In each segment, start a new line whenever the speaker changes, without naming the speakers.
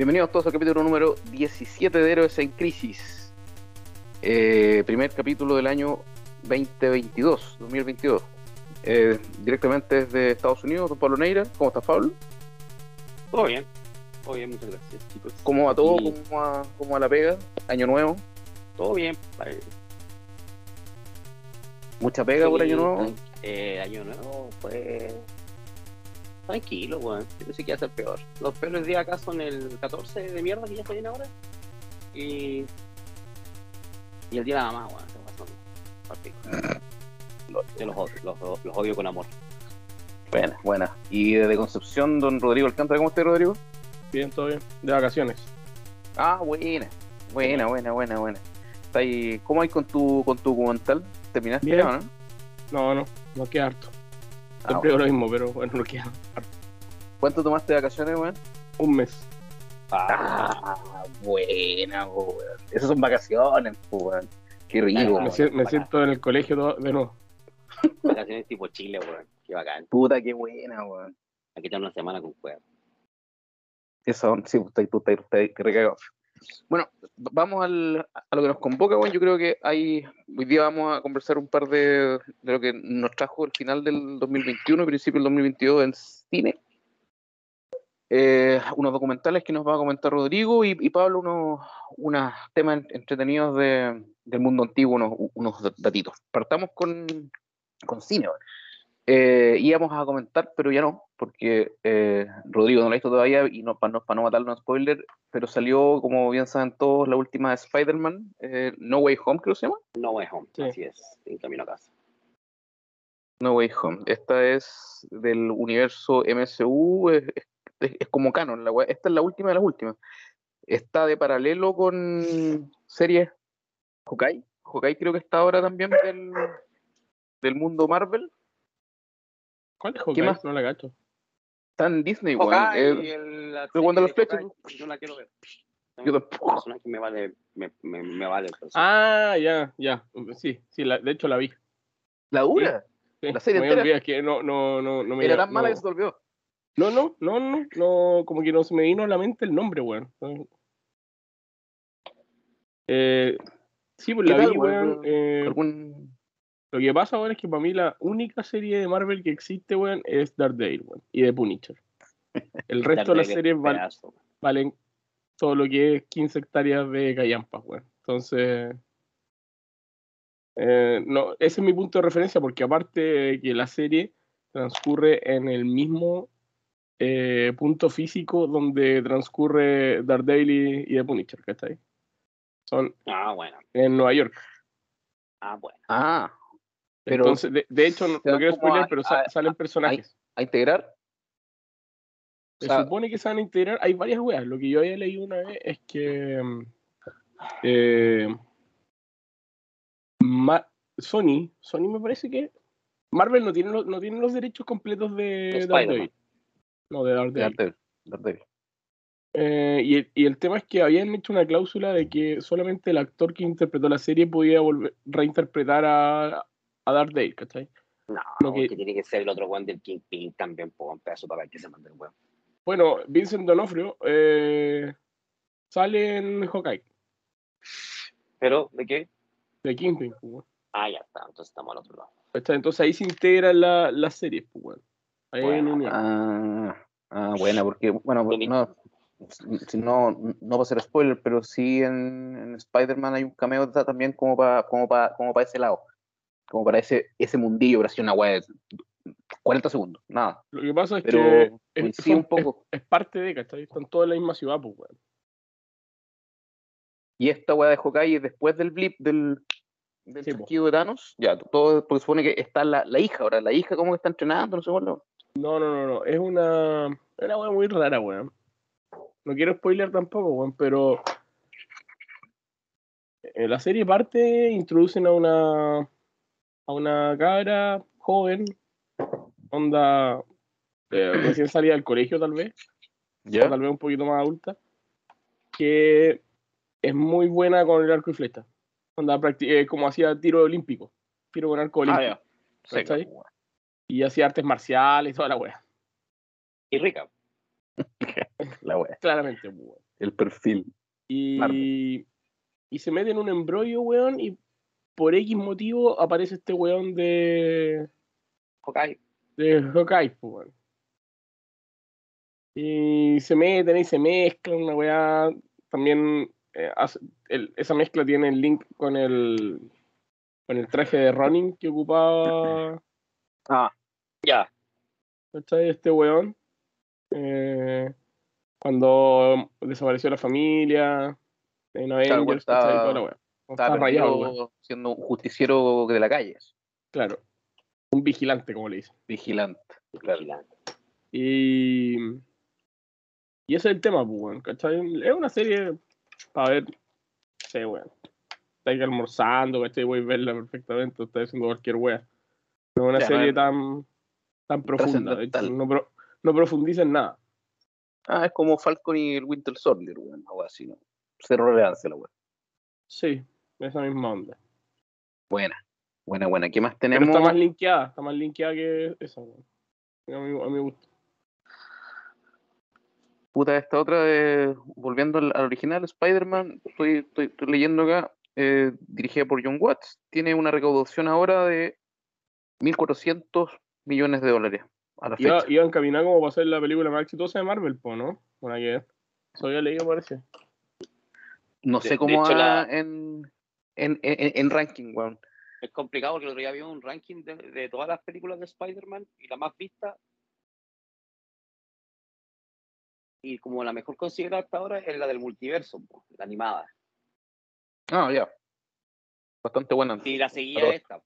Bienvenidos todos al capítulo número 17 de Héroes en Crisis. Eh, primer capítulo del año 2022, 2022. Eh, directamente desde Estados Unidos, don Pablo Neira. ¿Cómo estás, Pablo?
Todo bien, todo bien, muchas gracias, chicos.
¿Cómo va todo?
Y-
¿Cómo va, cómo va la pega? Año nuevo.
Todo bien.
Mucha pega por año nuevo.
Eh, año nuevo fue. Tranquilo, weón. Yo pensé que iba a ser peor. Los peores días acá son el 14 de mierda que ya se viene ahora. Y. Y el día de la mamá, weón. se pasó. Partido. Yo los odio, los, los odio con amor.
Buena, buena. Y desde Concepción, don Rodrigo Alcántara. ¿Cómo estás, Rodrigo?
Bien, todo bien. De vacaciones.
Ah, buena. Buena, buena, buena, buena. Está ¿Cómo hay con tu, con tu documental? ¿Terminaste ya, o no?
No, no, no queda harto.
Ah,
Siempre
bueno.
digo lo mismo, pero bueno, no queda harto.
¿Cuánto tomaste de vacaciones, weón?
Un mes.
Ah,
Ah, buena, weón. Esas son vacaciones, weón. Qué rico,
Ah,
Me,
weón.
sien- me siento en el colegio todo- de nuevo.
vacaciones tipo Chile, weón. Qué bacán.
Puta, qué buena, weón.
Aquí está una semana con cueva.
Eso, sí, está ahí, tú Bueno, vamos al, a lo que nos convoca, weón. Yo creo que hay, hoy día vamos a conversar un par de, de lo que nos trajo el final del 2021 y principio del 2022 en cine. Eh, unos documentales que nos va a comentar Rodrigo y, Pablo unos, unos temas entretenidos de, del mundo antiguo, unos, unos datitos. Partamos con, con cine. weón. Eh, íbamos a comentar, pero ya no, porque eh, Rodrigo no lo ha visto todavía y no, para no, para no matarle un spoiler, pero salió, como bien saben todos, la última de Spider-Man, eh, No Way Home, creo que se llama.
No way home.
Sí.
Así es. En camino a casa.
No Way Home. Esta es del universo MCU, es, es- es como canon. La esta es la última de las últimas. Está de paralelo con series Hawkeye. Hawkeye creo que está ahora también del, del mundo Marvel.
¿Cuál es
¿Qué
Hawkeye?
más?
No la gacho.
Está en Disney, weón. Eh,
el- la
el de las flechas,
Yo la quiero ver.
yo tampoco.
me vale, me, me, me vale personaje.
Ah, ya, ya. Sí, sí, la- de hecho la vi.
La dura.
Sí,
La serie
me
entera.
olvidé, que no, no, no, no me
Era
no,
tan mala que se te olvidó.
No, no, no, no, no, como que no se me vino a la mente el nombre, weón. Eh, sí, pues
¿Qué
la
tal,
vi,
weón?
weón. eh,
¿Algún...
Lo que pasa ahora es que para mí la única serie de Marvel que existe, weón, es Daredevil, weón, y The Punisher. El resto de las series val-
pedazo.
valen todo lo que es 15 hectáreas de callampas, weón. Entonces, eh, no, ese es mi punto de referencia, porque aparte de que la serie transcurre en el mismo eh, punto físico donde transcurre Daredevil y, y The Punisher, ¿cachai? Son
Ah, bueno.
en Nueva York.
Ah, bueno.
Ah, Pero
Entonces, de, de hecho, no, quiero spoiler,
a-
pero
a-
salen personajes.
a integrar.
Se
O sea-
supone que se van a integrar. Hay varias weas. Lo que yo había leído una vez es que eh, Ma- Sony, Sony me parece que Marvel no tiene los, no tiene los derechos completos de
De
Daredevil. No, de. Daredevil,
Daredevil.
Eh, y, el, y el tema es que habían hecho una cláusula de que solamente el actor que interpretó la serie podía volver, reinterpretar a, a Daredevil, ¿cachai?
No,
Lo que-
que... tiene que ser el otro one del Kingpin también, por un pedazo para ver que se manda el weón.
Bueno, Vincent Donofrio eh, sale en Hawkeye,
Pero, ¿de qué?
de Kingpin, pues, weón.
Ah, ya está, entonces estamos al otro lado.
¿Cachai? Entonces ahí se integran la- las series, pues, weón. Ahí
Bueno,
unión.
Ah, ah, buena, porque, bueno, no, si no, no va a ser spoiler, pero sí en, en Spider-Man hay un cameo ta- también como para como pa, como pa ese lado, como para ese, ese mundillo, pero así una weá de 40 segundos, nada.
Lo que pasa es
Pero
que es,
un
es-
poco.
es parte de, ¿cachai? Están todos en la misma ciudad, pues, weón.
Y esta weá de es después del blip del, del
Sí,
de Thanos, ya, todo, porque supone que está la, la hija ahora, la hija como que está entrenando, no sé cuál.
No, no, no, no. Es una, es una weá muy rara, weón. No quiero spoiler tampoco, weón, pero en la serie parte introducen a una a una cabra joven, onda eh, recién salida del colegio tal vez, o
¿Ya?
tal vez un poquito más adulta, que es muy buena con el arco y flecha. Onda, eh, como hacía tiro olímpico, tiro con arco
Ah,
olímpico.
Seca,
¿Cachai?
po, weón.
Y hacía artes marciales y toda la wea.
Y rica.
La wea.
Claramente, pues, weón.
El perfil.
Y,
Marvel.
y se mete en un embrollo, weón, y por X motivo aparece este weón de,
Hawkeye.
de Hawkeye, pues. Y se meten y se mezclan, una weá. También eh, hace- el- esa mezcla tiene el link con el con el traje de running que ocupaba
Ah,
Ya.
¿cachai? Este weón. Eh, cuando desapareció la familia, en
Claro,
Avengers,
estaba-
¿cachai? Toda la weá.
Estaba
rayado, weón.
siendo un justiciero de la calle.
Claro. Un vigilante, como le dicen.
Vigilante. Claro.
Vigilante.
Y. Y ese es el tema, pues, weón, ¿cachai? Es una serie para ver. Sí, weón. Estáis almorzando, ¿cachai? Voy a verla perfectamente, estáis haciendo cualquier wea. No es una
Ya,
serie
no-
tan, tan profunda. no, pro- no profundiza en nada.
Ah, es como Falcon y el Winter Soldier, weón. Algo así, ¿no? Cero relevancia la weón.
Sí, esa misma onda.
Buena. Buena, buena. ¿Qué más
Pero
tenemos?
está más linkeada, está más linkeada que esa, weón. A mí, a mí me gusta.
Puta, esta otra de. Volviendo al, al original, Spider-Man, estoy, estoy, estoy leyendo acá, eh, dirigida por John Watts, tiene una recaudación ahora de 1.400 millones de dólares a la
Iba,
fecha.
iba encaminada como para ser la película más exitosa de Marvel, po, ¿no? Bueno, que eso había leído, parece.
No sé
de
cómo
hecho,
va
la-
en, en, en, en ranking, weón.
Es complicado porque el otro día había un ranking de, de todas las películas de Spider-Man y la más vista. Y como la mejor considerada hasta ahora es la del multiverso, la animada.
Ah, ya. Bastante buena.
Y la seguía
Pero-
esta.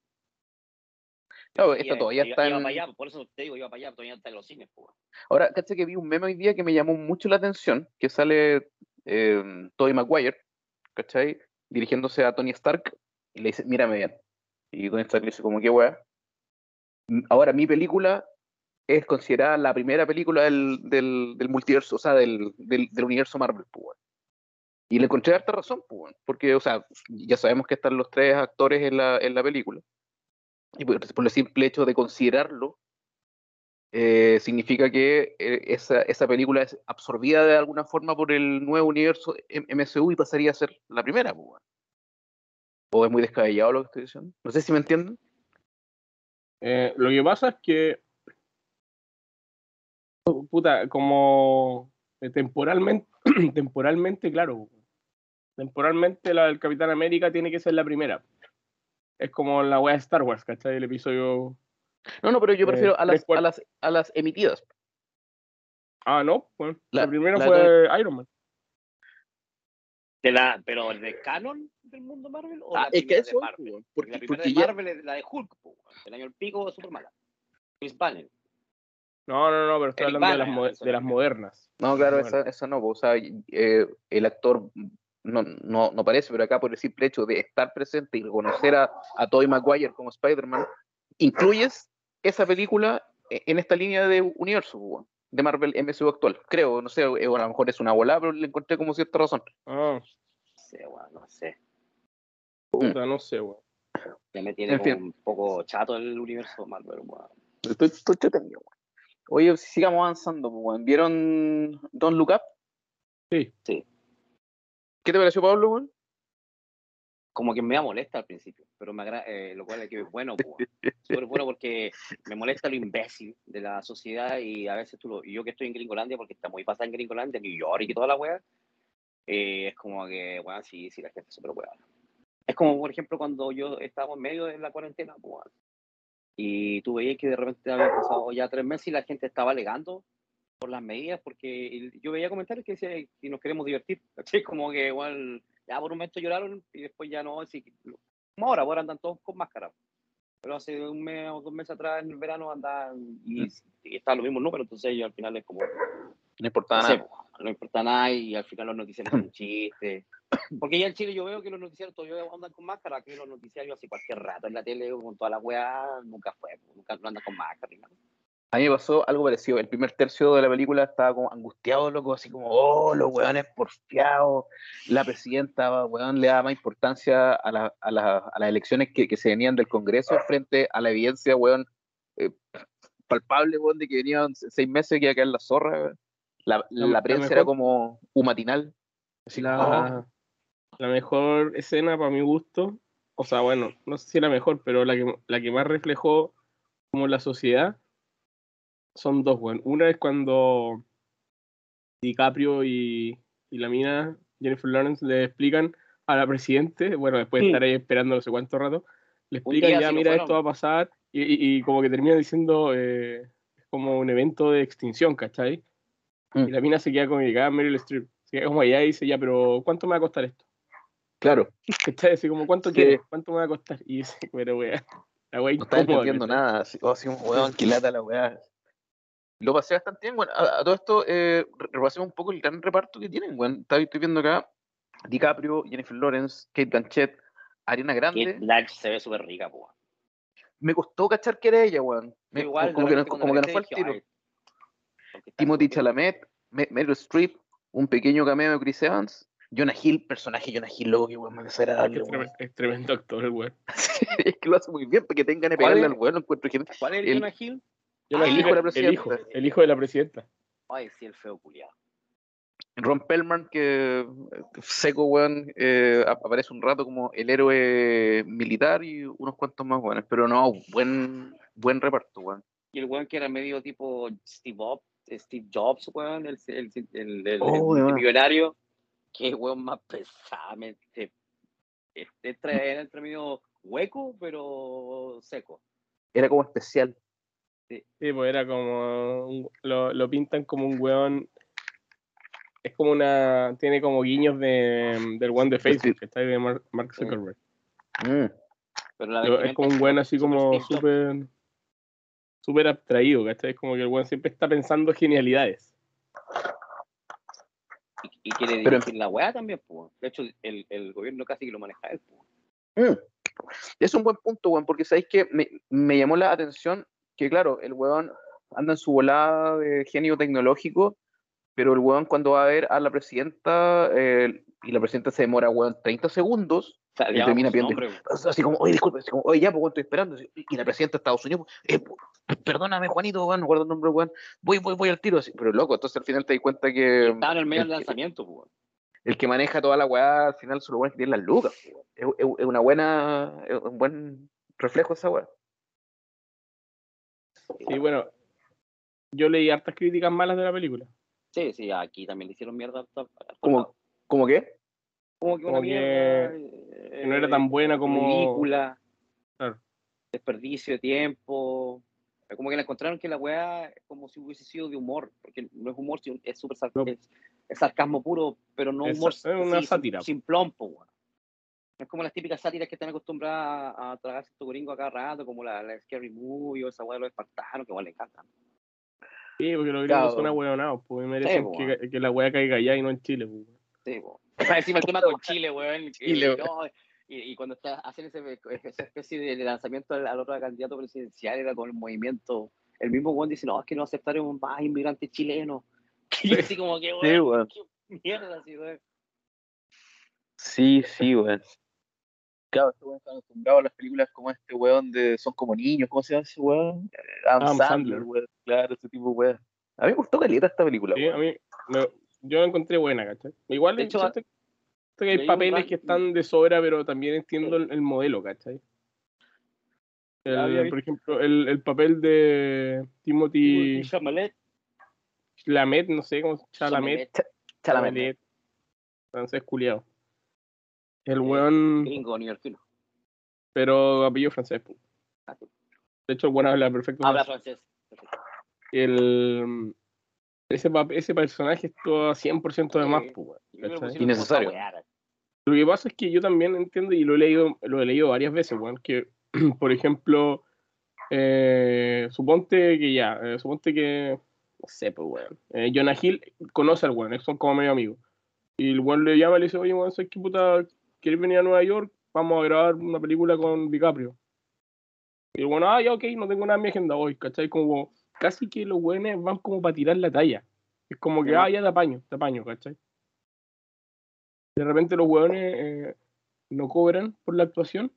Claro,
Y,
esta
eh,
todavía
iba-
está
iba
en.
para allá, por eso te digo, iba para allá, todavía está en los cines. po.
Ahora, caché que vi un meme hoy día que me llamó mucho la atención, que sale eh, Tobey Maguire, ¿cachai? Dirigiéndose a Tony Stark y le dice, mírame bien. Y Tony Stark le dice, como, ¿qué weá? "M- Ahora, mi película es considerada la primera película del, del, del multiverso, o sea, del, del, del universo Marvel, pues. Y le encontré harta razón, pues, porque, o sea, ya sabemos que están los tres actores en la, en la película. Y por, por el simple hecho de considerarlo, eh, significa que eh, esa, esa película es absorbida de alguna forma por el nuevo universo MCU y pasaría a ser la primera. pues. ¿O es muy descabellado lo que estoy diciendo? No sé si me entienden.
Eh, lo que pasa es que, puta, como temporalmente, temporalmente, claro, temporalmente la del Capitán América tiene que ser la primera. Es como la wea de Star Wars, ¿cachai? El episodio...
No, no, pero yo
Eh,
prefiero a,
tres
las, a, las, a las emitidas.
Ah, no, bueno, la,
La-
primera
la
fue Iron Man.
De la, pero el de canon del mundo Marvel o
Ah,
la
es que eso
de Marvel. Porque
porque,
la primera
porque
de
ya-
Marvel es la de Hulk, po, el año el pico super mala. Chris Banner.
No, no, no, pero estoy
Eric
hablando de las, de las modernas.
No, claro,
Bueno.
esa, esa no, o sea, eh, el actor no, no, no parece, pero acá por el simple hecho de estar presente y reconocer a, a Tobey Maguire como Spider-Man, incluyes esa película e- en esta línea de universo, pues, de Marvel MCU actual. Creo, no sé, eh, a lo mejor es una bola, pero le encontré como cierta razón.
Ah,
No sé, weón, no sé.
puta, no sé, weón.
Ya me tiene
En fin.
como un poco chato el universo Marvel, weón.
Estoy, estoy entretenido, weón. Oye, sigamos avanzando, pues, weón. ¿Vieron Don't Look Up?
Sí.
¿Qué te pareció, Pablo, weón?
Como que me da molesta al principio, pero me agrada, eh, lo cual es que es bueno. Súper bueno porque me molesta lo imbécil de la sociedad y a veces tú lo, yo que estoy en Gringolandia, porque está muy pasada en Gringolandia, New York y toda la wea, eh, es como que, bueno, sí, sí, la gente es súper wea. Es como, por ejemplo, cuando yo estábamos en medio de la cuarentena, pues, y tú veías que de repente habían pasado ya tres meses y la gente estaba alegando por las medidas, porque yo veía comentarios que decían que nos queremos divertir, ¿cachai? Como que igual, ya por un momento lloraron y después ya no, así, como ahora, ahora andan todos con máscara. Pero hace un mes o dos meses atrás, en el verano, andaban y, y estaban los mismos números, entonces yo al final es como,
No importaba
no sé,
nada.
no importa nada y al final los noticiarios son un chiste. Porque ya en Chile yo veo que los noticiarios todavía andan con máscara, que los noticiarios hace cualquier rato en la tele con toda la weá, nunca fue, nunca no andan con máscara nada.
A mí me pasó algo parecido. El primer tercio de la película estaba como angustiado, loco, así como, oh, los weones porfiados. La presidenta, weón, le daba más importancia a, la- a, la- a las elecciones que, que se venían del Congreso frente a la evidencia, weón, eh, palpable, weón, de que venían se- seis meses que iba a caer la zorra. weón. La,
La-
la
la
prensa
mejor-
era como un matinal. Así
La,
como,
la mejor escena para mi gusto, o sea, bueno, no sé si la mejor, pero la que, la que más reflejó como la sociedad son dos, weón. Una es cuando DiCaprio y, y la mina, Jennifer Lawrence, le explican a la presidente, bueno, después de estar ahí esperando no sé cuánto rato, le
Un
explican ya,
lo
mira,
fueron.
esto va a pasar, y, y- y como que termina diciendo, eh, es como un evento de extinción, ¿cachai?
Mm.
Y la mina se queda como llegada Meryl Streep, se queda como allá y dice, ya, pero ¿cuánto me va a costar esto?
claro,
¿Cachai? Así como, ¿cuánto
Sí.
quieres? ¿Cuánto me va a costar? Y dice, pero weá, la weá
no
incómoda,
entendiendo nada. Así, oh, así como, weón, qué lata la weá. Lo pasé bastante bien, bueno, a, a todo esto, eh, re- repasemos un poco el gran reparto que tienen. Está- Estoy viendo acá DiCaprio, Jennifer Lawrence, Kate Blanchett, Ariana Grande.
Kate Blanchett se ve súper rica, po.
Me costó cachar que era ella, weón.
Igual,
como, que, no- como que no fue
viste
tiro.
ay,
Timothy. Chalamet, Me- Meryl Streep, un pequeño cameo de Chris Evans, Jonah Hill, personaje Jonah Hill, loco, que weón, más
Es, que
desagradable,
es,
weón.
es tremendo actor el weón.
es que lo hace muy bien, porque tengan que
¿Cuál
pegarle al weón, encuentro genial.
¿Cuál es el
El-
Jonah Hill?
Yo
Ah,
el hijo de la
el hijo,
presidenta.
el hijo de la presidenta.
Ay, sí, el feo culiado.
Ron Pellman, que eh, seco, weón, eh, ap- aparece un rato como el héroe militar y unos cuantos más weones, pero no, buen, buen reparto, weón.
Y el weón que era medio tipo Steve, Jobs, Steve Jobs, weón, el, el, el, el,
Oh,
el millonario. Qué weón más pesado. me- te- te- Entra, entre medio hueco, pero seco.
Era como especial.
Sí, pues era como. un- lo, lo pintan como un weón. Es como una. Tiene como guiños de, del weón de Facebook, que está ahí de Mark. Zuckerberg.
Mm.
Pero la
es como un weón así como súper. Súper abstraído, ¿cachai? Es como que el weón siempre está pensando genialidades.
Y, y quiere
Pero-
dirigir la weá también, pues. De hecho, el, el gobierno casi que lo maneja él, pues.
Mm. Es un buen punto, weón, porque sabéis que me, me llamó la atención que, claro, el weón anda en su volada de genio tecnológico, pero el weón cuando va a ver a la presidenta eh, y la presidenta se demora, weón, 30 segundos,
O sea,
Y termina
su
pidiendo-
weón.
así como, oye, disculpe, así como, oye, ya, pues, weón, estoy esperando. Y la presidenta de Estados Unidos, eh, perdóname, Juanito, weón, no guardo el nombre, weón, voy, voy, voy al tiro. Así, pero loco, entonces al final te das cuenta que
Estaba en el medio
el
del lanzamiento, pues.
el que maneja toda la weá, al final solo weón que tiene las lucas. weón. Es, es- es una buena, es un buen reflejo esa weá.
Sí, bueno. Yo leí hartas críticas malas de la película.
Sí, sí, aquí también le hicieron mierda.
¿Cómo, ¿Cómo qué?
como que una
como
mierda.
que no era tan buena como-
Ridícula.
Claro.
Desperdicio de tiempo. Como que la encontraron que la weá es como si hubiese sido de humor, porque no es humor, es súper sar-
No.
es, es sarcasmo puro, pero no
Es-
humor
es una
sí,
sátira.
Sin, plompo, weón. No es como las típicas sátiras que están acostumbradas a, a tragarse estos gringos a cada rato, como la, la Scary Movie o esa weá de los espartanos, que igual le encantan.
Sí, porque los gringos
Claro.
son ahueonados, pues merecen
po,
que, que la weá caiga allá y no en Chile, pues.
Sí, po. Está encima el tema con Chile, weón.
Chile,
no, y, y cuando está, hacen ese, esa especie de lanzamiento al, al otro candidato presidencial, era con el movimiento. El mismo weón dice, no, es que no aceptaremos más inmigrantes chilenos. Y yo así como que,
Sí,
weón,
weón.
qué mierda, así, weón.
Sí, sí, weón. Claro, este weón está acostumbrado a las películas como este weón de Son como niños, ¿cómo se llama ese weón? Adam,
Adam
Sandler, weón. Claro, ese tipo de weón. A mí me gustó caleta esta película,
Sí,
weón.
a mí, yo la encontré buena, ¿cachai? Igual
De hecho,
siento- siento que hay papeles que están de sobra, pero también entiendo el, el modelo, ¿cachai? El- por ejemplo, el, el papel de Timothy
Chalamet,
Chalamet, no sé cómo Chalamet,
Chalamet.
Chalamet, francés culiado. El
Eh,
weón,
gringo neoyorquino.
pero apellido francés. pu.
Ah, sí.
De hecho, el weón habla perfecto.
Habla
francés. el ese, ese personaje estuvo 100% de más, pues, weón,
que
Innecesario.
Lo que pasa es que yo también entiendo y lo he leído, lo he leído varias veces, weón, que por ejemplo, eh, suponte que ya, eh, suponte que, no sé, pues weón, eh, Jonah Hill conoce al weón, son como medio amigos. Y el weón le llama y le dice, oye, weón, ¿sabes qué puta? ¿Quieres venir a Nueva York? Vamos a grabar una película con DiCaprio. Y weón, ah, ya, ok, no tengo nada en mi agenda hoy, ¿cachai? Como casi que los weones van como para tirar la talla. Es como que,
Sí.
ah, ya te apaño, te apaño, ¿cachai? De repente los weones eh, no cobran por la actuación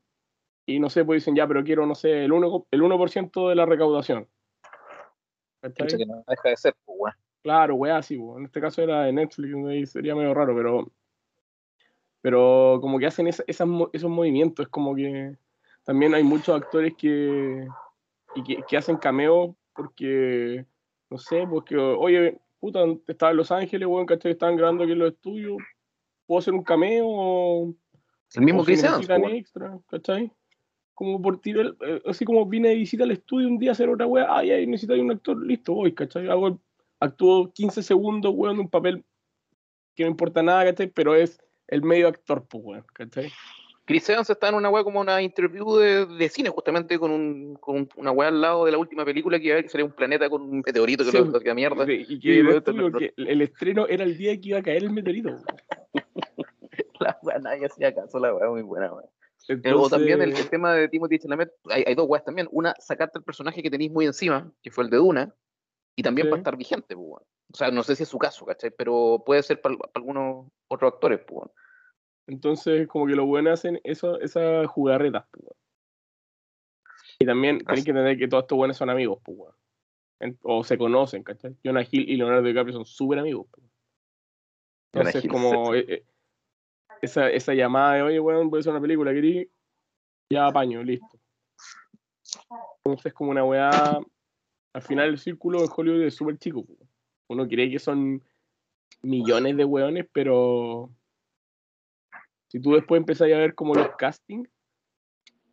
y no sé, pues dicen, ya, pero quiero, no sé, el 1%, el 1 de la recaudación. ¿Cachai?
Que no deja de ser, pues.
Claro, weá, sí, pues. en este caso era de Netflix, sería medio raro, pero Pero como que hacen esa- esas esos movimientos, es como que también hay muchos actores que, y que, que hacen cameos porque, no sé, porque, oye, puta, estaba en Los Ángeles, weón, ¿cachai? Estaban grabando aquí en los estudios, ¿puedo hacer un cameo? O,
El mismo Chris Evans, weón.
extra, ¿cachai? Como por tirar, eh, así como vine de visita al estudio un día a hacer otra weá, ay, ay, necesitáis un actor, listo, voy, ¿cachai? Hago, actúo 15 segundos, weón, en un papel que no importa nada, ¿cachai? Pero es el medio actor, pues, weón, ¿cachai?
Chris Evans está en una weá como una interview de, de cine, justamente con, un, con una weá al lado de la última película que iba a ver que sería un planeta con un meteorito que
Sí,
lo hacía mierda.
De- y que el, estudio,
también-
que el estreno era el día que iba a caer el meteorito.
La weá, nadie hacía caso, la weá muy buena, weá. o
Entonces,
también el, el tema de Timothy Chalamet, hay, hay dos weas también. Una, sacarte el personaje que tenéis muy encima, que fue el de Duna, y también
Sí.
para estar vigente, pues. O sea, no sé si es su caso, ¿cachai? Pero puede ser para, algunos otros actores, pues, weón.
entonces, como que los buenos hacen eso, esas jugarretas, pues, weón. Y también tenéis que entender que todos estos buenos son amigos, pues. En- O se conocen, ¿cachai? Jonah Hill y Leonardo DiCaprio son súper amigos, pues. Entonces,
Hill,
como eh, esa, esa llamada de, oye, weón, voy a hacer una película, querí, ya apaño, listo. Entonces, como una weá, al final el círculo en Hollywood es súper chico. Uno cree que son millones de weones, pero si tú después empezás a ver como los castings,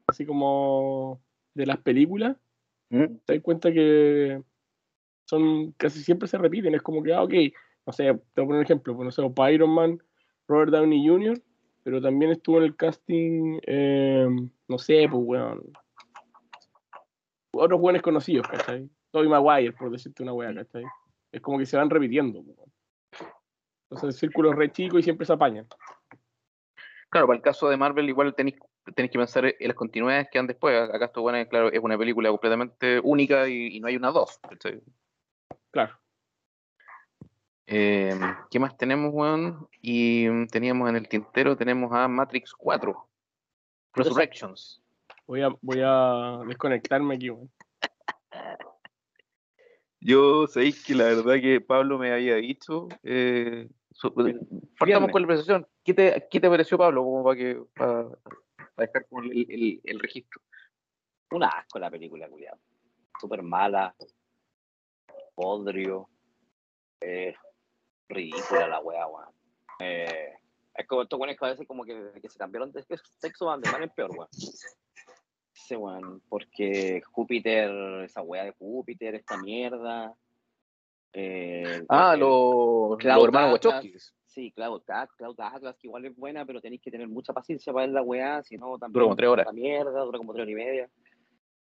así como de las películas,
¿Mm?
te das cuenta que son casi siempre se repiten. Es como que, ah, ok, no sé, te voy a poner un ejemplo, pues no sé, para Iron Man, Robert Downey Jr., pero también estuvo en el casting, eh, no sé, pues, weón. Otros buenos conocidos, ¿cachai? Tobey Maguire, por decirte una wea, ¿cachai? Es como que se van repitiendo, weón. Entonces el círculo es re chico y siempre se apañan.
Claro, para el caso de Marvel, igual tenéis, tenéis que pensar en las continuidades que han después. Acá esto, bueno, claro, es una película completamente única y, y no hay una dos, ¿cachai?
Claro.
Eh, ¿Qué más tenemos, weón? Y mm, teníamos en el tintero, tenemos a Matrix 4. Resurrections.
Voy a, voy a desconectarme aquí, weón.
Yo sabéis que la verdad que Pablo me había dicho. Eh, so- partamos con la presentación. ¿Qué te, qué te pareció, Pablo? Como para, que, para, para dejar como el, el- el registro.
Un asco la película, culiado. Súper mala. Podrio. Eh, ridícula la wea, weón. Eh, es como estos weones que a veces como que, que se cambiaron de sexo van de mal en peor, weón. Weón. Porque Júpiter, esa wea de Júpiter, esta mierda. Eh,
Ah, los, los hermanos. Wachowski.
Sí, Cloud, Cloud Atlas, que igual es buena, pero tenéis que tener mucha paciencia para ver la weá, si no también
Dura como tres horas.
la mierda, dura como tres horas y media.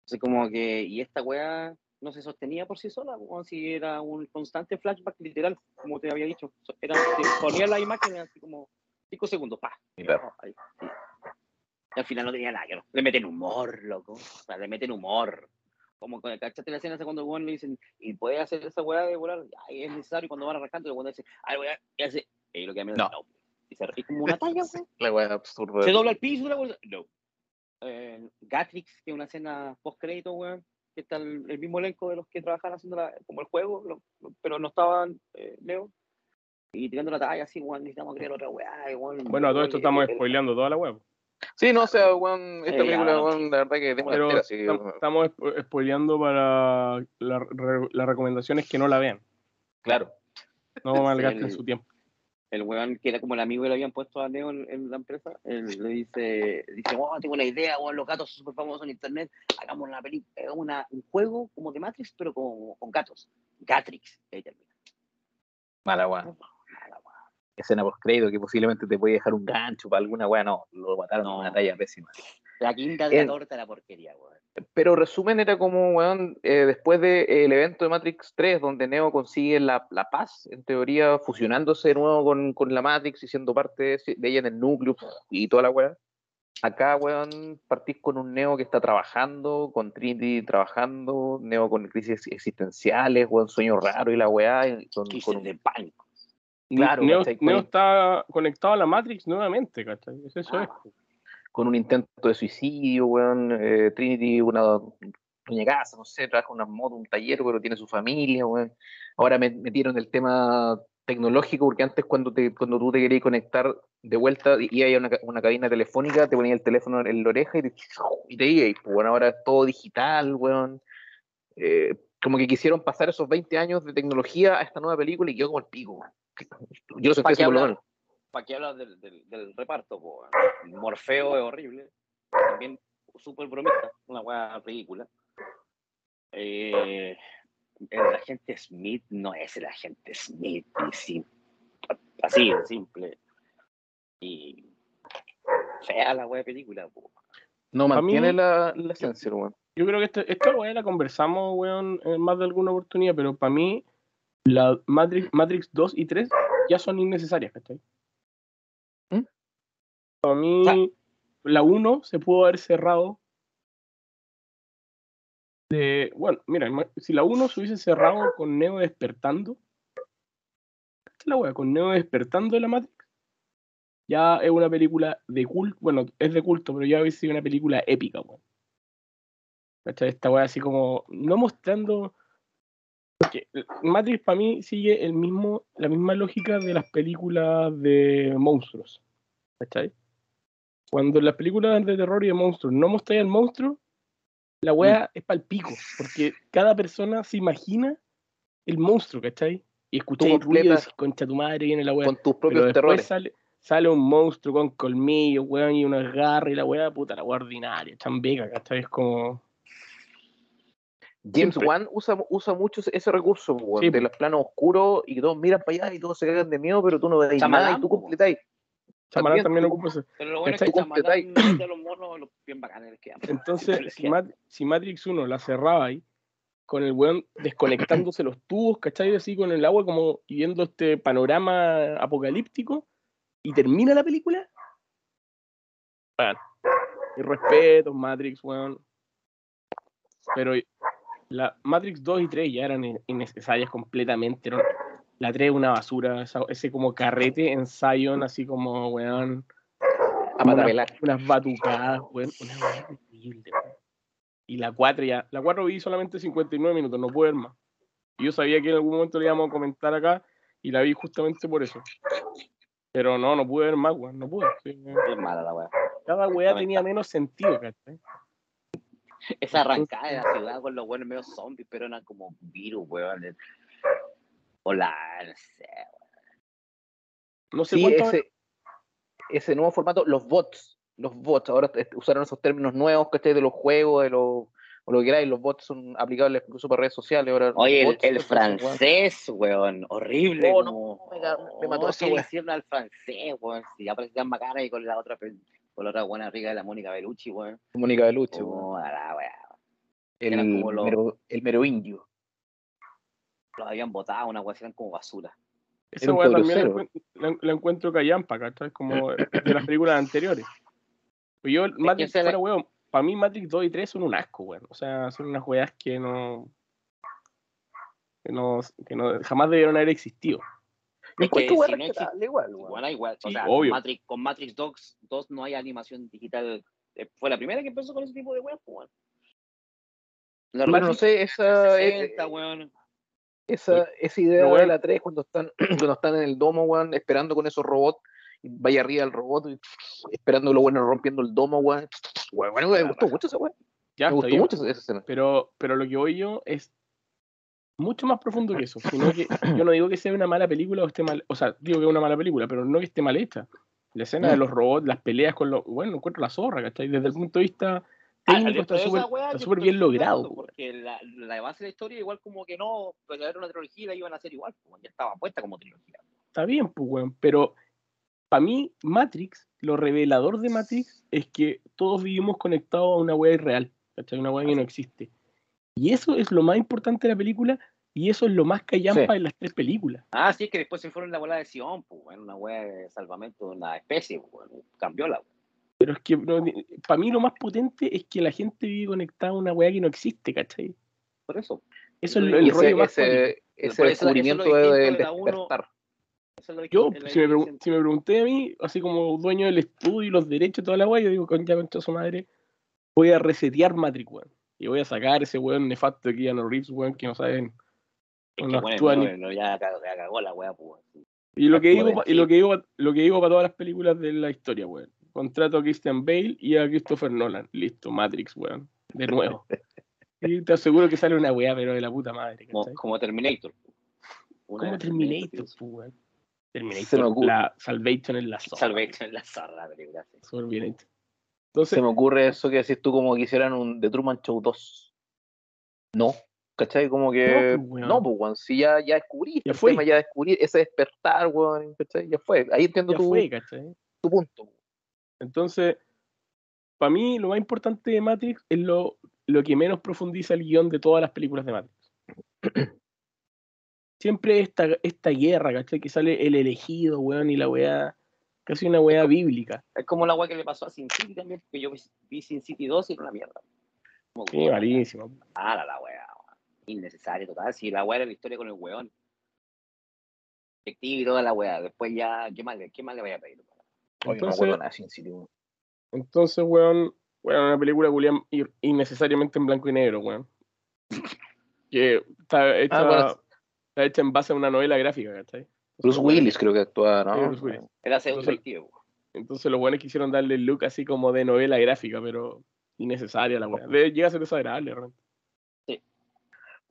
Entonces como que, y esta weá no se sostenía por sí sola, como si era un constante flashback literal, como te había dicho. Era, ponía la imagen así como cinco segundos, pa.
Perro.
Ahí, sí. Y al final no tenía nada que. Le meten humor, loco. O sea, le meten humor. Como con ¿cachaste la escena cuando el weón le dicen, y puede hacer esa weá de volar, ay, es necesario, y cuando van arrancando, el weón dice, ay, weá, y hace, y lo que a mí
No.
Y se ríe como una talla, weón.
La wea absurda.
Se dobla el piso, la weá, no. Eh, Gatrix, que es una escena post-crédito, weón, que está el, el mismo elenco de los que trabajan haciendo la- como el juego, lo- lo- pero no estaban, eh, Leo. Y tirando la talla así, weón, necesitamos crear otra weá,
Bueno, a todo esto
el-
estamos
el-
spoileando toda la web.
Sí, no, o sea, weón, esta
Sí,
película, weón, la verdad que es una
Pero
sí,
estam- estamos spo- spoileando para la re- las recomendaciones que no la vean.
claro.
No malgasten
el-
su tiempo.
el weón que era como el amigo que le habían puesto a Leo en, en la empresa, él le dice, dice, oh, tengo una idea, weón, los gatos son súper famosos en internet, hagamos una peli hagamos una, un juego como de Matrix, pero con, con gatos. Gatrix. Y ahí termina.
Mala weón. Escena post crédito que posiblemente te puede dejar un gancho para alguna weá, no, lo mataron
No.
una talla pésima.
La quinta de la
En-
torta de la porquería, weón.
Pero resumen era como, weón, eh, después del evento de Matrix 3, donde Neo consigue la, la paz, en teoría fusionándose de nuevo con, con la Matrix y siendo parte de, de ella en el núcleo y toda la weá. Acá, weón, partís con un Neo que está trabajando, con Trinity trabajando, Neo con crisis existenciales, weón, sueño raro y la weá, y con, con un-
de pánico.
Claro,
Neo,
¿cachai?
Neo
Con-
está conectado a la Matrix nuevamente, ¿cachai? Es Eso es.
con un intento de suicidio, weón. eh, Trinity, una doña casa, no sé, trabaja en una moto, un taller, pero tiene su familia, weón. Ahora me metieron el tema tecnológico, porque antes cuando, te, cuando tú te querías conectar de vuelta y había una, una cabina telefónica, te ponía el teléfono en la oreja y te, y te ibas, pues bueno, ahora es todo digital, weón. Eh, como que quisieron pasar esos 20 años de tecnología a esta nueva película y quedó como el pico. weón. Yo lo sentí
¿Para
así por.
¿Para qué hablas del, del, del reparto? po? Morfeo es horrible. También súper bromista. Una weá ridícula. Eh, el agente Smith no es el agente Smith. sim- así de simple. Y fea la weá de película. po.
No mantiene
mí-
la, la esencia, weón.
Yo creo que esta, esta weá la conversamos, weón, en más de alguna oportunidad, pero para mí, la Matrix, Matrix 2 y 3 ya son innecesarias, ¿cachai?
¿Mm?
Para mí, la 1 se pudo haber cerrado. De, bueno, mira, si la 1 se hubiese cerrado con Neo despertando, la weá, con Neo despertando de la Matrix, ya es una película de culto, bueno, es de culto, pero ya hubiese sido una película épica, weón. Esta weá así como, no mostrando. Porque Matrix para mí sigue el mismo, la misma lógica de las películas de monstruos. ¿Cachai? Cuando en las películas de terror y de monstruos no mostráis al monstruo, la weá es pal pico. Porque cada persona se imagina el monstruo, ¿cachai? Y escucháis el ruido y
completas
decís, concha tu madre, viene la weá.
Con tus
Pero
propios
después
terrores.
sale, sale un monstruo con colmillos, weón, y unas garras y la weá, puta, la weá ordinaria, chambeca, ¿cachai? Es como.
James. Wan usa, usa mucho ese- recurso, weón,
Sí,
de los planos oscuros y que todos miran para allá y todos se cagan de miedo, pero tú no ves
Chamalán,
nada y tú completáis.
Chamalán
También
ocupa ese.
Pero lo bueno es que. Chamalán a los monos los bien bacanes que.
Entonces, si. Mat- si Matrix 1 la cerraba ahí, con el weón desconectándose los tubos, ¿cachai? Así con el agua, como y viendo este panorama apocalíptico, y termina la película. Bueno, y respeto, Matrix, weón. Pero la Matrix 2 y 3 ya eran in- innecesarias completamente. eran- la 3 es una basura, esa- ese como carrete en Zion, así como, weón.
A patapelar.
Unas batucadas, weón. Una weá terrible, weón. Y la 4 ya. La 4 vi solamente 59 minutos, no puedo ver más. Y yo sabía que en algún momento le íbamos a comentar acá y la vi justamente por eso. Pero no, no pude ver más, weón. No pude. sí.
Es mala la weá.
Cada weá tenía menos sentido, ¿cachai?
Esa arrancada de la ciudad con los buenos medio zombies, pero eran como virus, weón. Hola, no sé.
No sé
Sí,
cuánto.
ese, ese nuevo formato, los bots, los bots, ahora usaron esos términos nuevos, ¿cachai? De los juegos, de los, o lo que queráis, los bots son aplicables incluso para redes sociales. Ahora,
Oye, el,
bots,
el
entonces, weón.
francés, weón, horrible.
Oh, no,
como,
me mató
oh, ¿qué le hicieron al francés, weón? Si ya parecían bacanas y con la otra, con la otra buena rica de la Mónica Bellucci, weón.
Mónica Beluche, weón.
Oh, a la
el,
eran como los-
mero, el mero indio.
Los habían botado, una weá, eran como basura.
Esa weá también la, la- la encuentro callampa, ¿cachai? Como de las películas anteriores. Pues yo, Matrix, fuera weón, para mí Matrix 2 y 3 son un asco, weón. O sea, son unas weas que no. que no, que no jamás debieron haber existido.
Me
Es que
weón
si no
respetable igual, weón.
Igual, igual. O
Sí,
sea,
obvio.
Con Matrix, con Matrix 2, 2 no hay animación digital. Eh, Fue la primera que empezó con ese tipo de pues, weón. La
Bueno, no sé, esa, eh,
60, weón.
esa, esa idea
weón.
de la 3 cuando están, cuando están en el domo, weón, esperando con esos robots, vaya arriba del robot, y, esperando lo bueno rompiendo el domo, weón. Weón, me gustó mucho esa weón.
Ya,
Me gustó
bien.
mucho esa, escena.
Pero, pero lo que voy yo es mucho más profundo que eso. Sino que yo no digo que sea una mala película o esté mal. O sea, digo que es una mala película, pero no que esté mal hecha. La escena de
Mm.
los robots, las peleas con los. Bueno, encuentro la zorra, ¿cachai? Desde el punto de vista
Ah,
técnico
wea,
está súper bien logrado.
Porque la, la base de la historia, igual como que no, pero era una trilogía la iban a hacer igual, pues, ya estaba puesta como trilogía.
Está bien, pues, weón. Pero para mí, Matrix, lo revelador de Matrix es que todos vivimos conectados a una wea irreal, ¿cachai? Una wea que no existe. Y eso es lo más importante de la película y eso es lo más callampa
Sí.
en las tres películas.
Ah, sí, es que después se fueron en la bola de Sion, pues, weón, una wea de salvamento de una especie, pues, cambió la wea.
Pero es que para mí lo más potente es que la gente vive conectada a una weá que no existe, ¿cachai?
Por eso.
Eso es lo- el
Y
rollo
ese,
más
ese, ese
por eso- eso es
descubrimiento del
de la uno-
despertar.
Eso es lo
Yo,
que-
si me, si pregunté a mí, así como dueño del estudio y los derechos y toda la weá, yo digo, con ya concha su madre, voy a resetear Matrix, weón. Y voy a sacar ese weón nefasto de Keanu Reeves, weón, que no saben
Es que bueno,
actúa
no,
ni-
no, ya cagó, ya cagó la weá, pues.
Y lo que digo, y lo que digo, lo que digo para todas las películas de la historia, weón. Contrato a Christian Bale y a Christopher Nolan. Listo, Matrix, weón. De nuevo. Y te aseguro que sale una weá, pero de la puta madre.
Como, Terminator. Una
Como Terminator,
Terminator,
pues, weón.
Se me
Terminator,
ocurre.
la Salvation en la zona.
Salvation en la zorra, la película.
Súper bien hecho. Entonces,
Se me ocurre eso que decís tú como que hicieran un The Truman Show 2. No. ¿Cachai? Como que.
No, pues, weón.
No, pues, weón. Si ya, ya descubriste
Ya
el
fue.
tema, ya descubrí ese despertar, weón. ¿Cachai? Ya fue. Ahí entiendo
ya
tu,
fue,
tu punto.
Entonces, para mí lo más importante de Matrix es lo, lo que menos profundiza el guion de todas las películas de Matrix. Siempre esta, esta guerra, ¿cachai? Que sale el elegido, weón, y la weá, casi una weá bíblica.
Es como la weá que le pasó a Sin City también, porque yo vi- Sin City 2 y era una mierda. Como
Sí, malísimo.
mala la weá. Innecesario total. Si la weá era la historia con el weón. Detective y toda la weá. Después ya, ¿qué más, le- qué más le voy a pedir?
Oye, no
Entonces,
acuerdo nada Sin
entonces weón, weón, una película culiá ir- innecesariamente en blanco y negro, weón. Que está hecha,
Ah, bueno.
está hecha en base a una novela gráfica, ¿cachai?
Bruce Willis creo que actúa, ¿no?
Sí, Bruce Willis.
Era pseudo
Entonces-
detective. weón.
Entonces los buenos quisieron darle el look así como de novela gráfica, pero innecesaria la weá. Llega a ser desagradable, realmente.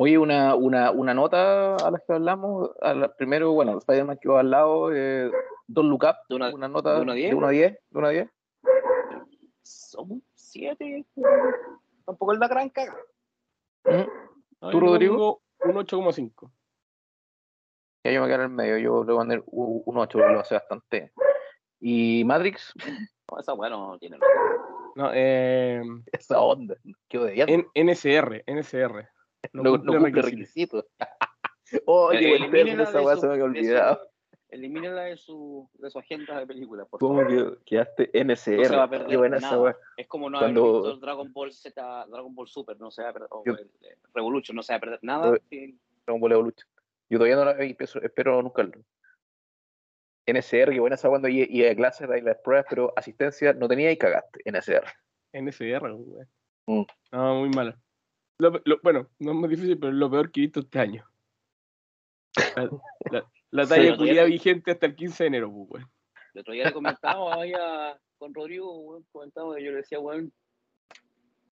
Oye, una, una, una nota a las que hablamos. A la- primero, bueno, Spider-Man que va al lado, eh, Don Look Up,
¿De una-
una nota
de uno a diez?
de 1 a 10. De 1 a 10.
Somos siete. Tampoco es la gran caga.
No,
¿Tú, Rodrigo?
Un 8,5.
Ya yo me quedo en el medio, yo le voy a poner un 8, lo hace bastante. Y Matrix,
No, esa weá no tiene
No, eh,
esa onda, qué odiante.
en- NSR, NSR. No
No, no
cumple
cumple
requisitos.
requisitos. oh, qué buen término, esa weá se me había olvidado.
Elimínela de su, de su agenda de película, por
¿Cómo
favor.
que quedaste
No se va a
NCR?
perder
Qué buena esa
nada.
weá.
Es como no
Cuando-
haber visto Dragon Ball Z, Dragon Ball Super, no se va a perder, o
Yo-
el, eh, Revolution, no se va a perder nada.
Dragon Ball Evolution. Yo todavía no la vi, espero nunca lo. NSR, qué buena esa cuando iba iba a clases, de las pruebas, pero asistencia no tenía y cagaste. NSR.
NSR, güey.
Mm.
No, muy mala. Lo- lo- bueno, no es muy difícil, pero es lo peor que he visto este año. La, la- la
Sí,
talla
ya-
vigente hasta el 15 de enero, pues, güey.
El otro día le a- con Rodrigo, comentaba que yo le decía, weón,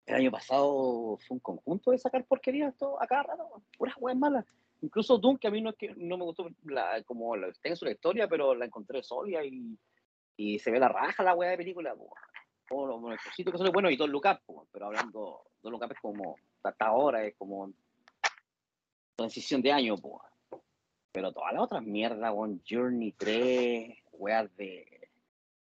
el año pasado fue un conjunto de sacar porquerías todo, a cada rato, puras weas malas. Incluso Doom, que a mí no es que no me gustó la, como la, tenga su historia, pero la encontré sólida y, y se ve la raja la wea de película, lo, lo cosito que sale bueno y Don Up, po, pero hablando, Don Up es como, hasta ahora es como transición de año, po. Pero todas las otras mierdas, weón, Journey 3, weas de.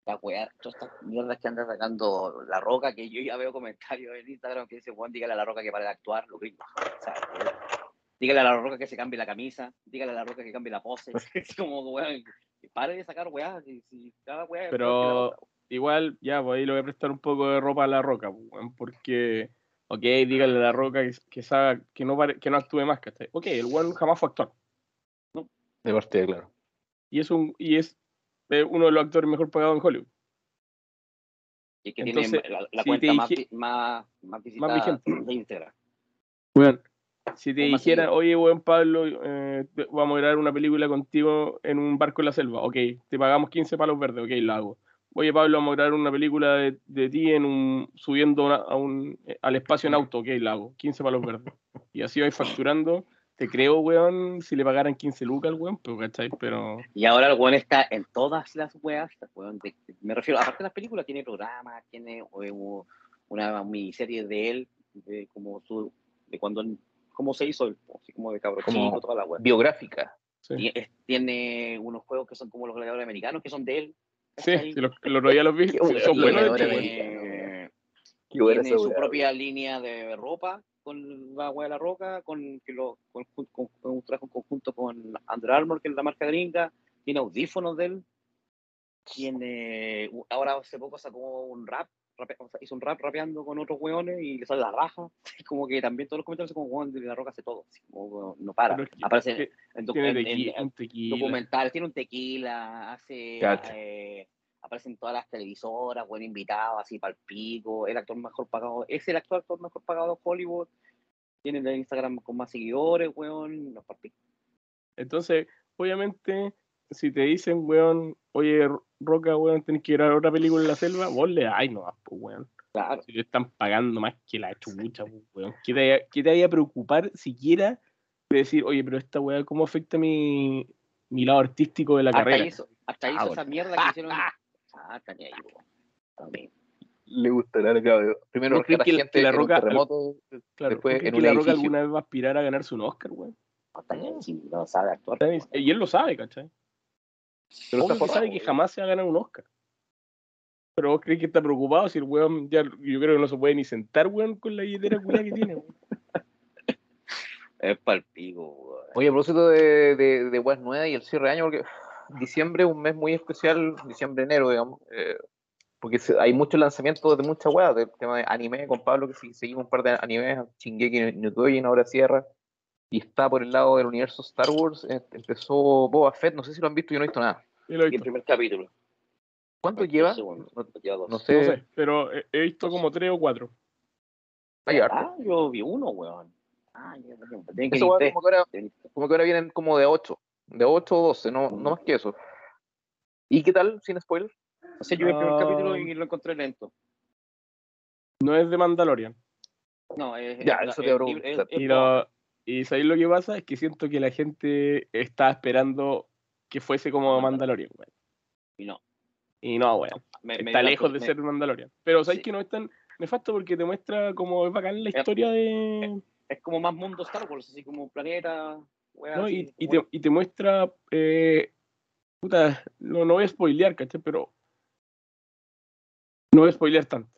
Las weas, todas estas mierdas que anda sacando La Roca, que yo ya veo comentarios en Instagram que dice, weón, dígale a La Roca que pare de actuar, lo. ¿sabes? Dígale a La Roca que se cambie la camisa, dígale a La Roca que cambie la pose. Es como, weón, que pare de sacar weas, y, si cada wea es
Pero-
que.
Igual, ya, pues ahí le voy a prestar un poco de ropa a la roca, pues, weón, porque, ok, dígale a la roca que, que, sabe- que, no, pare- que no actúe más, ¿cachai? Ok, el weón jamás fue actor.
De partida, claro.
Y es, un, y es eh, uno de los actores mejor pagados en Hollywood.
Y que
entonces,
tiene la, la
si
cuenta
te
más,
dije-
más, más visitada
vigente.
de Instagram.
Weón, si te dijeran, oye, weón, Pablo, eh, vamos a grabar una película contigo en un barco en la selva, ok, te pagamos 15 palos verdes, ok, lo hago. Oye, Pablo, vamos a grabar una película de, de ti en un, subiendo una- a un, eh, al espacio en auto, ok, lo hago, 15 palos verdes. Y así vais facturando, te creo, weón, si le pagaran 15 lucas al weón, pero, ¿cachai? Pero,
Y ahora el weón está en todas las weas. weón, de- me refiero, aparte de las películas, tiene programas, tiene eh, u- una miniserie de él, de como su, de cuando, cómo se hizo, el- así como de cabro
Como-
chico, toda la wea.
Biográfica.
sí,
Y es- tiene unos juegos que son como los gladiadores americanos, que son de él.
Sí, si los, los día los vi, son
bueno,
buenos weón.
tiene, su propia línea de ropa con la wea de la roca, con, que lo, con, con- con un trabajo en conjunto con Under Armour, que es la marca gringa, tiene audífonos de él, tiene, ahora hace poco sacó un rap, rape- o sea, hizo un rap rapeando con otros weones y le sale la raja, como que también todos los comentarios son como, weón, de la roca hace todo, así como, no para,
es que-
aparece
que
en, docu-
Tiene
en- en- en
un tequila.
documentales, tiene un tequila, hace, eh, aparece en todas las televisoras, buen invitado, así para el pico, el actor mejor pagado, es el actual actor mejor pagado de Hollywood, tiene el Instagram con más seguidores, weón, no es pa'l pico.
Entonces, obviamente, si te dicen, weón, oye, Roca, weón, tenés que ir a otra película en la selva, vos le ay no, pues, weón.
Claro.
Si te están pagando más que la chucha, pues, weón. ¿Qué te, vaya- qué te vaya a preocupar siquiera de decir, oye, pero esta weá, ¿cómo afecta mi, mi lado artístico de la
Hasta
carrera?
hizo, hasta hizo
Ah,
esa
bueno.
mierda que hicieron. Ah, está ni ahí, po. También.
Le gustará el cabrón. Primero
¿Vos crees
rescata
que la-
gente
que la
en un
Roca-. Claro,
Después
¿tú crees
en
que
un
la Roca alguna vez va a aspirar a ganarse un Oscar, weón?
No, ahí, si no sabe actuar.
Y él lo sabe, ¿cachai?
Pero
Obvio
está
que sabe que jamás se va a ganar un Oscar. Pero vos crees que está preocupado si el weón ya, yo creo que no se puede ni sentar, weón, con la billetera culia que tiene, weón.
Es palpigo, weón.
Oye, a propósito de, de, de Weas Nuevas y el cierre de año, porque diciembre es un mes muy especial, diciembre-enero, digamos, eh, porque se- hay muchos lanzamientos de muchas weas, del tema de anime con Pablo, que sí, seguimos un par de animes, Shingeki no ahora cierra, y está por el lado del universo Star Wars, eh, empezó Boba Fett, no sé si lo han visto, yo no he visto nada.
Y lo he
Y el primer capítulo.
¿Cuánto lleva?
segundo. Lleva dos.
No sé.
No sé, pero he, visto como tres o cuatro.
Ah, yo vi uno, weón. Ah. Tienen que
Eso
tres.
como que ahora como que ahora vienen como de 8, de 8 o 12, no, no más que eso. ¿Y qué tal, sin spoiler?
O sea, yo vi el primer
Ah.
capítulo y lo encontré lento.
No es de Mandalorian.
No, es.
Ya,
es-
eso
es-
te
es-
Y, lo, y ¿sabéis lo que pasa? Es que siento que la gente está esperando que fuese como Mandalorian, weón.
y no.
Y no, weón.
Me- me
Está lejos de
me-
ser Mandalorian. Pero ¿sabéis
Sí.
que no es tan nefasto? Porque te muestra como es bacán la historia de...
Es como más mundo Star Wars, así como planeta.
¿no?
así,
Y, te, y te muestra... eh, puta, no, no voy a spoilear, ¿cachai? Pero... No voy a spoilear tanto.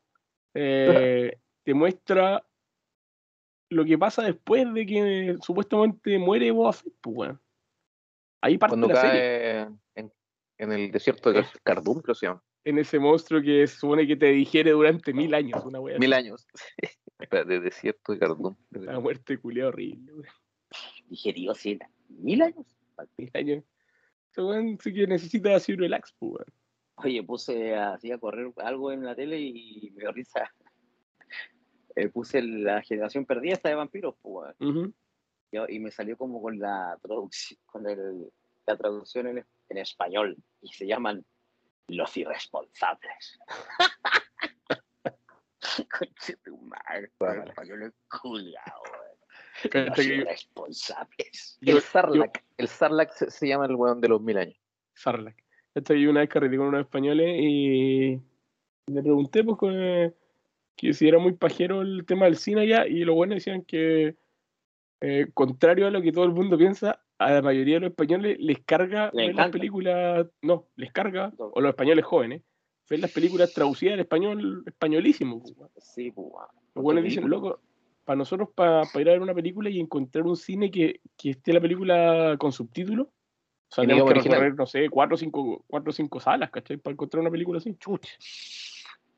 Eh, te muestra lo que pasa después de que supuestamente muere Boba Fett, pues, weón. Ahí parte
Cuando
la serie.
cae en, en el desierto de Cardum, creo se llama.
En ese monstruo que se supone que te digiere durante mil años, una wea.
Mil años. De desierto de Cardum.
La muerte culia horrible, weón.
Digerido así, mil años.
Mil años. Weón sí que necesita así un relax, pues.
Oye, puse así a correr algo en la tele y me dio risa. Eh, puse la generación perdida esta de vampiros, pues, weón.
Ujú.
Yo- y me salió como con la traducción, con el- la traducción en, en español y se llaman los irresponsables. Conche tu madre,
Vale.
el español es Los irresponsables.
Yo-
el Sarlacc. El Sarlacc se, se llama el weón de los mil años.
Sarlacc. Esta yo una vez carreté con unos españoles y le pregunté pues eh, que si era muy pajero el tema del cine allá y los buenos decían que eh, contrario a lo que todo el mundo piensa, a la mayoría de los españoles les carga ver las películas, no, les carga,
No.
o los españoles jóvenes, ver las películas traducidas al español españolísimo. pues.
Sí, pues, weón.
Los buenos dicen, loco, para nosotros, para ir a ver una película y encontrar un cine que, que esté la película con subtítulos, o sea,
En
tenemos que recorrer, no sé, cuatro o cinco, cuatro cinco salas, ¿cachai? Para encontrar una película así.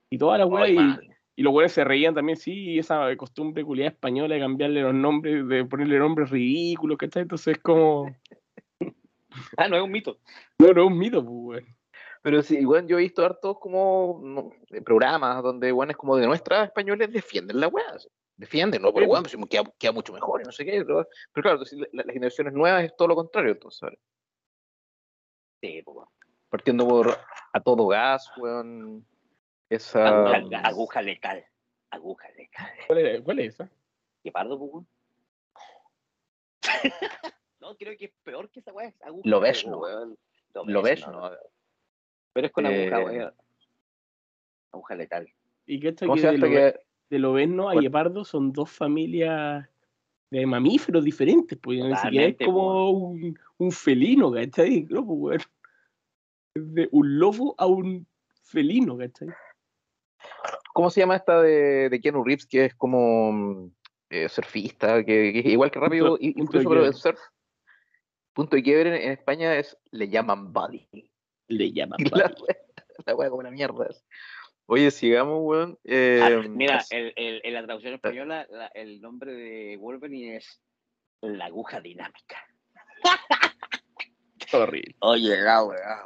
Y todas las weas,
Ay,
y. y los weones se reían también, sí, esa costumbre culiada española de cambiarle los nombres, de ponerle nombres ridículos, ¿cachai? Entonces es como,
Ah, no es un mito.
no, no es un mito, pues, weón.
Pero sí, igual yo he visto hartos como no, programas donde weones como de nuestras españoles defienden la weá. así. Defienden, no, pero
Sí,
weón, pues, queda, queda mucho mejor y no sé qué. Pero, pero claro, la- las generaciones nuevas es todo lo contrario, entonces. ¿sabes?
Sí, pues.
Partiendo por a todo gas, weón. Esa.
Aguja, aguja letal. Aguja letal.
¿Cuál es, cuál es esa?
¿Qué pardo, pues, weón? no, creo que es peor que esa weá. es Aguja
Lo ves, ¿no?
weón.
Lo ves, ¿no?
Pero es con aguja,
Eh,
weón. Aguja letal.
Y que
¿Cómo
que de, lo,
que.?
de a. Guepardo son dos familias de mamíferos diferentes, pues ni siquiera es como un, un felino, ¿cachai? No, pues, weón. De un lobo a un felino, ¿cachai?
¿Cómo se llama esta de, de Keanu Reeves que es como mm, eh, surfista, que, igual que rápido,
Punto-
y-
punto
incluso pero surf? Punto de quiebre en, en España es le llaman Buddy.
Le llaman
Y la wea, la wea como una mierda. Oye, sigamos, weón. Eh,
Ah, mira,
as-
el, el- en la traducción española, la- el nombre de Wolverine es la aguja dinámica.
horrible.
Oye, la weá,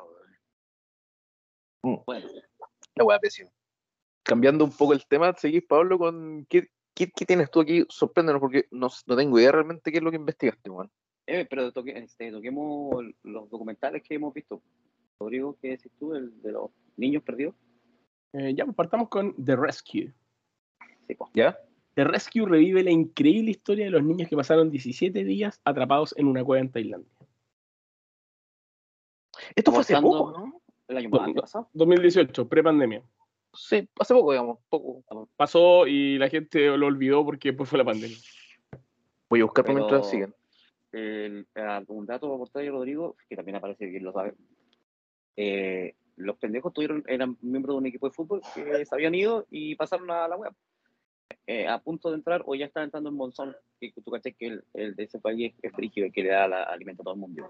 Mm.
weón. Bueno,
la wea pésima. Cambiando un poco el tema, seguís, Pablo, con. ¿Qué, qué, qué tienes tú aquí? Sorpréndenos, porque no, no tengo idea realmente qué es lo que investigaste, weón.
Eh, pero toque, este, toquemos los documentales que hemos visto. Rodrigo, ¿qué decís tú? El de los niños perdidos.
Eh, ya, pues partamos con The Rescue.
Sí, pues.
¿Ya?
The Rescue revive la increíble historia de los niños que pasaron 17 días atrapados en una cueva en Tailandia.
Esto fue hace poco, ¿no?
El año
No,
antepasado.
2018, pre-pandemia.
Sí, hace poco, digamos. Poco.
Pasó y la gente lo olvidó porque después fue la pandemia.
Voy a buscar por mientras siguen.
El- un dato para aportar ahí, Rodrigo, que también aparece que lo sabe. Eh, los pendejos tuvieron, eran miembros de un equipo de fútbol que se habían ido y pasaron a la web. Eh, a punto de entrar o ya están entrando en Monzón, que tú caché que el, el de ese país es frígido y que le da la, alimento a todo el mundo.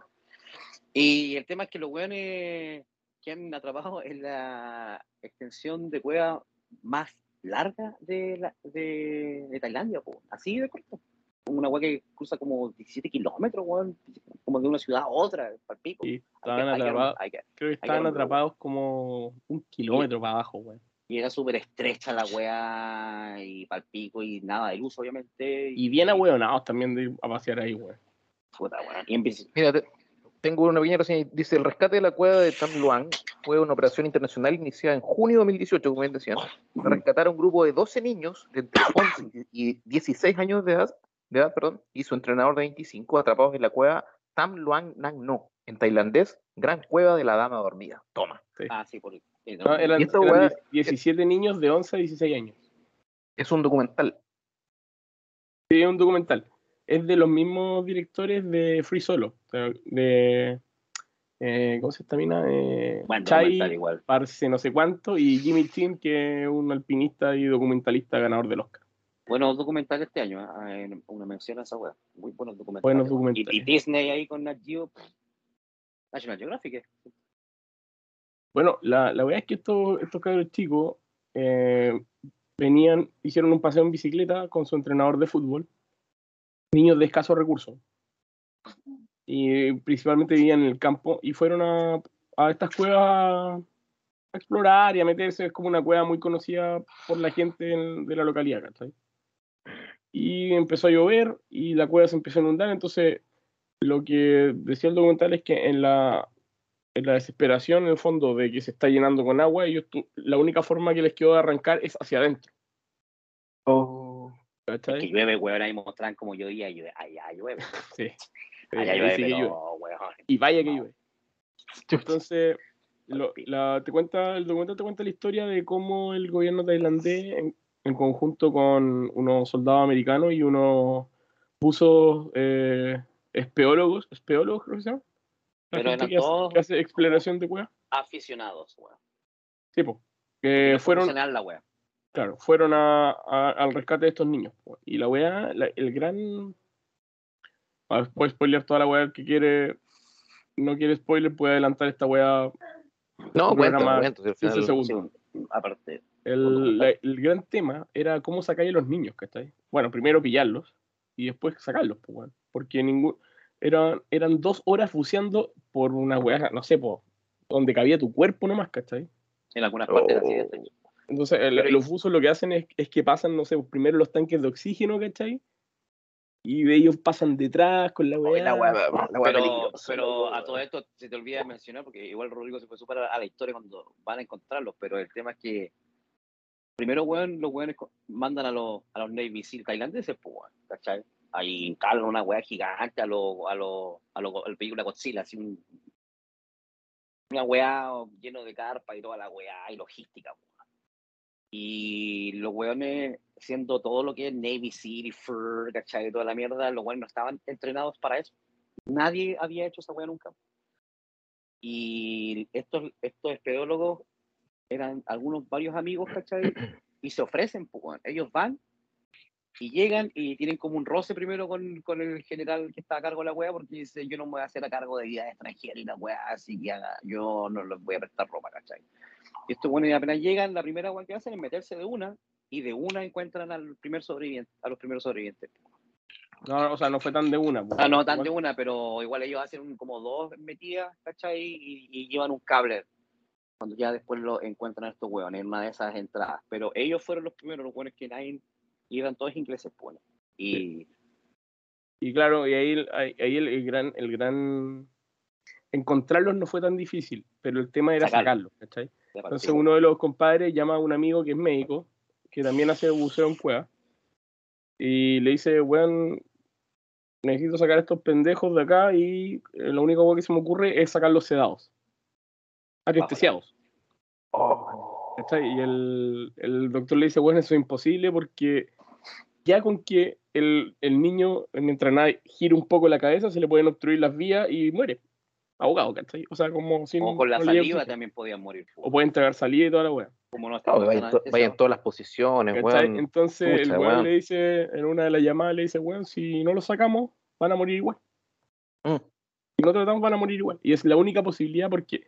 Y el tema es que los weones que han atrapado en la extensión de cueva más larga de, la, de, de Tailandia, po. así de corto. Como una hueá que cruza como 17 kilómetros, weón, como de una ciudad a otra, para pico.
Estaban atrapados, creo que estaban atrapados como un kilómetro para abajo, güey.
y era súper estrecha la weá y para pico y nada de luz, obviamente.
Y bien ahueonados también de ir a pasear ahí, güey.
Puta, weón. Y en bici-
Mira, te- tengo una pequeña reseña. Dice, el rescate de la cueva de Tam Luang fue una operación internacional iniciada en junio de 2018, como bien decían, para rescatar a un grupo de 12 niños de entre 11 y 16 años de edad, de edad perdón, y su entrenador de 25 atrapados en la cueva Tam Luang Nang No, en tailandés, Gran Cueva de la Dama Dormida. Toma.
Ah, sí, por sí, no,
No, eran,
Y esta
eran
weá-
17 niños de 11 a 16 años.
Es un documental.
Sí, es un documental. Es de los mismos directores de Free Solo. de. eh, ¿Cómo se esta mina? Eh,
Bueno,
Chai,
igual.
Parce no sé cuánto, y Jimmy Chin, que es un alpinista y documentalista ganador del Oscar.
Buenos documentales este año, ah, en- una mención a esa weá. Muy buenos documentales.
Buenos documentales.
y Disney ahí con Nat Geo, National Geographic. eh.
Bueno, la, la verdad es que estos, estos cabros chicos eh, venían, hicieron un paseo en bicicleta con su entrenador de fútbol, niños de escasos recursos. Y principalmente vivían en el campo y fueron a, a estas cuevas a explorar y a meterse. Es como una cueva muy conocida por la gente en- de la localidad. Y empezó a llover y la cueva se empezó a inundar. Entonces, lo que decía el documental es que en la, en la desesperación, en el fondo, de que se está llenando con agua, ellos la única forma que les quedó de arrancar es hacia adentro.
Es
¿Cachai?
que llueve, weón, ahí mostraban como llovía y llueve. Allá llueve.
Sí.
Allá llueve,
sí que
pero,
llueve.
weón.
Y vaya que
No.
llueve. Entonces, lo- la, te cuenta, el documental te cuenta la historia de cómo el gobierno tailandés, en, en conjunto con unos soldados americanos y unos buzos eh, espeólogos, espeólogos creo que se llama. La
Pero eran
que hace,
todos-
que hace exploración de cuevas.
Aficionados, weón.
Sí, po. Que fueron,
la weá.
Claro, fueron a, a- al rescate de estos niños. Y la weá, la- el gran. Ah, puede spoilear toda la weá que quiere. No quiere spoiler, puede adelantar esta weá.
No,
Un
cuenta,
programa
cuenta. si al
15
final-
segundos.
Sí, aparte.
El, la- el gran tema era cómo sacar a los niños, ¿cachai? Bueno, primero pillarlos y después sacarlos, weón. Porque ningún. Eran, eran dos horas buceando por una weá, no sé, po, donde cabía tu cuerpo nomás, ¿cachai?
En algunas partes así de
Oh.
hecho.
Entonces, el- los buzos lo que hacen es, es que pasan, no sé, primero los tanques de oxígeno, ¿cachai? Y ellos pasan detrás con la weá.
la weá, la weá
Pero, a todo esto se te olvida de mencionar, porque igual Rodrigo se fue súper a la historia cuando van a encontrarlos, pero el tema es que primero, weón, los weones mandan a los, a los Navy SEAL tailandeses, pues, weón, ¿cachai? Ahí encargan una weá gigante a los, a los, a los, al película Godzilla, así un, una weá lleno de carpa y toda la weá y logística, weón. Y los weones, siendo todo lo que es Navy SEAL y FUR, ¿cachai? Toda la mierda, los weones no estaban entrenados para eso. Nadie había hecho esa weá nunca. Y estos, estos espeólogos eran algunos, varios amigos, ¿cachai? Y se ofrecen, pues, ellos van y llegan y tienen como un roce primero con, con el general que está a cargo de la weá, porque dice, yo no me voy a hacer a cargo de vida extranjera y la weá, así que haga- yo no les voy a prestar ropa, ¿cachai? Y estos bueno, y apenas llegan, la primera weá que hacen es meterse de una, y de una encuentran al primer sobreviviente, a los primeros sobrevivientes.
No, o sea, no fue tan de una. po.
Ah, no tan de una, pero igual ellos hacen un- como dos metidas, ¿cachai? Y, y llevan un cable. Cuando ya después lo encuentran a estos hueones en una de esas entradas. Pero ellos fueron los primeros, los hueones que nadie, y eran todos ingleses, pues. Y,
Y claro, y ahí, ahí ahí el, el gran, el gran encontrarlos no fue tan difícil, pero el tema era
Sacarlos. de
Entonces uno de los compadres llama a un amigo que es médico, que también hace buceo en cueva, y le dice, weón, necesito sacar a estos pendejos de acá y eh, lo único que se me ocurre es sacarlos sedados, anestesiados.
Oh.
¿cachai? Y el, el doctor le dice, bueno, eso es imposible porque ya con que el, el niño, mientras nada, gire un poco la cabeza, se le pueden obstruir las vías y muere. Ahogado, ¿cachai? O sea, como sin...
O con la
no
saliva
oxígeno.
también podían morir.
O pueden tragar saliva y toda la weá.
Como no
Claro,
estaban
vaya, en to- vaya todas las posiciones, weón.
Entonces el
Pucha,
weón. le dice, en una de las llamadas le dice, weón, si no lo sacamos, van a morir igual.
Mm.
Si no tratamos, van a morir igual. Y es la única posibilidad porque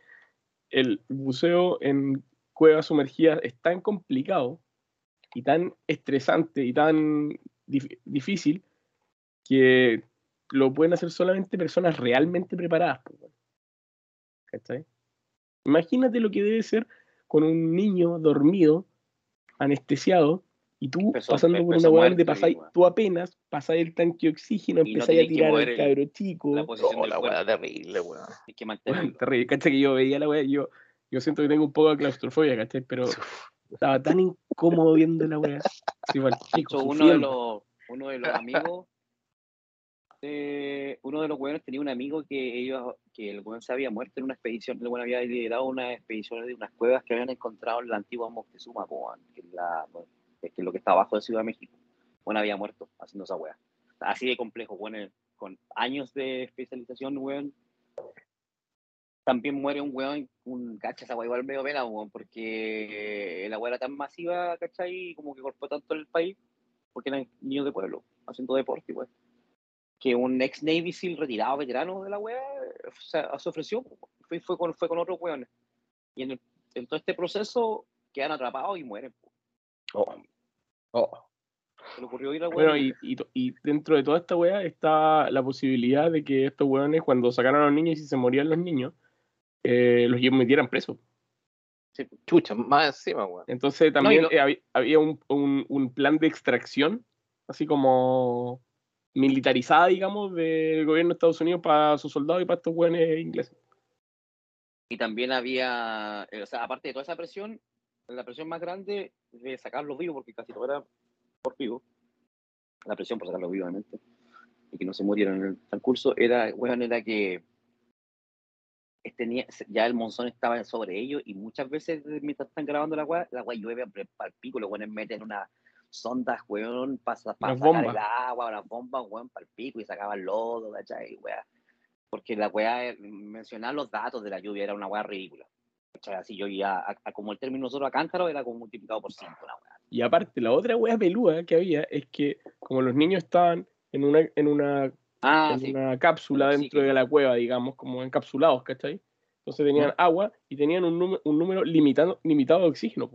el buceo en cuevas sumergidas es tan complicado y tan estresante y tan dif- difícil que lo pueden hacer solamente personas realmente preparadas. ¿Cachai? Imagínate lo que debe ser con un niño dormido, anestesiado, y tú
Peso-
pasando por una weá donde pasáis, tú apenas pasáis el tanque de oxígeno,
Y no
empezáis a tirar al
el-
cabro chico.
La posición
Oh, la weá terrible, weón.
Hay que mantenerlo.
terrible. ¿Cachai? Que yo veía la weá, yo, yo siento que tengo un poco de claustrofobia, ¿cachai? Pero estaba tan incómodo viendo la weá. Sí,
uno de los, uno de los amigos, eh, uno de los buenos tenía un amigo que ellos, que el weón se había muerto en una expedición, el weón había liderado una expedición de unas cuevas que habían encontrado en la antigua Moctezuma, weón, que es, la, que es lo que está abajo de Ciudad de México. Bueno, había muerto haciendo esa weá. Así de complejo, weón, con años de especialización, weón. También muere un weón, un cacha, esa weá igual medio pena, weón, porque la weá era tan masiva, ¿cachai? Como que golpeó tanto en el país, porque eran niños de pueblo, haciendo deporte, weón. Que un ex Navy SEAL retirado, veterano de la weá, o sea, se ofreció, fue, fue, con, fue con otros weones. Y en, el- en todo este proceso quedan atrapados y mueren. po.
Oh. Oh.
Se le ocurrió ir al
Bueno,
weón.
y, y, y dentro de toda esta weá está la posibilidad de que estos weones, cuando sacaran a los niños y se morían los niños, eh, los metieran presos.
Sí.
Chucha, más encima, weón.
Entonces también
lo-
eh, había, había un, un- un plan de extracción, así como militarizada, digamos, del gobierno de Estados Unidos para sus soldados y para estos weones ingleses.
Y también había, eh, o sea, aparte de toda esa presión, la presión más grande de sacarlos vivos, porque casi todo era por vivo, la presión por sacarlos vivos, obviamente, y que no se murieran en el transcurso, era, weón, era que tenía, ya el monzón estaba sobre ellos y muchas veces mientras están grabando la weá, la weá llueve para el pico, los weones meten unas sondas, weón, para sacar
bombas.
el agua, las bombas, weón, para el pico y sacaban lodo, ¿cachai? Weá. Porque la weá, mencionar los datos de la lluvia era una weá ridícula. ¿cachai? Así yo ya, a- a- como el término nosotros a cántaro, era como multiplicado por 5 la weá.
Y aparte, la otra wea pelúa que había es que como los niños estaban en una, en una,
Ah,
en
sí.
una cápsula
Bueno, sí,
dentro de la cueva, digamos, como encapsulados, ¿cachai? Entonces tenían agua y tenían un, número- un número limitado, limitado de oxígeno.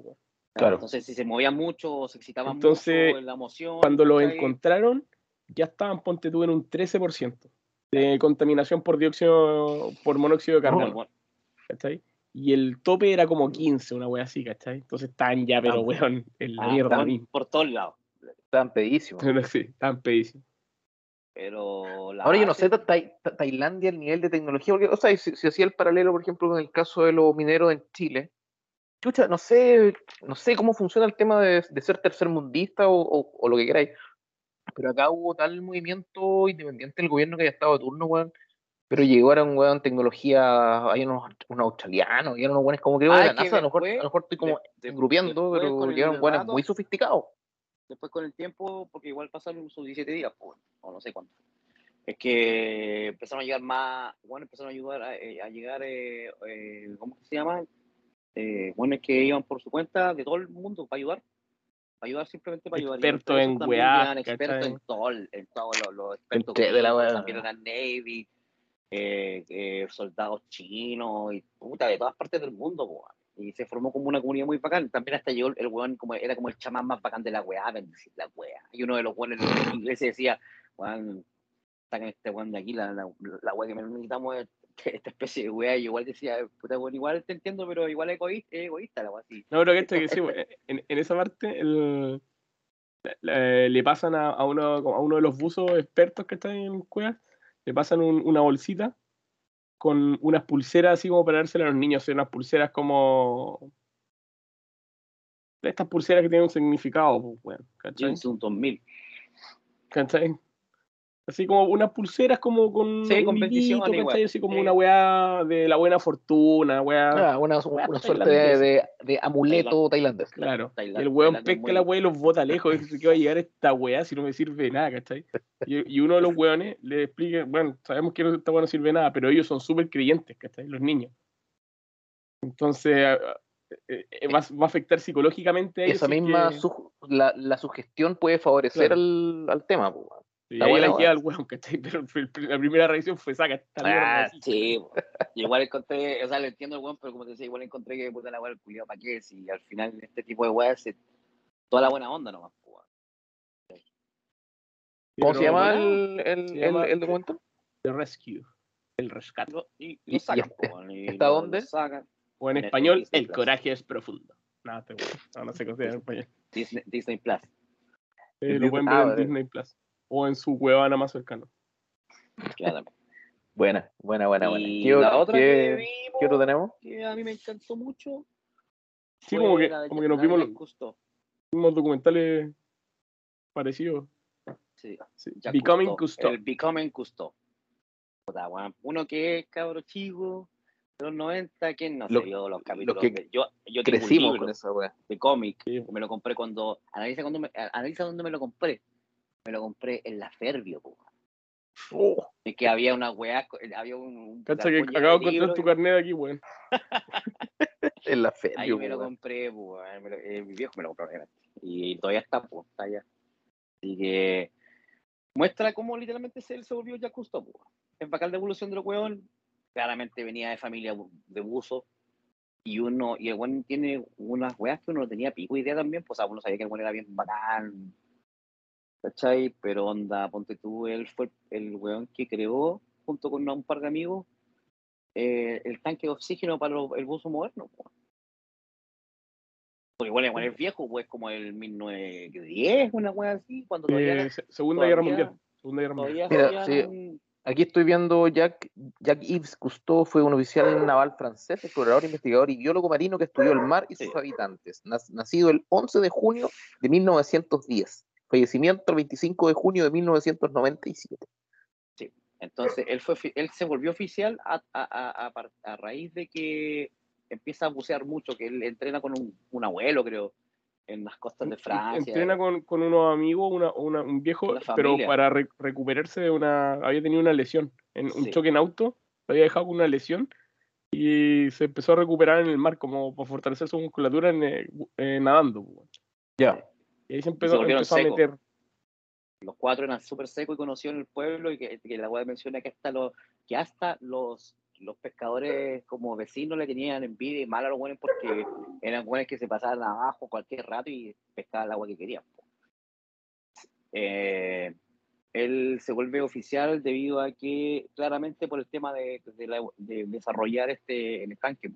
Claro.
Entonces, si se movían mucho o se excitaban
Entonces,
mucho en la emoción.
Cuando los encontraron, ya estaban, ponte tú, en un 13% de contaminación por dióxido, por monóxido de
No,
carbono,
bueno,
¿cachai? Y el tope era como 15, una wea así, ¿cachai? Entonces estaban ya, pero
Ah,
weón, en la
ah,
mierda
estaban
misma.
por todos lados.
Estaban pedísimos.
Sí, estaban pedísimos.
Pero la
Ahora yo no sé, Ta- Tai- Ta- Tailandia, el nivel de tecnología, porque, o sea, si, si hacía el paralelo, por ejemplo, con el caso de los mineros en Chile, chucha, no sé, no sé cómo funciona el tema de, de ser tercermundista o, o, o lo que queráis, pero acá hubo tal movimiento independiente del gobierno que haya estado de turno, weón, pero llegaron, weón, tecnología, hay unos, unos australianos, y eran unos buenos como creo
Ah,
de la NASA, a lo mejor, a
después-
lo mejor estoy como
de- de-
pero llegaron buenos
rato-
muy sofisticados.
Después con el tiempo, porque igual pasaron sus 17 días, pues, o no sé cuánto. Es que empezaron a llegar más, bueno, empezaron a ayudar a, eh, a llegar, eh, eh, ¿cómo se llama? Eh, bueno, es que iban por su cuenta de todo el mundo para ayudar. Para ayudar simplemente para ayudar.
Expertos en weá,
expertos en todo, en todos los, los expertos
de la weá.
también eran Navy, eh, eh, soldados chinos y puta, de todas partes del mundo, po, y se formó como una comunidad muy bacán. También hasta llegó el weón, como, era como el chamán más bacán de la weá, bendecir la weá. Y uno de los weones ingleses decía, weón, sacan este weón de aquí, la, la, la weá que necesitamos es esta especie de weá. Y igual decía, puta weón, igual te entiendo, pero igual es egoísta, egoísta la weá así.
No, pero que esto que sí, en, en esa parte, el, le, le pasan a, a uno, a uno de los buzos expertos que están en cuevas, le pasan un- una bolsita con unas pulseras así como para dársela a los niños, o sea, unas pulseras como... Estas pulseras que tienen un significado, pues, weón, ¿cachai?
James un 2000.
¿Cachai? Así como unas pulseras como con
Sí,
un ¿cachai?
igual.
Así como
Sí.
una weá de la buena fortuna, weá.
Ah, una, suerte de, de- de amuleto tailandés.
Claro. Y
Tailandia-
el weón pesca la weá y los bota lejos. Y dice que va a llegar esta weá si no me sirve de nada, ¿cachai? Y, y uno de los weones le explica, bueno, sabemos que esta weá no sirve de nada, pero ellos son súper creyentes, ¿cachai? Los niños. Entonces, eh, eh, va, va a afectar psicológicamente a ellos.
Esa misma
que-
su- la, la sugestión puede favorecer
Claro.
al, al tema. Weón.
y ahí
buena,
la queda el weón, ¿cachai? Pero la primera reacción fue saca esta.
Ah, sí, igual encontré, o sea, lo entiendo el weón, pero como te decía, igual encontré que puta la del culiado para qué, si al final este tipo de weas se- toda la buena onda nomás, weón.
¿Cómo se llama el, el, el-
llama-
el documental?
The Rescue. El rescate.
Y,
Y-
sacan,
este-
weón,
¿está
lo-
dónde?
lo sacan.
O en español,
Disney
el
Plus.
coraje es profundo. No, te- no, no se considera en español.
Disney, Disney Plus.
Eh, lo pueden ver
Ah,
en. Disney Plus. O en su cuevana más cercano.
claramente.
Buena, buena, buena, buena.
Y
¿Qué,
la otra que
qué-
vimos,
qué otro tenemos?
que a mí me encantó mucho,
Sí, como que, como que nos vimos los mismos documentales parecidos.
Sí.
Sí. Becoming
Cousteau,
Cousteau.
El Becoming Cousteau. Uno que es cabro chico, de los 90, ¿quién no
Lo-
se vio los capítulos?
que
de- yo, yo
Crecimos con esa weá.
de cómic,
Sí.
me lo compré cuando, analiza, cuando me, analiza dónde me lo compré. Me lo compré en la Ferbio, po.
Oh,
Y que había una weá, co- había un... un
cacha que acabo de
de
encontrar tu
y-
carnet aquí, weón.
En la fe.
Ahí me lo compré, weón, me lo- eh, mi viejo me lo compró, obviamente. Y todavía está, pues, está allá. Así que muestra cómo literalmente él se volvió ya justo, pues. Es bacán la evolución del weón. Claramente venía de familia de buzo. Y uno, y el weón tiene unas weas que uno no tenía pico idea también, pues, o sea, uno sabía que el weón era bien bacán. ¿Cachai? Pero onda, ponte tú, él fue el weón que creó, junto con un par de amigos, eh, el tanque de oxígeno para el buzo moderno. pues. Porque igual, igual es viejo, pues como el 1910, una wea así, cuando todavía,
Eh, se- Segunda Guerra
todavía-
Mundial. Segunda Guerra Mundial.
Aquí estoy viendo Jack, Jack Yves Cousteau fue un oficial naval francés, explorador, investigador y biólogo marino que estudió el mar y sus
Sí.
habitantes. Nac- Nacido el 11 de junio de 1910. Fallecimiento el 25 de junio de 1997.
Entonces, él, fue, él se volvió oficial a, a, a, a raíz de que empieza a bucear mucho, que él entrena con un, un abuelo, creo, en las costas de Francia.
Entrena con, con unos amigos, una, una- un viejo,
Una
pero para re- recuperarse de una. Había tenido una lesión. En un
Sí.
choque en auto, lo había dejado con una lesión y se empezó a recuperar en el mar, como para fortalecer su musculatura en, eh, nadando. pues.
Ya.
Y ahí se empezó,
volvieron
empezó a meter.
Los cuatro eran súper secos y conocidos en el pueblo y que, que la web menciona que hasta, los, que hasta los, los pescadores como vecinos le tenían envidia y mal a los buenos porque eran buenos que se pasaban abajo cualquier rato y pescaban el agua que querían. Eh, él se vuelve oficial debido a que, claramente por el tema de, de la- de desarrollar este el estanque,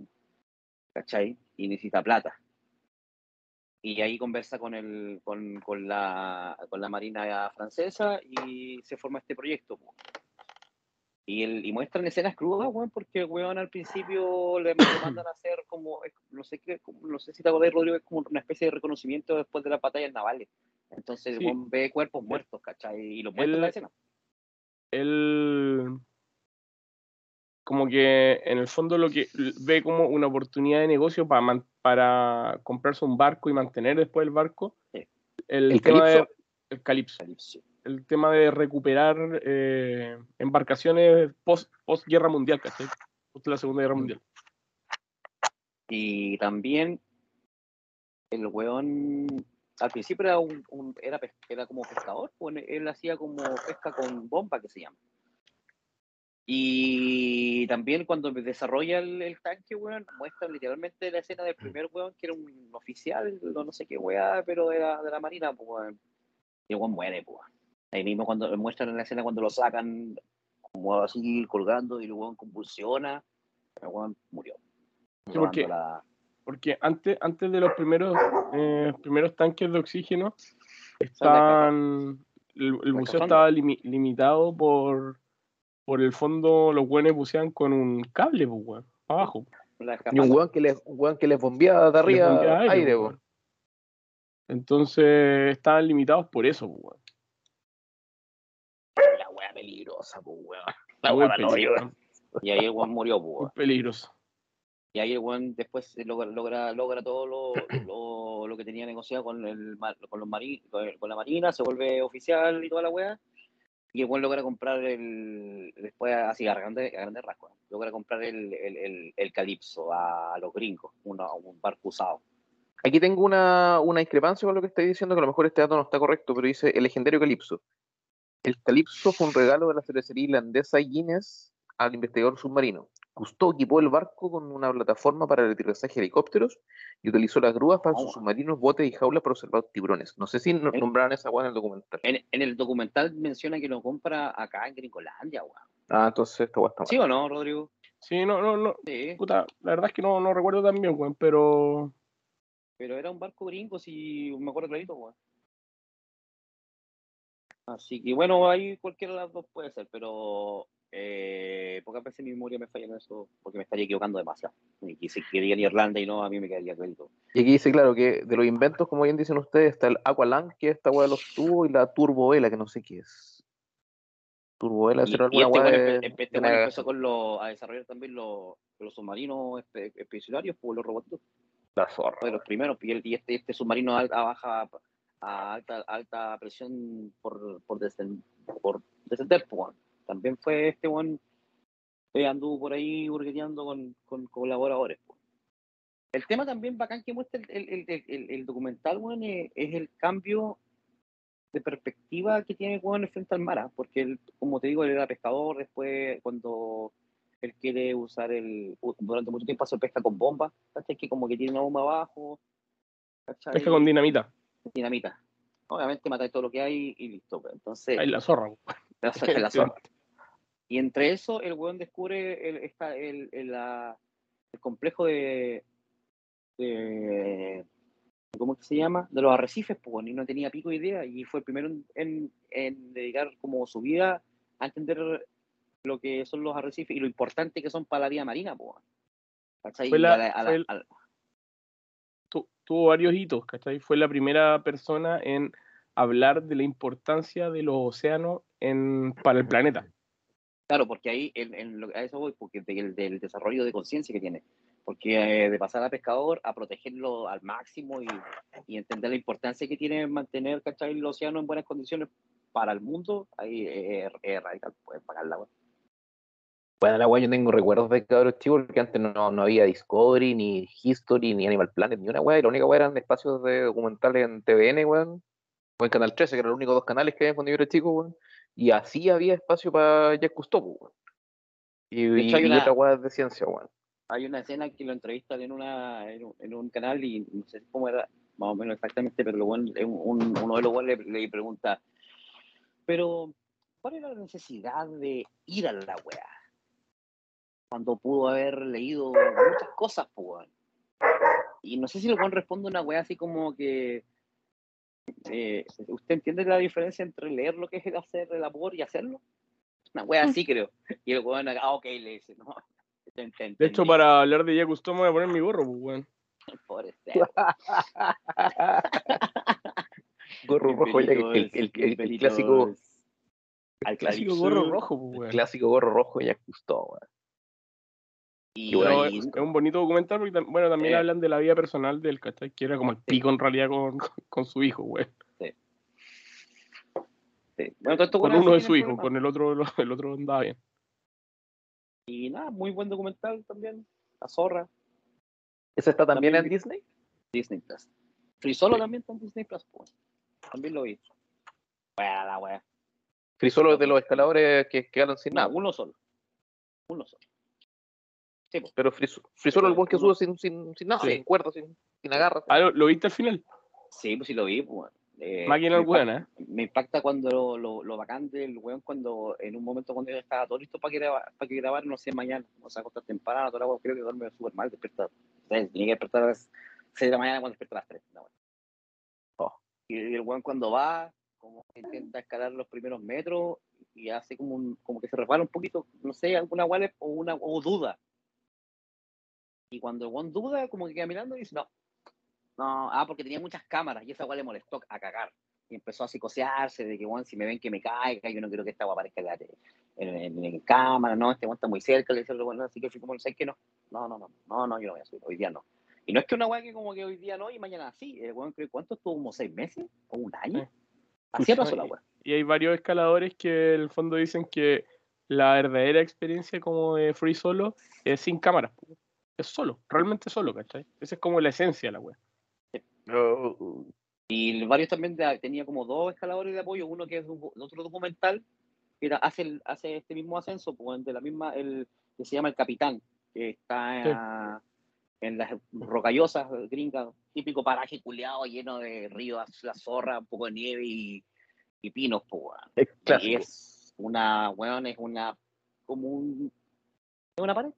¿cachai? Y necesita plata. Y ahí conversa con, el, con, con, la, con la Marina Francesa y se forma este proyecto. Y, el, y muestran escenas crudas, weón, porque weón al principio le, le mandan a hacer como, no sé qué, como- no sé si te acordás, Rodrigo, es como una especie de reconocimiento después de las batallas navales. Entonces
Sí.
weón ve cuerpos muertos, ¿cachai? Y los muestra en la escena.
Él. Como que en el fondo lo que ve como una oportunidad de negocio para, man- para comprarse un barco y mantener después el barco.
Sí.
El,
¿El
tema de.
Calypso?
El.
Apocalipsis.
el tema de recuperar eh, embarcaciones post, post guerra mundial, ¿cachai? Post la segunda guerra mundial.
Y también el weón al principio era un, un- era, pes- era como pescador, pues, él hacía como pesca con bomba que se llama. Y también cuando desarrolla el, el tanque, weón, muestra literalmente la escena del primer weón, que era un oficial, no, no sé qué weá, pero era de la marina, pues weón. Y el weón muere, pues. Ahí mismo cuando muestran la escena cuando lo sacan, como así colgando, y el weón convulsiona, el weón murió.
Sí, porque-
la-
Porque antes, antes de los primeros, eh, primeros tanques de oxígeno, Están. El, el buceo estaba limi- limitado por. Por el fondo, los buenos bucean con un cable, pues, weón. Abajo.
Y un weón que les, un weón que les bombeaba de arriba
bombea
aire,
aire,
weón.
Entonces estaban limitados por eso, pues, weón.
La wea peligrosa, pues weón. La
peligroso,
weón.
Y ahí el weón murió, pues. weón.
peligroso.
Y ahí el weón después logra, logra, logra todo lo, lo, lo que tenía negociado con, el, con, los mari- con, el- con la marina, se vuelve oficial y toda la weá. Y el logra comprar el. Después, así a grandes a grandes rasgos, logra comprar el, el, el, a, los gringos, una- un barco usado.
Aquí tengo una, una discrepancia con lo que estoy diciendo, que a lo mejor este dato no está correcto, pero dice el legendario Calipso. El Calipso fue un regalo de la cervecería irlandesa Guinness al investigador submarino. Cousteau equipó el barco con una plataforma para el aterrizaje de helicópteros y utilizó las grúas para sus
Oh.
submarinos, botes y jaulas para observar tiburones. No sé si no-
Eh.
nombraron esa weá en el documental.
En, en el documental menciona que lo compra acá en Gringolandia, weón.
Ah, entonces esta weá está mal.
¿Sí o no, Rodrigo?
Sí, no, no, no.
Sí.
Puta, la verdad es que no, no recuerdo tan bien, weón, pero.
Pero era un barco gringo, si me acuerdo clarito, weón. Así que bueno, ahí cualquiera de las dos puede ser, pero eh, pocas veces mi memoria me falla en eso porque me estaría equivocando demasiado. Y si quería en Irlanda y no, a mí me quedaría clarito.
Y aquí dice, claro, que de los inventos, como bien dicen ustedes, está el Aqualang, que es esta weá de los tubos, y la Turbovela, que no sé qué es. Turbovela, será alguna
este weón
de-
empe- este
de
empezó con lo, a desarrollar también los, los submarinos expedicionarios, pues, los robotitos.
La zorra.
de los primeros, y, este, este submarino a, a baja a alta, alta presión por, por, descend- por descender, pues. También fue este one anduvo por ahí burgueteando con, con colaboradores. pues. El tema también bacán que muestra el, el, el, el- documental, weón, es, es el cambio de perspectiva que tiene weón frente al mar, ¿ah? porque él, como te digo, él era pescador, después cuando él quiere usar el, durante mucho tiempo hace pesca con bombas, ¿cachai? Que como que tiene una bomba abajo, ¿cachai?
Pesca con dinamita.
dinamita. Obviamente matáis todo lo que hay y listo. pues. Entonces,
Ahí la zorra,
la la zorra. Y entre eso, el weón descubre el, esta- el, el, la- el complejo de, de- ¿Cómo que se llama? De los arrecifes, pues, y no tenía pico idea. Y fue el primero en, en- en dedicar como su vida a entender lo que son los arrecifes y lo importante que son para la vida marina, pues.
tuvo varios hitos, ¿cachai? Fue la primera persona en hablar de la importancia de los océanos en, para el planeta.
Claro, porque ahí en, en a eso voy, porque del, del desarrollo de conciencia que tiene. Porque eh, de pasar a pescador a protegerlo al máximo y, entender la importancia que tiene mantener ¿cachai? el océano en buenas condiciones para el mundo, ahí es, es radical, puedes pagarla. weón.
Bueno, la weá, yo tengo recuerdos de cabros chicos porque antes no, no había Discovery, ni History, ni Animal Planet, ni una weá, y la única weá eran espacios de documentales en TVN, weón, o en Canal 13, que eran los únicos dos canales que había cuando yo era chico, weón, y así había espacio para Jack Cousteau, weón. Y,
hecho, hay
y- y
una-
otra weá de ciencia, weón.
Hay una escena que lo entrevistan en, una, en, un, en un canal y no sé cómo era más o menos exactamente, pero lo bueno, es un- un- uno de los buenos le, le pregunta, pero ¿cuál era la necesidad de ir a la weá? Cuando pudo haber leído muchas cosas, pues, weón. Y no sé si lo buen responde una weá así como que. Eh, ¿Usted entiende la diferencia entre leer lo que es hacer el amor y hacerlo? Una weá así, creo. Y el weón, ah, ok, le dice, no.
De hecho, para hablar de Jack Cousteau me voy a poner mi gorro, pues, weón.
pobre.
Gorro rojo, ya que el, el- el- el- el clásico,
Al
Clásico
Calipso.
gorro rojo, pues,
el
weón.
clásico gorro rojo Jack Cousteau, weón.
Y,
es, es un bonito documental porque, bueno, también
Eh.
hablan de la vida personal del ¿cachai? Que era como el pico en realidad con, con su hijo, weón.
sí. Bueno, todo esto
Con uno de
sí
su hijo, con el otro, el otro andaba bien.
Y nada, muy buen documental también. La zorra,
¿Ese está también,
También-
en Disney?
Disney Plus. Free Solo también está en Disney Plus. pues. También lo vi. Bueno, la wea.
Free solo de los escaladores que quedaron sin
No,
nada.
uno solo. Uno solo. Sí.
Pero free solo el buen que sube sin, sin, sin nada,
Sí.
sin cuerda, sin, sin agarra.
Ah, ¿lo, lo viste al final?
Sí, pues sí lo vi. Pues. Eh,
Máquina
me
buena, ¿eh?
impacta- Me impacta cuando lo, lo, lo bacán del weón, cuando en un momento cuando ya estaba todo listo para que, grabar, para que grabar, no sé, mañana, o sea, acostar temprano, toda la wea, creo que duerme súper mal, despierta. Tenía que despertar a las 6 de la mañana cuando despierta a las 3. No, Y el weón cuando va, como intenta escalar los primeros metros y hace como un, como que se resbala un poquito, no sé, alguna wallet o una o duda. Y cuando el weón duda, como que queda mirando y dice, no, no, ah, porque tenía muchas cámaras y esa weón le molestó a cagar. Y empezó a psicosearse de que, weón, si me ven que me caiga, yo no quiero que esta weón aparezca en, en, en, cámara, no, este weón está muy cerca, le dice bueno, así que fui como, sé que no, no, no, no, no, no, yo no voy a subir, hoy día no. Y no es que una weá que como que hoy día no y mañana sí. El weón, ¿cuánto estuvo? ¿Como seis meses? ¿O un año? Así pasó la weá.
Y hay varios escaladores que en el fondo dicen que la verdadera experiencia como de free solo es sin cámaras. Es solo, realmente solo, ¿cachai? Esa es como la esencia de la weá.
Y varios también tenía como dos escaladores de apoyo, uno que es otro documental, que hace, hace este mismo ascenso, pues, de la misma, el, que se llama El Capitán, que está en las rocallosas gringas, típico paraje culeado lleno de ríos, la zorra, un poco de nieve y, y pinos, pues, y es una, weón, es una, como un, ¿es una pared,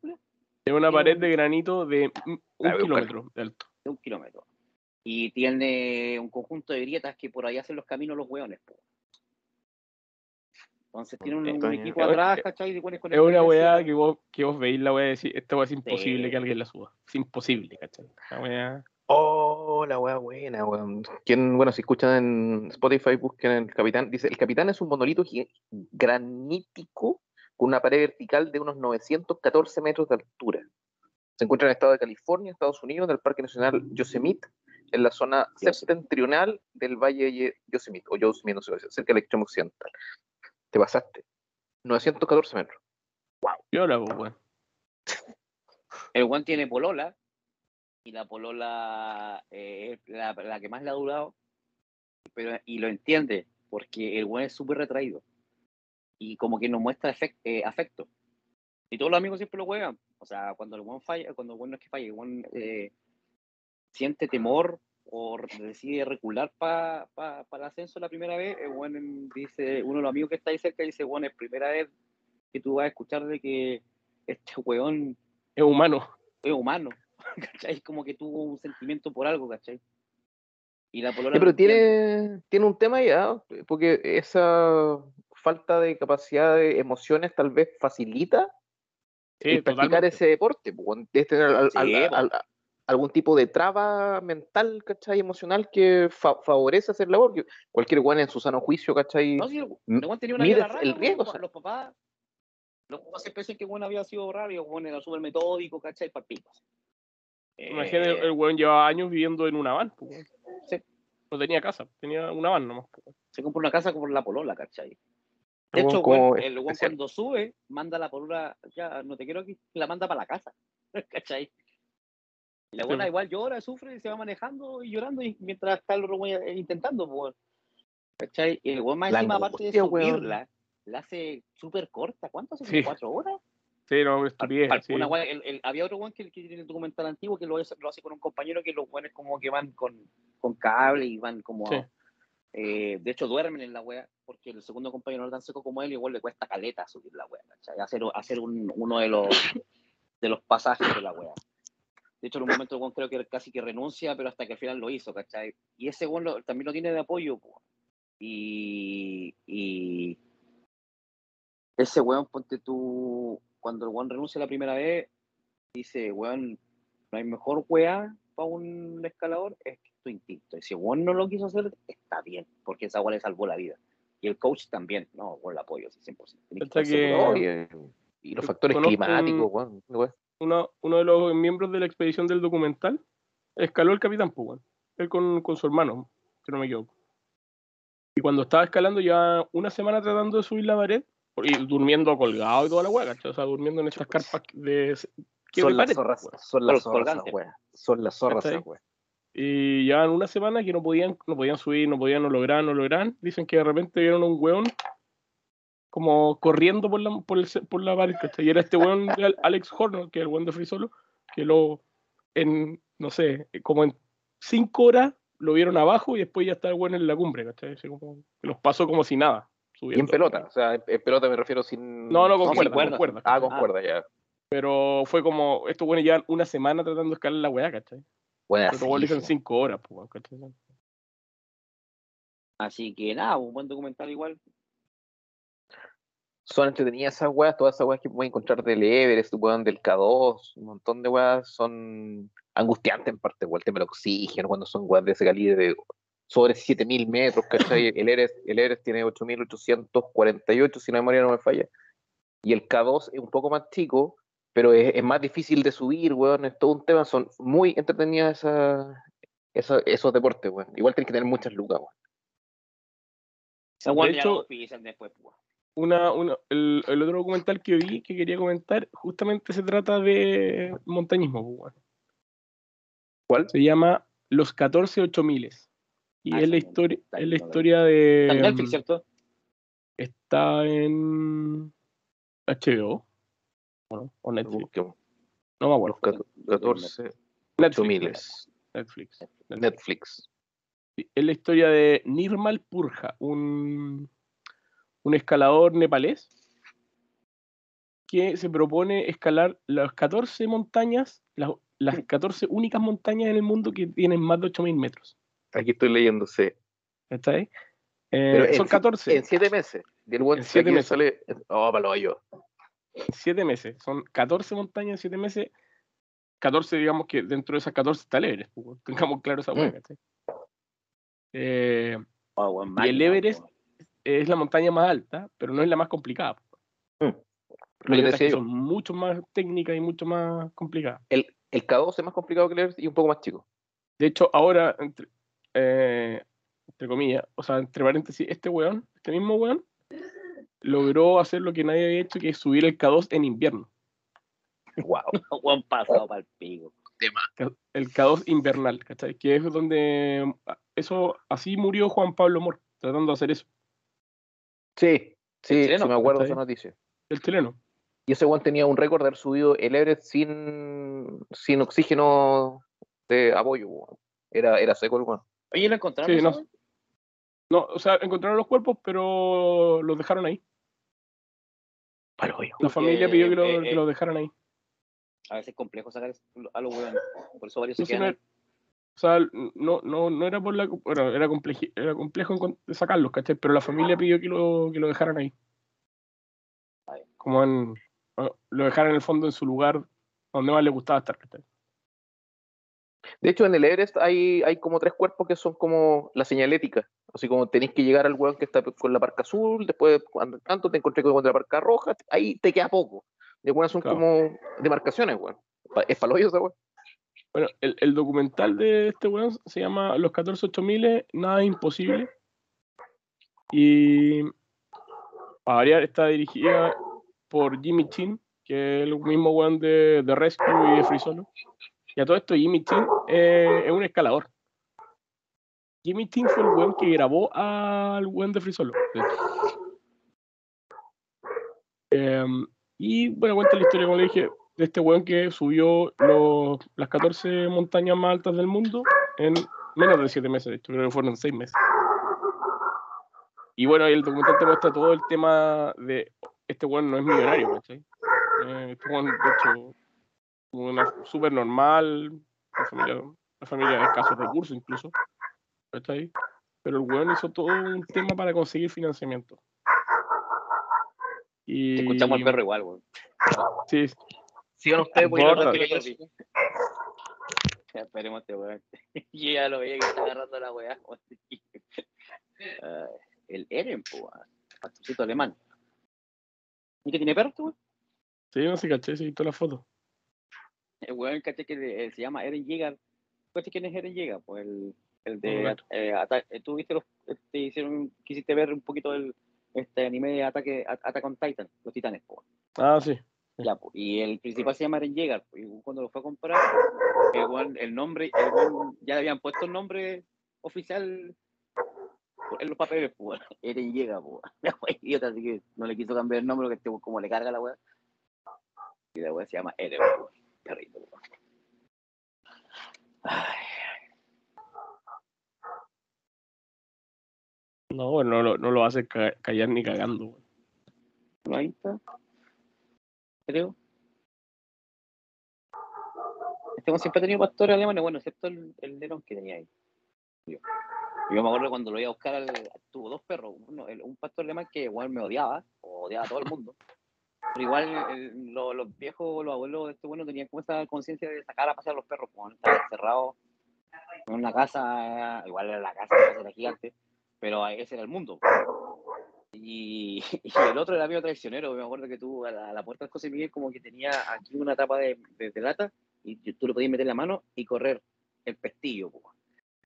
Es una pared de granito de un, kilómetro de alto.
De un kilómetro. Y tiene un conjunto de grietas que por ahí hacen los caminos los weones, pues. Entonces tiene un, equipo atrás, ¿cachai?
es una weá que vos, que vos veis la weá y decís, esta weá es imposible que alguien la suba. Es imposible, ¿cachai? La weá.
Oh, la weá buena, weón. Quien, bueno, si escuchan en Spotify, busquen el capitán. Dice, el capitán es un monolito granítico con una pared vertical de unos 914 metros de altura. Se encuentra en el estado de California, Estados Unidos, en el Parque Nacional Yosemite, en la zona septentrional del Valle Yosemite, o Yosemite, no sé, cerca del extremo occidental. Te pasaste. 914 metros.
Wow. Yo la weón.
El Juan tiene polola. Y la polola eh, es la, que más le ha durado. Pero, y lo entiende. Porque el Juan es súper retraído. Y como que nos muestra eh, afecto. Y todos los amigos siempre lo juegan. O sea, cuando el Juan falla, cuando el Juan no es que falle, el Juan eh, siente temor o decide recular para pa, el ascenso la primera vez, bueno, dice, uno de los amigos que está ahí cerca dice, bueno, es primera vez que tú vas a escuchar de que este weón
es humano.
Es humano, ¿cachai? Como que tuvo un sentimiento por algo, ¿cachai?
Y la polona pero tiene, tiene un tema ya, porque esa falta de capacidad de emociones tal vez facilita practicar ese deporte. Tener al, algún tipo de traba mental, ¿cachai? Emocional que favorece hacer labor. Cualquier guan en su sano juicio, ¿cachai? No,
sí, el, tenía una vida rara, el riesgo. Los, papás, los papás se pensan que bueno había sido raro y el era súper metódico, ¿cachai? Para
Imagínate, el weón llevaba años viviendo en una van. Sí. No tenía casa, tenía una van nomás.
Se compró una casa por la polola, ¿cachai? De hecho, bueno, el weón cuando sube, manda la polola, ya no te quiero aquí, la manda para la casa, ¿cachai? La buena igual llora, sufre, se va manejando y llorando y mientras está el otro intentando, pues. ¿Cachai? Y el weón más encima, aparte de subirla, la hace súper corta. ¿Cuánto hace? ¿Cuatro horas?
Sí, no, estupidez. Sí.
Había otro weón que, que, tiene el documental antiguo que lo, lo, hace con un compañero que los weones como que van con, con cable y van como. Eh, de hecho, duermen en la wea porque el segundo compañero no es tan seco como él, igual le cuesta caleta subir la wea, ¿cachai? Hacer, hacer un, uno de los, pasajes de la wea. De hecho, en un momento creo que casi que renuncia, pero hasta que al final lo hizo. Y ese weón también lo tiene de apoyo, Y, y ese weón, ponte tú, cuando el weón renuncia la primera vez, dice, weón, no hay mejor weá para un escalador, es tu instinto. Y si weón no lo quiso hacer, está bien, porque esa weón le salvó la vida. Y el coach también, no, con el apoyo, 100%.
y los factores climáticos, weón
uno, uno de los miembros de la expedición del documental escaló el capitán Pugan, pues, él con, con, su hermano, si no me equivoco. Y cuando estaba escalando ya una semana tratando de subir la pared, y durmiendo colgado y toda la hueá, o sea, durmiendo en estas carpas de...
Son las, zorras, son las zorras, Son las zorras,
Y en una semana que no podían, no podían subir, no podían, no lograr, no lograr. Dicen que de repente vieron un hueón como corriendo por la, por, el, por la pared, Y era este weón Alex Horner, que es el weón de Free Solo, que lo, en, no sé, como en cinco horas lo vieron abajo y después ya está el weón en la cumbre, ¿cachai? como, los pasó como si nada.
Subiendo. Y en pelota, o sea, en pelota me refiero sin...
No, no, con, cuerda, con
Ah, con cuerda, ya.
Pero fue como, estos weones ya una semana tratando de escalar la weá, ¿cachai? Bueno, Pero dicen cinco horas, pues.
Así que nada, un buen documental igual.
Son entretenidas esas weas, todas esas weas que pueden encontrar del Everest, weón, del K2, un montón de weas son angustiantes en parte, weón, el tema del oxígeno, cuando son weas de ese calibre de sobre 7000 metros, ¿cachai? El Everest, el Everest tiene 8848, si la memoria no me falla. Y el K2 es un poco más chico, pero es, es más difícil de subir, weón, es todo un tema, son muy entretenidas esas, esos deportes, weón. Igual tienes que tener muchas lucas, weón.
De hecho-. Una, una, el, el otro documental que vi que quería comentar justamente se trata de montañismo. weón.
¿Cuál?
Se llama Los 14 8000 y
Ah,
es la historia es la historia de
Está en Netflix,
mm,
¿cierto?
está en HBO ¿o no? o Netflix no me acuerdo
Los 14,
Netflix,
8000
Netflix, Netflix.
Netflix.
Es la historia de Nirmal Purja, un, un escalador nepalés que se propone escalar las 14 montañas, las, las 14 únicas montañas en el mundo que tienen más de 8000 metros.
Aquí estoy leyéndose.
¿Está ahí?
En
son
si-
14
En siete meses. Y el buen
En siete
aquí
meses.
sale. Oh, para lo yo.
En 7 meses. Son 14 montañas en 7 meses. 14, digamos que dentro de esas 14 está el Everest. pues, Tengamos claro esa hueá,
Mm.
¿cachai? Eh,
Oh,
Y el Everest- es la montaña más alta, pero no es la más complicada.
Mm.
Hay
Lo que decía yo.
son mucho más técnicas y mucho más complicadas.
El, el K2 es más complicado que el Everest y un poco más chico.
De hecho, ahora, entre, eh, entre comillas, o sea, entre paréntesis, este weón, este mismo weón, logró hacer lo que nadie había hecho, que es subir el K2 en invierno.
Wow.
Weón pasado para el pico.
K- El K2 invernal, ¿cachai? Que es donde, eso, así murió Juan Pablo Mor, tratando de hacer eso,
Sí, sí,
chileno,
sí me acuerdo esa noticia.
el chileno.
Y ese one tenía un récord de haber subido el Everest sin, sin oxígeno de apoyo. Era, era seco el one.
Oye, ¿lo encontraron?
Sí, no. No, o sea, encontraron los cuerpos, pero los dejaron ahí.
Hoyo.
La familia pidió que, lo-
eh,
que
eh,
los dejaran ahí.
A veces es complejo sacar a los. Por eso varios
No
quedan
o sea, no, no, no era por la. Bueno, era, compleji- era complejo sacarlos, ¿cachai? Pero la familia pidió que lo, que lo dejaran ahí. Como en. Lo dejaran en el fondo en su lugar donde más le gustaba estar, ¿cachai?
De hecho, en el Everest hay, hay como tres cuerpos que son como la señalética. Así como tenéis que llegar al weón que está con la parca azul, después cuando tanto te encontré con la parca roja, ahí te queda poco. De weón son
Claro.
como demarcaciones, weón. Es paloyo esa weón.
Bueno, el, el documental de este weón se llama Los 14 8000, Nada Imposible. Y. Para variar, está dirigida por Jimmy Chin, que es el mismo weón de, de Rescue y de Free Solo. Y a todo esto, Jimmy Chin eh, es un escalador. Jimmy Chin fue el weón que grabó al weón de Free Solo. Em, y bueno, cuenta la historia, como le dije, de este weón que subió las 14 montañas más altas del mundo en menos de 7 meses, de hecho, creo que fueron 6 meses. Y bueno, el documental te muestra todo el tema de este weón no es millonario. Eh, este weón, de hecho, una súper normal, una familia, una familia de escasos recursos incluso, ¿cachai? Pero el weón hizo todo un tema para conseguir financiamiento. Y,
Te escuchamos al perro igual, weón.
Sí,
Sigan ustedes,
a
Ya, esperemos este weón. Yo ya lo veía que está agarrando la weá. weón. Ah, el Eren, pues, weón. pastorcito alemán. ¿Y qué tiene perro, este weón?
sí, no sé, caché, sí, todas las fotos.
El weón, caché que eh, se llama Eren Yeager. ¿Cuál quién es Eren Yeager? Pues el, el de. eh, eh, Tú viste los. eh, Te hicieron. Quisiste ver un poquito el. Este anime de ataque, Attack on Titan, los titanes, pues.
Ah, sí.
Ya, pues, y el principal se llama Eren Yeager. Y cuando lo fue a comprar, el, weón- el nombre, el weón- ya le habían puesto el nombre oficial en los papeles, pues. Eren Yeager, pues. La wea idiota, así que no le quiso cambiar el nombre porque este, como le carga la weá. Y la weá se llama Eren, pues, Ay,
No, no, lo- no lo hace ca- callar ni cagando.
ahí está. Creo. Este siempre ha tenido pastores alemanes, bueno, excepto el, el Nerón que tenía ahí. Yo me acuerdo cuando lo iba a buscar, al, tuvo dos perros, uno, el- un pastor alemán que igual me odiaba, o odiaba a todo el mundo. Pero igual lo- los viejos, los abuelos de este bueno tenían como esa conciencia de sacar a pasear a los perros, como estaban encerrados en una casa, igual era la casa, la era gigante, pero ese era el mundo. Y, y el otro era medio traicionero, me acuerdo que tú a la, puerta del José Miguel como que tenía aquí una tapa de, de, de lata y tú le podías meter la mano y correr el pestillo, po.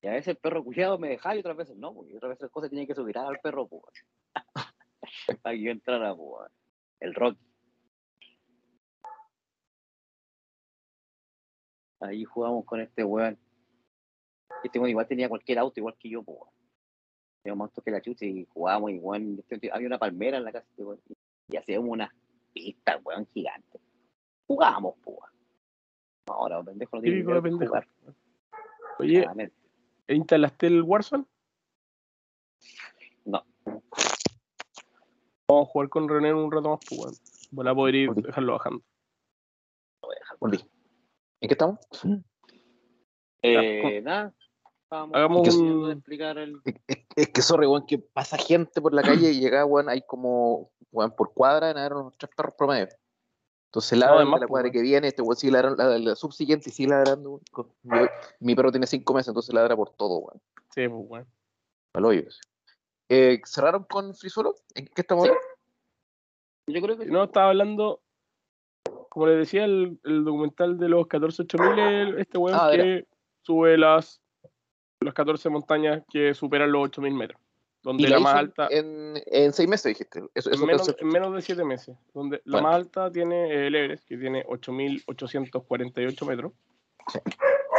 Y a veces el perro cuidado me dejaba y otras veces no, po, y otras veces José tenía que subir al perro, po. para que yo entrara, po. El Rocky. Ahí jugamos con este weón. Este weón igual tenía cualquier auto, igual que yo, po. Teníamos más autos que la chucha y jugábamos este tío- había una palmera en la casa este weón, y hacíamos unas pistas, weón, gigantes. Jugábamos, po. Ahora, los pendejos no dinero para
pendejo.
jugar.
Oye. ¿instalaste el Warzone?
No.
Vamos a jugar con René en un rato más, pues, weón. Voy a poder ir, dejarlo bajando.
Volví. ¿En qué estamos?
Eh, nada. Estábamos
Hagamos un-
explicar el.
Es, es- es que sorry, weón, que pasa gente por la calle y llega, weón, hay como, weón, por cuadra en unos tres perros promedio. Entonces ladran de la
pues,
cuadra que viene, este weón sigue ladrando, la, la subsiguiente y sigue ladrando, mi perro tiene cinco meses, entonces ladra por todo, weón.
Sí, pues, weón.
Al hoyo. Eh, ¿Cerraron con Frisuelo? ¿En qué estamos
Sí. Yo creo que.
No, estaba hablando, como les decía, el, el documental de los 14.8000, el- este weón
Ah,
que sube las, las 14 montañas que superan los 8.000 metros. Donde
Y
la,
la
más alta,
En, en seis meses, dijiste. Eso,
en menos,
alcanzó-
en menos de 7 meses. Donde la más alta tiene el Everest, que tiene 8.848 metros.
Sí.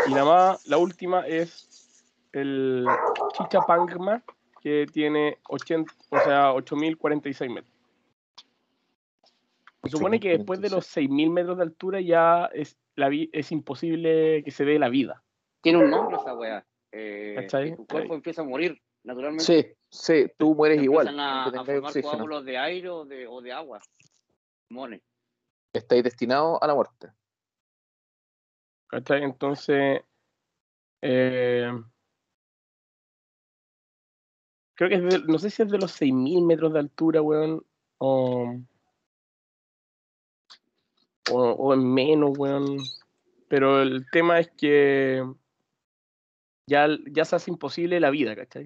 Y la, más, la última es el Chichapangma, que tiene 80, o sea, 8.046 metros. Se supone que después de los 6.000 metros de altura ya es, la vi- es imposible que se dé la vida.
Tiene un nombre esa weá. Eh, tu cuerpo empieza a morir naturalmente.
Sí, sí, tú mueres
Empiezan
igual.
A, a formar
oxígeno.
coágulos de aire o de, o de agua. Mones.
Estáis destinados a la muerte.
¿Cachai? Entonces, eh, creo que es de- no sé si es de los 6.000 metros de altura, weón, o, o, o en menos, weón. Pero el tema es que ya, ya se hace imposible la vida, ¿cachai?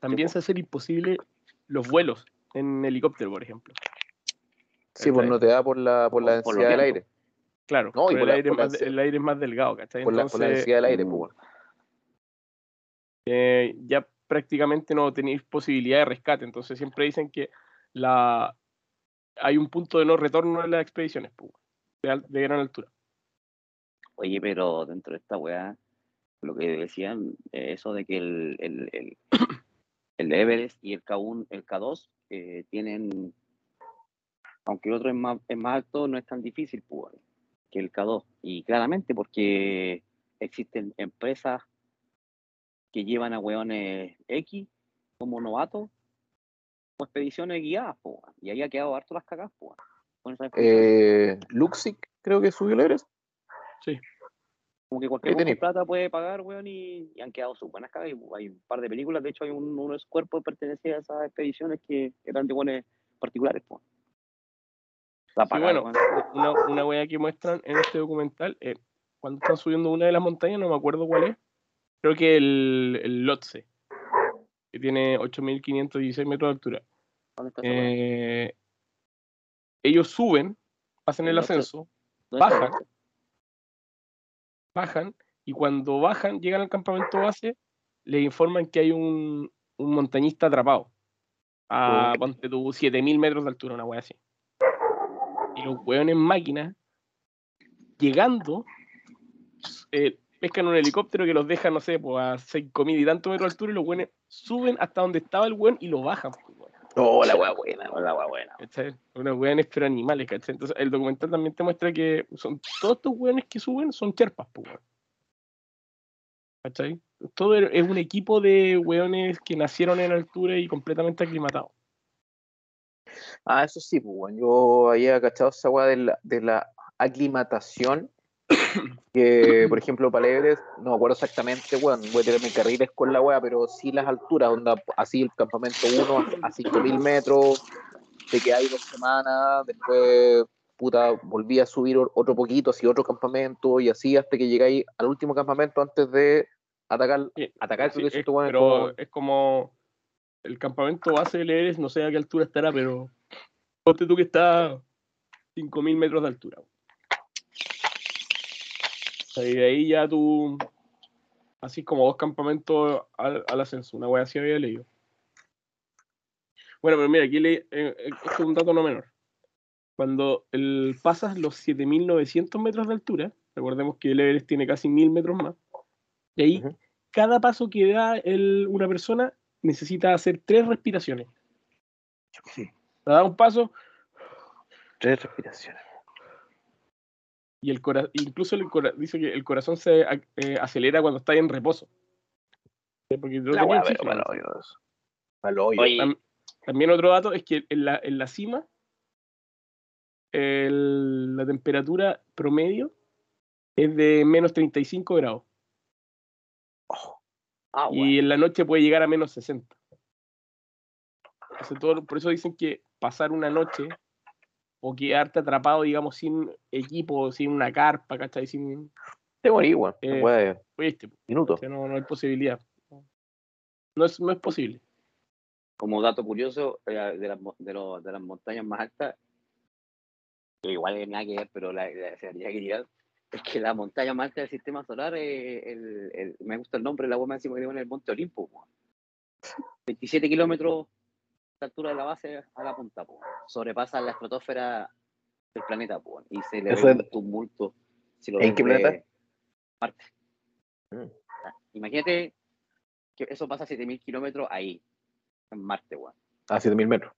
También se hace imposible los vuelos en helicóptero, por ejemplo.
Sí, pues no te da por la, por la densidad del aire.
Claro,
No, y
pero
por
el,
la-
aire
por la
más,
densidad-
el aire es más delgado, ¿cachai?
Por la, por la densidad del aire, pues, weón.
eh, ya prácticamente no tenéis posibilidad de rescate. Entonces siempre dicen que la hay un punto de no retorno en las expediciones pues, de, de gran altura.
Oye, pero dentro de esta weá, lo que decían, eh, eso de que el, el, el, el Everest y el K1, el K2 eh, tienen, aunque el otro es más, es más alto, no es tan difícil pues, que el K2. Y claramente porque existen empresas que llevan a weones X como novatos o expediciones guiadas, pues, y ahí ha quedado harto las cagas, pues, expediciones.
Eh, Luxic, creo que subió el Everest.
Como que cualquier con plata puede pagar, weón, y, y han quedado sus buenas cagas. Y hay un par de películas, de hecho, hay un, unos cuerpos que pertenecían a esas expediciones que eran de buenos particulares, pues. La
Sí,
pagaron,
bueno,
weón.
una, una wea que muestran en este documental, eh, cuando están subiendo una de las montañas, no me acuerdo cuál es, creo que el, el Lhotse, que tiene 8.516 metros de altura. Eh, ellos suben, hacen
El
ascenso,
¿Dónde está
bajan. bajan y cuando bajan, llegan al campamento base, les informan que hay un, un montañista atrapado a,
Oh.
ponte tú, 7000 metros de altura, una wea así. Y los weones en máquina, llegando, eh, pescan un helicóptero que los deja, no sé, pues a 5000 y tantos metros de altura y los weones suben hasta donde estaba el weón y lo bajan. pues.
Oh, la weá buena.
La weá buena.
¿cachai? Unos weones pero animales, ¿cachai? Entonces el documental también te muestra que son todos estos weones que suben son cherpas, pues, weón. ¿Cachai? Todo er- es un equipo de weones que nacieron en altura y completamente aclimatados.
Ah, eso sí, pues. Yo había cachado esa weá de la, de la aclimatación que, por ejemplo, para Everest, no me acuerdo exactamente, bueno, voy a tener mis carriles con la wea, pero sí las alturas, onda, así el campamento 1 a 5.000 metros, de que hay dos semanas, después, puta, volví a subir otro poquito, así otro campamento, y así hasta que llegáis al último campamento antes de atacar,
Sí,
atacar
Sí, es pero
como-
es como el campamento base del Everest, no sé a qué altura estará, pero ponte tú que está a 5.000 metros de altura. Y de ahí ya tú, así como dos campamentos al, al ascenso, una wea así había leído. Bueno, pero mira, aquí le, eh, eh, esto es un dato no menor. Cuando el, pasas los 7.900 metros de altura, recordemos que el Everest tiene casi 1.000 metros más, y ahí cada paso que da el- una persona necesita hacer tres respiraciones. Da un paso
tres respiraciones.
Y el cora- incluso el cora- dice que el corazón se eh, acelera cuando está en reposo. Porque no
La pero
Tam- También otro dato es que en la, en la cima el- la temperatura promedio es de menos 35 grados.
Ah,
y en la noche puede llegar a menos 60. Entonces, todo- por eso dicen que pasar una noche o quedarte atrapado, digamos, sin equipo, sin una carpa, ¿cachai? Sin...
Te morí, weón.
Eh,
Wea de
Oíste,
minutos.
o sea, no, no hay posibilidad. No es, no es posible.
como dato curioso, eh, de, las, de, los- de las montañas más altas, que igual es nada que ver, pero la, la- se que tirar, es que la montaña más alta del sistema solar, es el, el- me gusta el nombre, la web máxima que tiene el Monte Olimpo. po. 27 kilómetros de altura de la base a la punta, po. sobrepasa la estratosfera del planeta, po, y se le ve un tumulto. Si lo
¿En qué planeta?
Marte.
Mm.
Imagínate que eso pasa a 7000 kilómetros ahí, en Marte, weón.
A 7000 metros.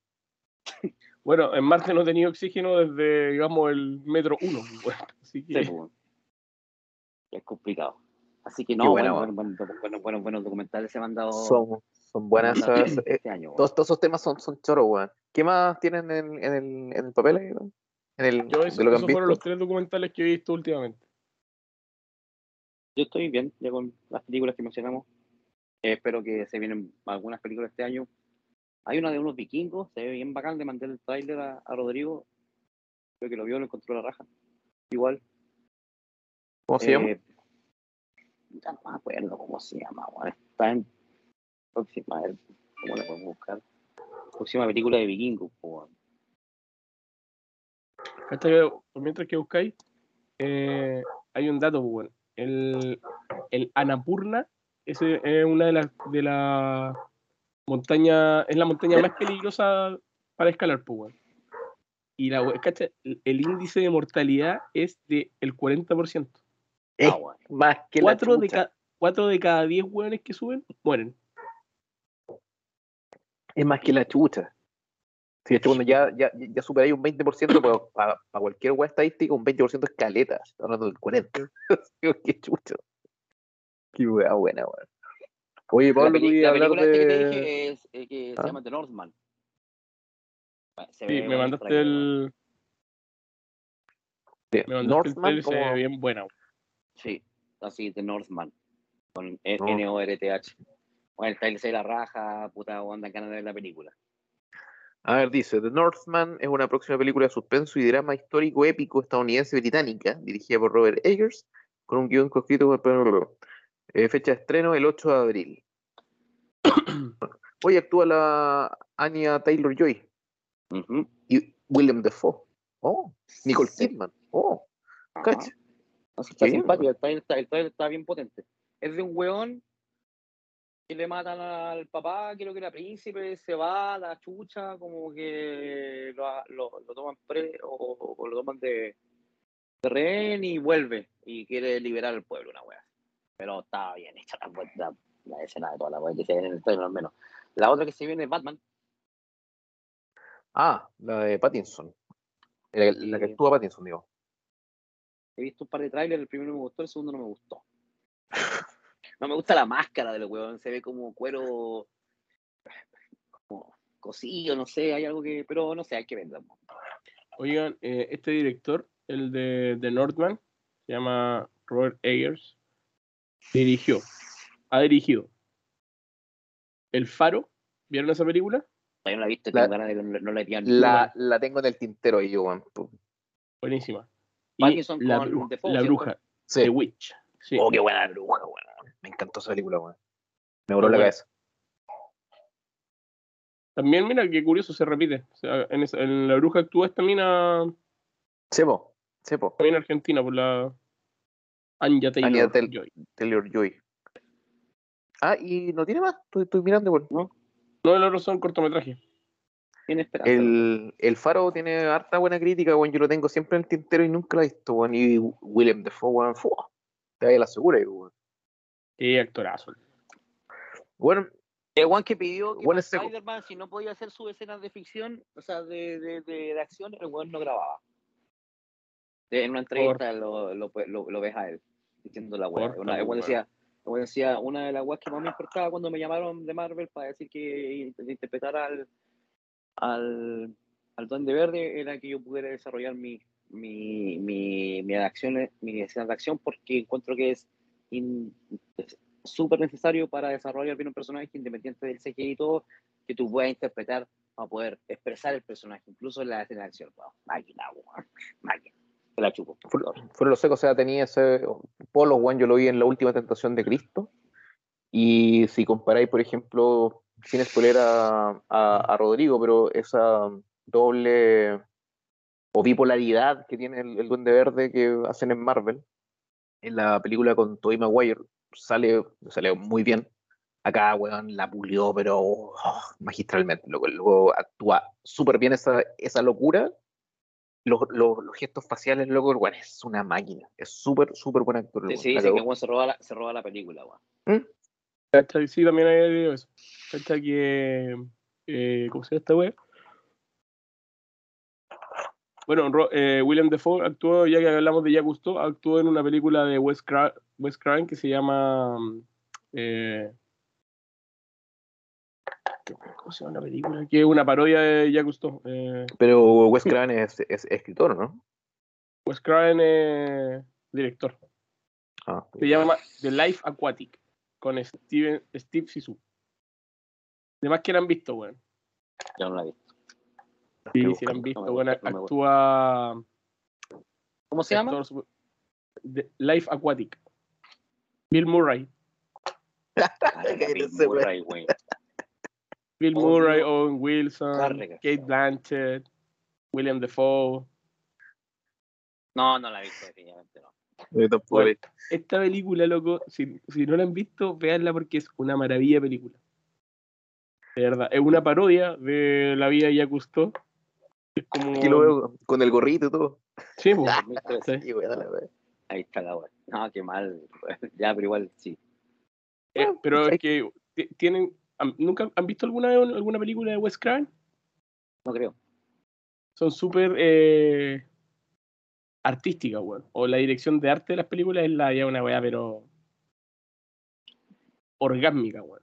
Bueno, en Marte no tenía oxígeno desde, digamos, el metro uno. pues, así que,
Sí, pues. Es complicado. Así que no, bueno, bueno, bueno, bueno, bueno, buenos documentales se me han dado
Son, son buenas esas. eh,
este año. weón.
todos, todos esos temas son, son choros, weón. ¿Qué más tienen en, en, el, en el papel ahí, weón? En el,
yo eso-
de lo que han
esos fueron los tres documentales que he visto últimamente.
Yo estoy bien ya con las películas que mencionamos. Eh, espero que se vienen algunas películas este año. Hay una de unos vikingos, se ve bien bacán, le mandé el trailer a, a Rodrigo. Creo que lo vio, lo encontró la raja. Igual.
¿Cómo se llama?
Eh, Ya no me acuerdo cómo se llama, weón. Está en próxima, a ver, ¿cómo la podemos buscar? Próxima película de
por Mientras que buscáis, eh, hay un dato, bueno. El, el Annapurna ese es una de las de las montañas, es la montaña más peligrosa para escalar, pues. Y la, ¿cachai? El, índice de mortalidad es del 40%.
Es
Ah,
más que la
Cuatro de,
chucha.
ca- cuatro de cada 10 hueones que suben mueren.
Es más que la chucha. De hecho, cuando ya, ya, ya superáis un 20%, para, para cualquier web estadística, un 20% es caleta. Estoy hablando del 40%. Digo, Qué chucha. Qué wea buena, weón. Oye,
La,
Pablo,
peli- la
a hablar
película esta que te dije es eh, que
¿Ah?
se llama The Northman. Se
Sí, me mandaste el.
de
Me mandaste el
Northman,
trailer, se ve
como...
bien buena.
Sí, así, The Northman. Con E-
No.
N-O-R-T-H. Bueno, el trailer se la raja, puta, onda ganas de ver la película.
A ver, dice, The Northman es una próxima película de suspenso y drama histórico épico estadounidense británica, dirigida por Robert Eggers, con un guion coescrito por... Eh, fecha de estreno el 8 de abril. Hoy actúa la Anya Taylor-Joy y William Defoe. Oh, Nicole. Kidman. Oh, cacha.
Así está simpático, el trailer está, el trailer está bien potente. Es de un weón que le matan al papá, creo que era príncipe, se va la chucha, como que lo, lo, lo toman pre o, o lo toman de, de rehén y vuelve y quiere liberar al pueblo, una wea. Pero está bien hecha la, la, la escena de toda la wea que se ve en el trailer al menos. La otra que se viene es Batman.
Ah, la de Pattinson. La, la que actúa Pattinson, digo.
He visto un par de trailers, el primero me gustó, el segundo no me gustó. No me gusta la máscara del weón, se ve como cuero como cosido, no sé, hay algo que, pero no sé, hay que verlo.
Oigan, eh, este director, el de, de Northman, se llama Robert Eggers, dirigió, ha dirigido El Faro, ¿vieron esa película?
Yo no la he visto,
La-
tengo ganas de que no, no la he.
La, la tengo en el tintero ahí, yo, weón.
Buenísima. Y
Parkinson
la,
Defoe,
la bruja,
Sí.
The Witch. Sí.
Oh, qué buena bruja, weón. Me encantó esa película, weón. Me voló la
Bueno.
cabeza.
También, mira, qué curioso, se repite. O sea, en, esa- en La Bruja actúa esta mina,
Sepo, Sepo.
también argentina, por la Anya Taylor
Anya Tel-
Joy.
Taylor Joy. Ah, y no tiene más. Estoy, estoy mirando, weón.
No, el otro son cortometrajes.
El, el Faro tiene harta buena crítica, weón. Yo lo tengo siempre en el tintero y nunca la he visto, weón. Y Willem Dafoe, weón. ¡fua! Te vaya la segura, weón.
Qué actorazo.
Bueno,
El one que pidió que
Bueno, ese-
Spider-Man, si no podía hacer sus escenas de ficción, o sea, de, de, de, de acción, el weón no grababa. En una entrevista lo, lo, lo, lo ves a él diciendo la weá.
Corta,
Una- El
pues,
weón decía, el decía, una de las weas que más me importaba cuando me llamaron de Marvel para decir que in- interpretara al, al, al Duende Verde era que yo pudiera desarrollar mi, mi, mi, mi acciones, mi escenas de acción porque encuentro que es súper necesario para desarrollar bien un personaje independiente del CGI y todo, que tú puedas interpretar para poder expresar el personaje, incluso en la escena de acción. Wow, máquina, weón, máquina. La chupo.
fuera fuera lo seco, o sea, tenía ese polo. Yo lo vi en la última tentación de Cristo. Y si comparáis, por ejemplo, sin spoiler a, a, a Rodrigo, pero esa doble o bipolaridad que tiene el, el Duende Verde que hacen en Marvel, en la película con Tobey Maguire, sale, sale muy bien. Acá, weón, la pulió, pero oh, magistralmente. Luego, luego actúa súper bien esa, esa locura. Los, los, los gestos faciales, loco, weón es una máquina. Es súper, súper buen actor.
Sí,
weón.
sí, dice que weón se roba la, se roba la película, weón.
¿Cachai? Sí, también hay eso. ¿Cachai? Que. Eh, ¿Cómo se llama esta wea? Bueno, eh, William Defoe actuó, ya que hablamos de Ya Gusto, actuó en una película de Wes, Cra Wes Craven que se llama. mm, eh, ¿Cómo se llama la película? Que es una parodia de Ya Gusto. Eh,
Pero Wes Craven es, es escritor, ¿no?
Wes Craven es director.
Ah,
Se llama The Life Aquatic con Steven, Steve Sisu. De más que la han visto, weón.
Yo no la vi.
Sí, sí la han visto,
no me
weón.
gusta, no me gusta.
Actúa.
¿Cómo se llama?
The Life Aquatic. Bill Murray.
Bill. Murray, weón.
Bill
Obvio.
Murray, Owen Wilson. Kate Blanchett, William Defoe.
No, no la he visto, definitivamente no.
Bueno. Esta película, loco, si, si no la han visto, véanla porque es una maravilla película. De verdad, es una parodia de la vida de Jacques Cousteau. Como.
Aquí lo veo con el gorrito y todo.
Sí, po.
2013.
Sí.
Sí, weón, dale, weón.
Ahí está la weón. No, qué mal. Ya, pero igual sí.
Eh, pero es que ti- tienen. han- ¿Nunca han visto alguna vez alguna película de Wes Craven?
No creo.
Son súper eh, artísticas, weón. O la dirección de arte de las películas es la ya una weá, pero. orgásmica, weón.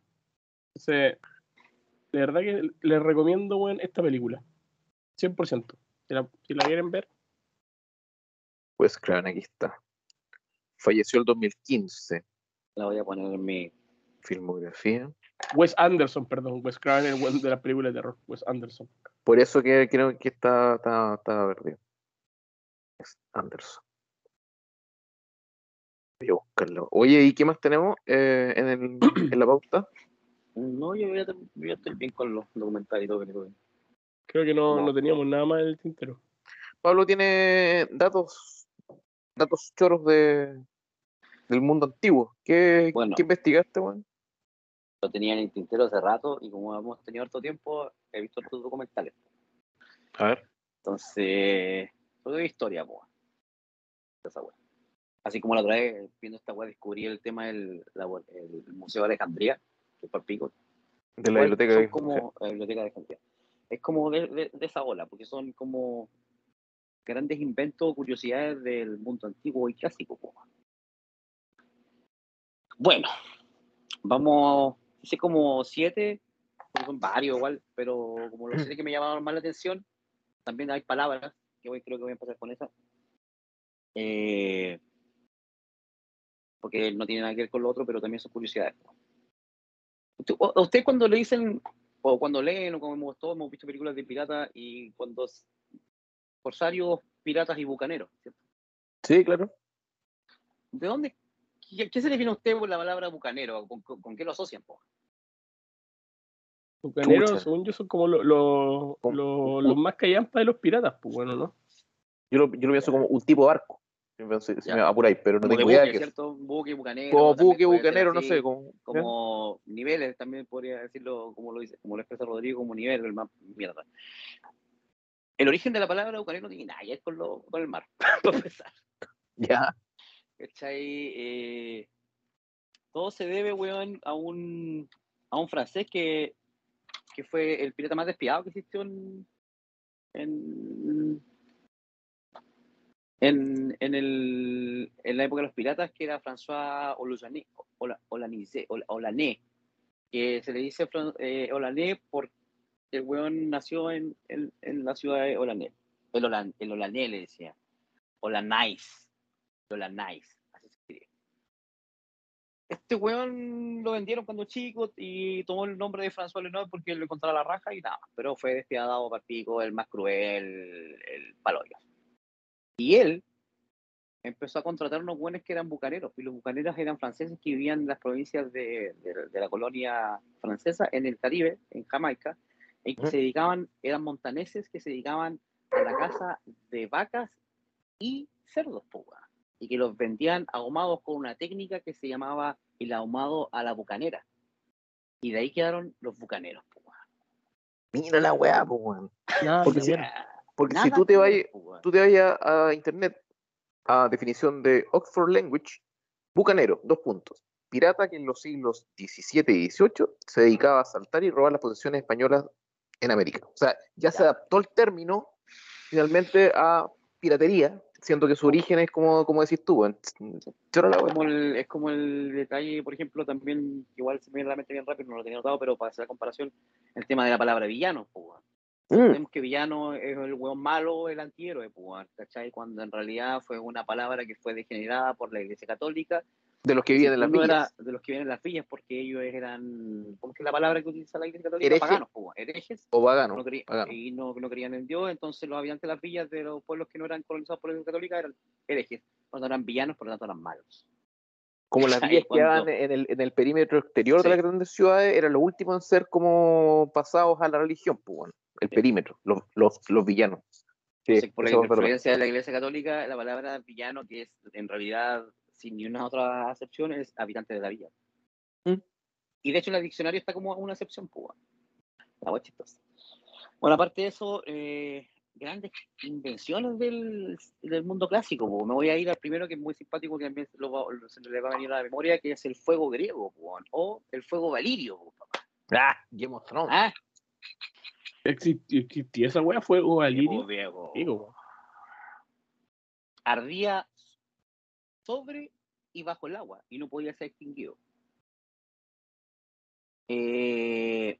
Entonces, de verdad que les recomiendo, weón, esta película. 100%. Si la, si la quieren ver,
Wes Craven, aquí está. Falleció el 2015.
La voy a poner en mi.
Filmografía.
Wes Anderson, perdón. Wes Craven es el weón de las películas de terror. Wes Anderson.
Por eso que creo que está, está, está perdido. Es Anderson. Voy a buscarlo. Oye, ¿y qué más tenemos eh, en, el, en la pauta?
No, yo ya, yo ya estoy bien con los documentales y todo. que.
Creo que no,
No.
no teníamos nada más en el tintero.
Pablo tiene datos, datos choros de, del mundo antiguo. ¿Qué,
Bueno.
¿qué investigaste, weón?
Lo tenía en el tintero hace rato y como hemos tenido harto tiempo, he visto estos documentales.
A ver.
Entonces, todo es historia. Esa wea. Así como la otra vez, viendo esta wea, descubrí el tema del la el Museo de Alejandría, que es para el pico.
De la biblioteca.
son
de-
como la biblioteca de Alejandría. Es como de, de- esa ola, porque son como grandes inventos o curiosidades del mundo antiguo y clásico. Bueno, vamos, hice como siete, son varios igual, pero como los siete que me llamaron más la atención, también hay palabras, que hoy creo que voy a empezar con esa. Eh, porque no tiene nada que ver con lo otro, pero también son curiosidades. O- usted cuando le dicen, o cuando leen, o como hemos, todos hemos visto películas de piratas, y cuando corsarios, piratas y bucaneros, ¿cierto?
Sí, claro.
¿De dónde? ¿Qué, qué se define a usted por la palabra bucanero? ¿Con, con- con qué lo asocian? po?
Bucaneros,
Chucha.
según yo, son como lo- lo- lo- los más callampas de los piratas, pues bueno, ¿no?
Yo lo, yo lo pienso como un tipo de barco. Me, si me apuráis, pero no
Como
tengo idea
buque. Buque, bucanero.
Como buque, bucanero, no sé. Como,
Como niveles, también podría decirlo, como lo dice, como lo expresa Rodrigo, como nivel, el más mierda. El origen de la palabra bucanero no tiene nada que ver con, lo, con el mar, para empezar.
Ya.
¿Cachai? Eh, todo se debe, weón, a un, a un francés que, que fue el pirata más despiadado que existió en, en, en, en, el, en la época de los piratas, que era François Olané, Olané, que se le dice eh, Olané porque el weón nació en, en, la ciudad de Olané. El, Olan, el Olané le decía. Olanais. Olanais. Así se escribe. Este weón lo vendieron cuando chico y tomó el nombre de François Lenoir porque le encontraba la raja y nada, pero fue despiadado para pico, el más cruel, el paloyo. Y él empezó a contratar unos buenos que eran bucaneros, y los bucaneros eran franceses que vivían en las provincias de, de- de la colonia francesa, en el Caribe, en Jamaica, y que se dedicaban, eran montaneses que se dedicaban a la caza de vacas y cerdos, weón. y que los vendían ahumados con una técnica que se llamaba el ahumado a la bucanera. Y de ahí quedaron los bucaneros.
Mira la weá, pues, weón.
Nada
Porque
que
si-. Porque
Nada
si tú te vas
weón.
tú te vayas a internet a definición de Oxford Language, bucanero, dos puntos. Pirata que en los siglos XVII y XVIII se dedicaba a asaltar y robar las posesiones españolas en América. O sea, ya se adaptó el término finalmente a piratería, siendo que su origen es como, como decís tú, la
Es como, el, es como el detalle, por ejemplo, también, igual se me viene a la mente bien rápido, no lo tenía notado, pero para hacer la comparación, el tema de la palabra villano. po, weón.
Mm,
Sabemos que villano es el weón malo, el antihéroe, weón, ¿cachai? Cuando en realidad fue una palabra que fue degenerada por la Iglesia Católica.
de los que viven en las villas.
era de los que viven en las villas, porque ellos eran, ¿cómo es que la palabra que utiliza la Iglesia Católica?
Hereje.
Paganos, weón, herejes.
O vaganos.
no y no, no creían en Dios, entonces los habitantes de las villas de los pueblos que no eran colonizados por la Iglesia Católica eran herejes, tanto eran villanos, por lo tanto eran malos.
Como las villas que
Cuando-
quedaban en el, en el perímetro exterior
Sí.
de las grandes ciudades eran los últimos en ser como pasados a la religión, pues, bueno, el perímetro, los, los, los villanos. Sí,
Entonces, por la influencia de la Iglesia Católica, la palabra villano, que es en realidad, sin ni una otra acepción, es habitante de la villa.
Mm.
Y de hecho, en el diccionario está como una excepción, pues. bueno. La. Bueno, aparte de eso, eh, grandes invenciones del, del mundo clásico. po. Me voy a ir al primero que es muy simpático, que también lo va- lo- se le va a venir a la memoria, que es el fuego griego, po, o el fuego valirio. po.
Ah, Game of Thrones.
Ah,
Existía esa wea, fue o
fuego
Alirio. Digo,
ardía sobre y bajo el agua y no podía ser extinguido. Eh,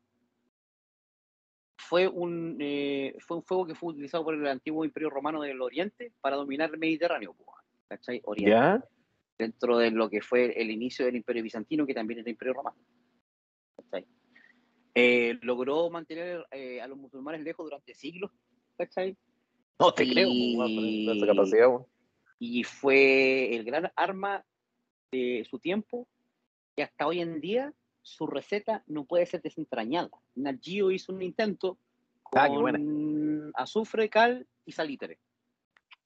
fue, un, eh, fue un fuego que fue utilizado por el antiguo imperio romano del Oriente para dominar el Mediterráneo, ¿cachai? Oriente,
¿Ya?
dentro de lo que fue el inicio del imperio bizantino, que también era imperio romano. ¿cachai? Eh, logró mantener eh, a los musulmanes lejos durante siglos, ¿cachai?
No te creo,
Y-
pues, weón, con esa capacidad, weón.
y fue el gran arma de su tiempo y hasta hoy en día su receta no puede ser desentrañada. Nat Geo hizo un intento con
Ah, qué buena.
azufre, cal y salitre,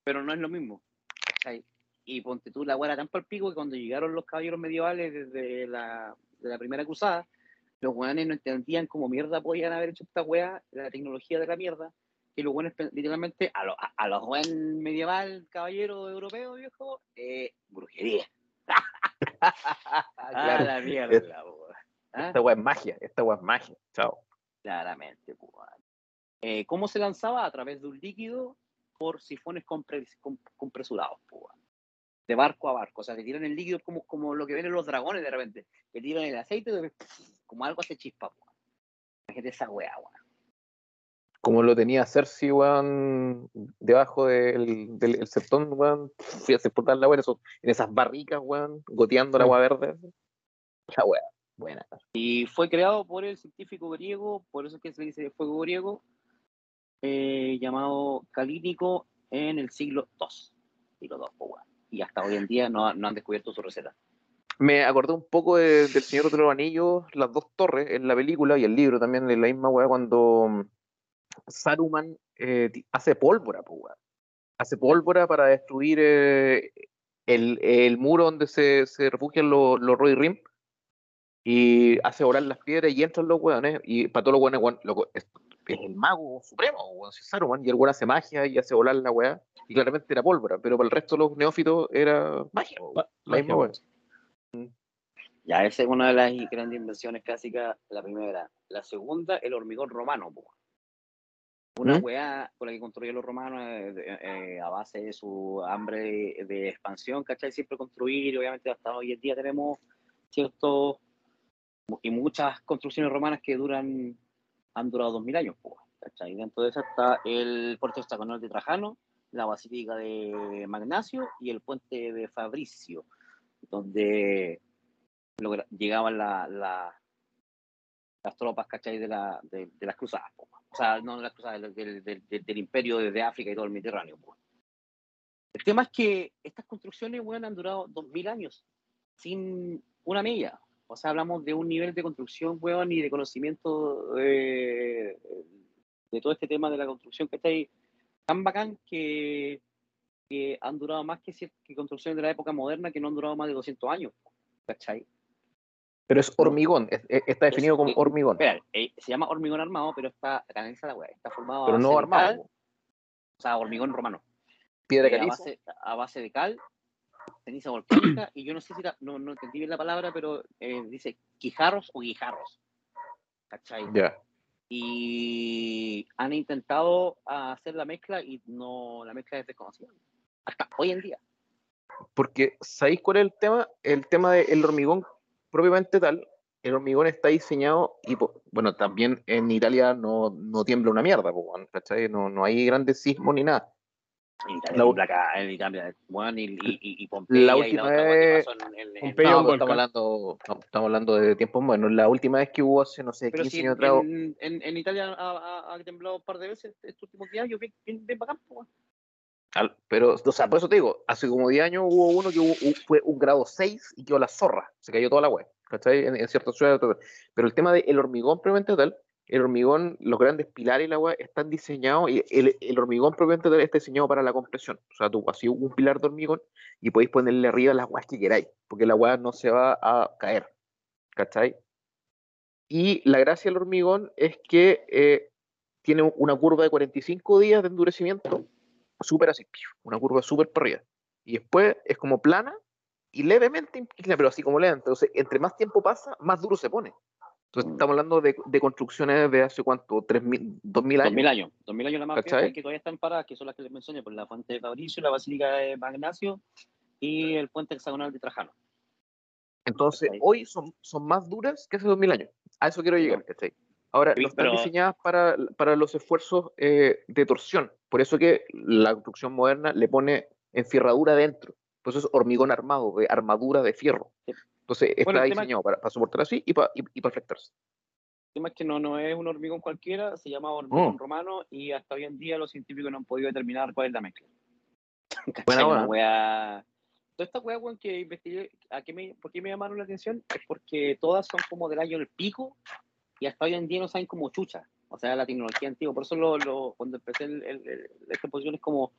pero no es lo mismo. ¿cachai? Y ponte tú la guara tan por pico que cuando llegaron los caballeros medievales desde la, de la primera cruzada, los guanes no entendían cómo mierda podían haber hecho esta wea, la tecnología de la mierda, que los buenos literalmente a, lo- a, a los buen medieval caballero europeo viejo eh, brujería a
Claro,
la mierda po, ¿ah?
Esta weá es magia, esta weá es magia. Chao.
claramente po, eh, ¿cómo se lanzaba? a través de un líquido por sifones compres- com- compresurados po, de barco a barco, o sea, te tiran el líquido como, como lo que ven en los dragones de repente, que tiran el aceite y de- como algo hace chispa imagínate esa weá weón.
como lo tenía Cersei, weón, debajo del, del el septón, weón, fui a sepultar la weón, en esas barricas, weón, goteando el agua verde. La weá, buena.
Y fue creado por el científico griego, por eso es que se dice fuego griego, eh, llamado Calínico en el siglo II. Siglo II, weón. Y hasta hoy en día no, no han descubierto su receta.
Me acordé un poco de- del Señor de los Anillos, las dos torres, en la película y el libro también, en la misma weá, cuando mm, Saruman eh, hace pólvora, po, weón. Hace pólvora para destruir eh, el, el muro donde se, se refugian los, los Roy Rim y hace volar las piedras y entran los weones y para todos los weones, weón, es, es el mago supremo, weón, Saruman, y el weón hace magia y hace volar la weá, y claramente era pólvora, pero para el resto de los neófitos era magia, weón, la misma weá.
Ya, esa es una de las grandes invenciones clásicas, la primera. La segunda, el hormigón romano, po. Una
¿Mm?
weá con la que construyeron los romanos eh, eh, a base de su hambre de, de expansión, ¿cachai? Siempre construir, y obviamente hasta hoy en día tenemos ciertos y muchas construcciones romanas que duran, han durado dos mil años, po, ¿cachai? Dentro de esa está el puerto hexagonal de Trajano, la basílica de Magnacio y el puente de Fabricio, donde logra- llegaban la- la- las tropas, ¿cachai? De, la, de, de las cruzadas, po. o sea, no de las cruzadas, del, del, del- del- imperio desde África y todo el Mediterráneo. po. El tema es que estas construcciones, weón, han durado dos mil años, sin una milla. O sea, hablamos de un nivel de construcción, weón, y de conocimiento de, de todo este tema de la construcción que está ahí tan bacán que, que han durado más que, que construcciones de la época moderna que no han durado más de 200 años, ¿cachai?
Pero es hormigón, es- es- está definido
Es-
como hormigón,
Espera, eh, se llama hormigón armado, pero está, canaliza la weá, está formado a
pero
base
no
de
armado.
cal,
po.
o sea, hormigón romano.
Piedra
eh, a,
caliza.
base, a base de cal, ceniza volcánica, y yo no sé si la- no, no entendí bien la palabra, pero eh, dice quijarros o guijarros. ¿Cachai?
Ya.
Y han intentado hacer la mezcla y no, la mezcla es desconocida. Hasta hoy en día.
Porque, ¿sabéis cuál es el tema? El tema del hormigón propiamente tal, el hormigón está diseñado y, bueno, también en Italia no, no tiembla una mierda, ¿cachai? No, no hay grandes sismos ni nada. La u-
en Placa- en Italia, bueno, y, y, y, Pompeya
La última vez-
pasó en- en- en-
Pompeya
No, estamos hablando, no, estamos hablando de tiempos buenos. La última vez que hubo hace, no sé,
Pero
15
si
años
en,
atrás,
en, en- en Italia ha, ha- ha temblado un par de veces estos últimos días, yo bien, bien, bien bacán,
pero, o sea, por eso te digo, hace como 10 años hubo uno que hubo- hu- fue un grado 6 y quedó la zorra, se cayó toda la web, ¿cachai? En, en ciertas ciudades. Pero el tema del hormigón propiamente tal, el hormigón, los grandes pilares y la web están diseñados y el, el hormigón propiamente tal está diseñado para la compresión. O sea, tú así un pilar de hormigón y podéis ponerle arriba las weas que queráis, porque la wea no se va a caer, ¿cachai? Y la gracia del hormigón es que eh, tiene una curva de 45 días de endurecimiento, súper así, una curva súper para arriba. Y después es como plana y levemente inclina, pero así como lenta. Entonces, entre más tiempo pasa, más duro se pone. Entonces,
Mm.
estamos hablando de, de construcciones de hace cuánto, 3.000, 2.000 años.
2000 años, 2000 años la más
¿Cachai?
vieja que todavía están paradas, que son las que les mencioné, por la fuente de Fabricio, la basílica de Magnacio y el puente hexagonal de Trajano.
Entonces, hoy son, son más duras que hace 2000 años. A eso quiero llegar, ¿cachai? Ahora,
Sí,
no están
pero-
diseñadas para, para los esfuerzos eh, de torsión. Por eso que la construcción moderna le pone enferradura dentro. Por eso es hormigón armado, de armadura de fierro. Entonces, está
Bueno, el tema-
diseñado para, para soportar así y para, y, y para flectarse.
El tema es que no, no es un hormigón cualquiera, se llama hormigón
Mm.
romano y hasta hoy en día los científicos no han podido determinar cuál es la mezcla. Una
buena.
wea- Toda esta weá, weón, que investigué, ¿a qué me, ¿por qué me llamaron la atención? Es porque todas son como del año del pico y hasta hoy en día no saben como chucha. O sea, la tecnología antigua. Por eso lo, lo- cuando empecé el, el- el- la exposición es como,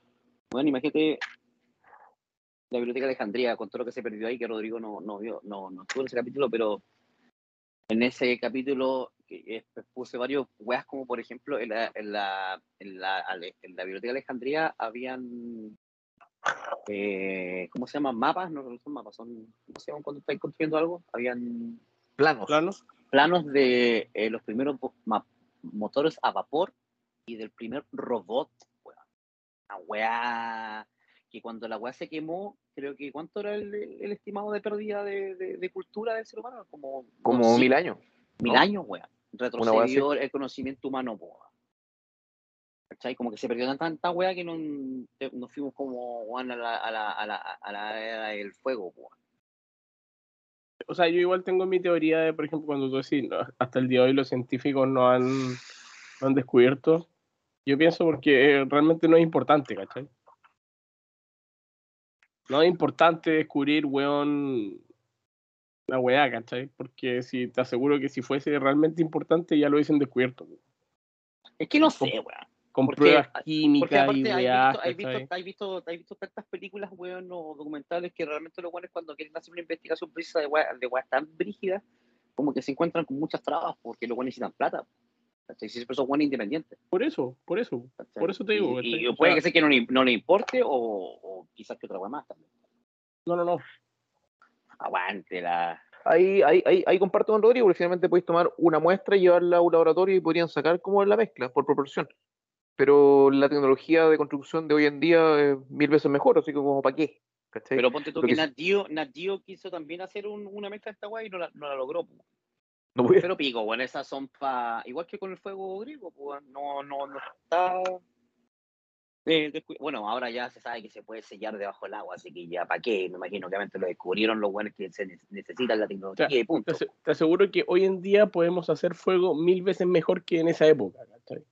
bueno, imagínate la biblioteca de Alejandría, con todo lo que se perdió ahí, que Rodrigo no, no vio, no, no estuvo en ese capítulo, pero en ese capítulo que eh, puse varios weas, como por ejemplo en la, en la, en la, en la biblioteca de Alejandría habían, eh, ¿cómo se llaman? Mapas, no no son mapas, son, ¿cómo se llaman cuando estáis construyendo algo? Habían
Planos.
planos.
Planos de eh, los primeros motores a vapor y del primer robot, weón. Una weá que cuando la weá se quemó, creo que ¿cuánto era el, el estimado de pérdida de, de- de cultura del ser humano? Como,
Como
no, sí,
mil años.
mil
¿no?
años, weón. Retrocedió el conocimiento humano, weón. ¿Cachai? Como que se perdió tanta weá que no, nos fuimos como weón, a, la, a, la, a, la, a la era del fuego, weón.
O sea, yo igual tengo mi teoría de, por ejemplo, cuando tú decís, no, hasta el día de hoy los científicos no han, no han descubierto. Yo pienso porque realmente no es importante, ¿cachai? No es importante descubrir, weón, la weá, ¿cachai? Porque si te aseguro que si fuese realmente importante ya lo hubiesen descubierto. weón.
Es que no sé, weón.
Con
Porque-
pruebas
Porque
químicas
aparte,
y
¿has
weá,
visto, has, visto, has, visto, has visto tantas películas, weón, o documentales que realmente los weones cuando quieren hacer una investigación precisa de weas de weas tan brígidas, como que se encuentran con muchas trabas porque los weones necesitan plata. ¿cachai? Si siempre son buenos independientes.
Por eso, por eso.
¿cachai?
Por eso te digo,
Y, y
¿cachai? O
puede
sea-
que sea que no, le- no le importe o, o quizás que otra wea más también.
No, no, no.
Aguante la.
Ahí, ahí, ahí, ahí comparto con Rodrigo, porque finalmente podéis tomar una muestra y llevarla a un laboratorio y podrían sacar como la mezcla, por proporción. Pero la tecnología de construcción de hoy en día es mil veces mejor, así que como para qué. ¿cachai?
Pero ponte tú que
que
Nat Geo quiso también hacer un- una mezcla de esta wea y no la, no la logró.
No puede-
Pero pico, bueno, esas son pa. Igual que con el fuego griego, pues, no, no, no está. eh, bueno, ahora ya se sabe que se puede sellar debajo del agua, así que ya para qué, me imagino, obviamente lo descubrieron los buenos que se ne- necesitan la tecnología y punto.
Te aseguro que hoy en día podemos hacer fuego mil veces mejor que en esa época, ¿cachai?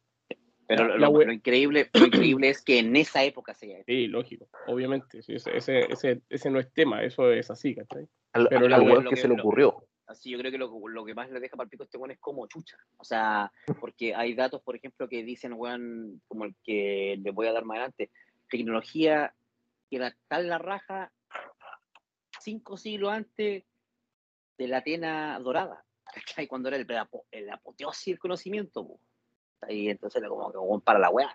Pero
la-
lo,
la
lo increíble, lo increíble es que en esa época se
Sí, lógico, obviamente. sí, ese, ese, ese, ese no es tema, eso es así, ¿cachai?
al,
pero la
wea-
que
lo
se le
que-
ocurrió.
Así yo creo que lo, lo que más le deja para el pico a este weón es como chucha. O sea, porque hay datos, por ejemplo, que dicen, weón, como el que les voy a dar más adelante, tecnología que era tal la raja cinco siglos antes de la Atena dorada, ¿cachai? Cuando era el, el apoteosis del conocimiento, po. Y entonces era como que weón, para la weá.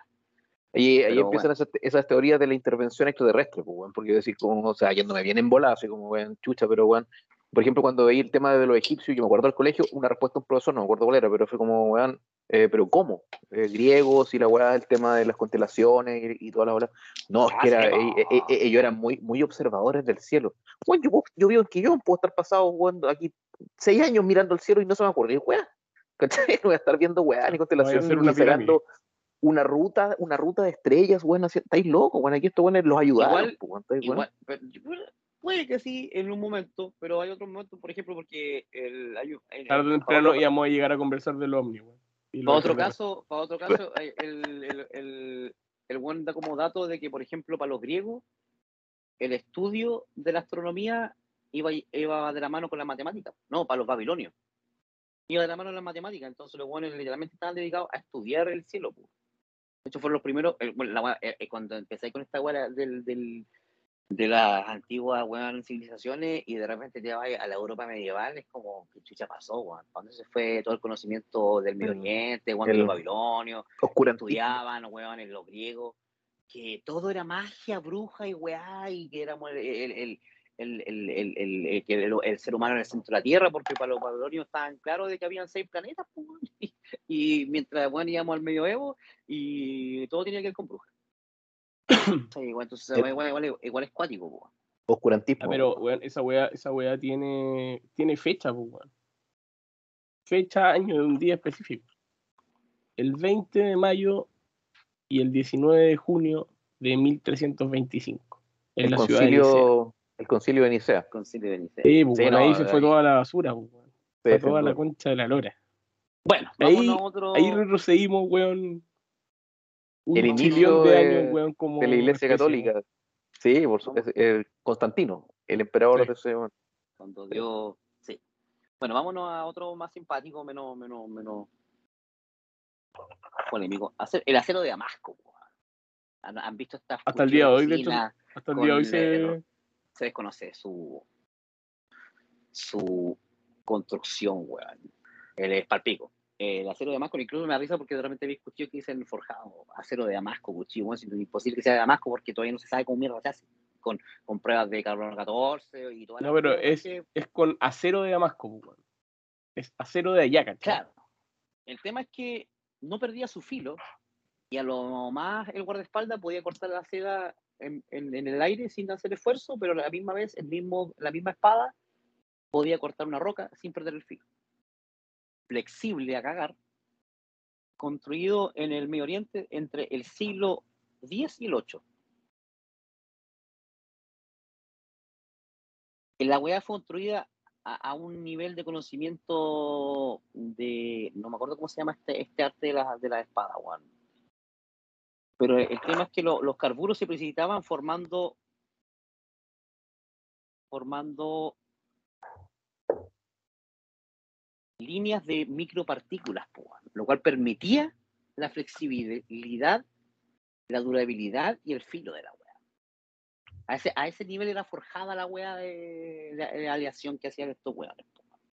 Ahí, ahí empiezan esas, esas teorías de la intervención extraterrestre, pues, weón, porque decir, como, o sea, yéndome bien en bola, así como, weón, chucha, pero, weón, por ejemplo, cuando veía el tema de los egipcios, yo me acuerdo del colegio, una respuesta de un profesor, no me acuerdo cuál era, pero fue como, weón, eh, pero ¿cómo? Eh, griegos y la weá, el tema de las constelaciones y, y toda la bola. No, es que era, eh, eh, eh, ellos eran muy, muy observadores del cielo. Weón, yo, yo vivo en Quillón, puedo estar pasado, weón, aquí seis años mirando el cielo y no se me ocurrió, weá. ¿Cachai? No voy a estar viendo weá, ni constelaciones, ni
una
sacando una ruta, una ruta de estrellas, así- estáis locos, weón, aquí estos weones los ayudaron,
Igual-
pues.
Igual, pero puede que sí en un momento, pero hay otros momentos, por ejemplo, porque el, hay, en-
Tarde o temprano íbamos a llegar a conversar del Omni. Y lo
Para otro caso, para otro caso, el, el, el, el buen da como dato de que, por ejemplo, para los griegos, el estudio de la astronomía iba, iba de la mano con la matemática. No, para los babilonios. Iba de la mano con la matemática. Entonces los buenos literalmente estaban dedicados a estudiar el cielo. po. De hecho, fueron los primeros, eh, bueno, la wea- eh, cuando empecé con esta del, del, de las antiguas weón, civilizaciones y de repente te vas a la Europa medieval, es como, ¿qué chucha pasó, weón? ¿Para dónde se fue todo el conocimiento del Medio. Oriente, weón, de los babilonios? Estudiaban, weón, en los griegos, que todo era magia, bruja y weá, y que éramos el, el, el, el, el, el- el- el- que el- el ser humano en el centro de la Tierra, porque para los babilonios estaban claros de que habían seis planetas, pues, y, y mientras, bueno, íbamos al medioevo, y todo tenía que ver con brujas. Sí, igual, entonces,
Eh.
igual, igual, igual es cuático, pues, weón.
Oscurantismo.
Ah, pero, weón, esa weá, esa weá tiene, tiene fecha, pues, weón. Fecha, año de un día específico. El 20 de mayo y el 19 de junio de 1325. En
el
la ciudad de
el concilio de Nicea.
Concilio de Nicea.
Sí, pues,
Sí,
weón,
no,
ahí se fue
ahí-
toda la basura, pues, weón.
Sí,
Fue
sí,
toda la
bueno.
concha de la lora.
Bueno,
Ahí-
a otro...
Ahí retrocedimos, weón. Un
El inicio
de
de-
años, weón, como
de la Iglesia Católica. Sí, por su, es- el Constantino, el emperador
Sí.
de ese bueno.
Cuando dio. Sí. Bueno, vámonos a otro más simpático, menos, menos, menos polémico. El acero de Damasco. ¿Han, visto estas
Hasta el día de hoy, de hecho? Hasta el día de hoy se...
el- Se desconoce su su construcción, weón. El espalpico. El acero de Damasco, incluso me da risa porque realmente vi cuchillos que dicen forjado, acero de Damasco, cuchillo, bueno, es imposible que sea de Damasco porque todavía no se sabe cómo mierda se hace, con, con pruebas de carbono 14 y todas
No, pero es,
que-
es con acero de Damasco, weón. Es acero de allá.
Claro. El tema es que no perdía su filo y a lo más el guardaespaldas podía cortar la seda en, el aire sin hacer esfuerzo, pero la misma vez el mismo, la misma espada podía cortar una roca sin perder el filo. Flexible a cagar, construido en el Medio Oriente entre el siglo X y el VIII. La weá fue construida a, un nivel de conocimiento de. No me acuerdo cómo se llama este, este arte de la, de la espada, weón. Pero el tema es que lo- los carburos se precipitaban formando. formando líneas de micropartículas, lo cual permitía la flexibilidad, la durabilidad y el filo de la weá. A ese, a ese nivel era forjada la weá de aleación que hacían estos weones.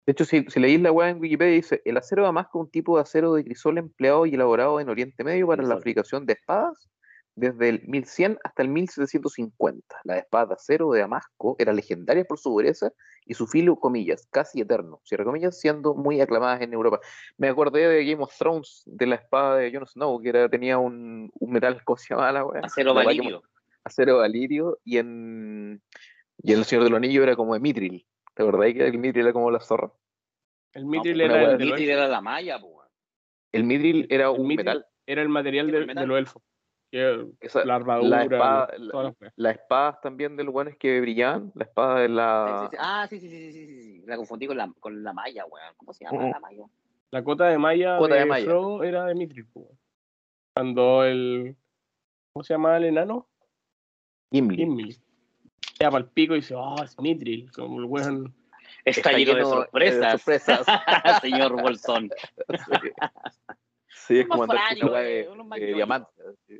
De hecho, si, si leís la weá en Wikipedia, dice: el acero de Damasco es un tipo de acero de crisol empleado y elaborado en Oriente Medio para la fabricación de espadas desde el 1100 hasta el 1750. La espada de acero de Damasco era legendaria por su dureza y su filo, comillas, casi eterno, cierre comillas, siendo muy aclamadas en Europa. Me acordé de Game of Thrones, de la espada de Jon Snow, que era, tenía un, un metal, ¿cómo se llamaba?
Acero valirio.
acero valirio y en y en el Señor de los Anillos era como de mitril. ¿Te acordás que el mitril era como la zorra?
El
No,
una
era el,
el era la malla, weón.
El mitril era
El
un metal.
Era el material de, de los elfos. Que
Esa-
la armadura,
la espada,
todas
la-
las
espadas también de los buenos que brillaban, la espada de la
sí, sí. Ah, sí, sí, sí, sí, sí, sí, sí. La confundí con la, con la malla, weón. ¿Cómo se llama
Mm.
la malla?
La cota de malla
Cota
de,
de malla.
Frodo era de mitril. po, weón. Cuando el. ¿Cómo se llama el enano?
Gimli.
Gimli. Ya para el pico y dice, oh, es mitril. Como el weón.
Está,
Está
lleno, de
lleno de
sorpresas.
sorpresas.
Señor Bolsón.
Sí, es como andar
eh,
de, de
mañoños.
diamante.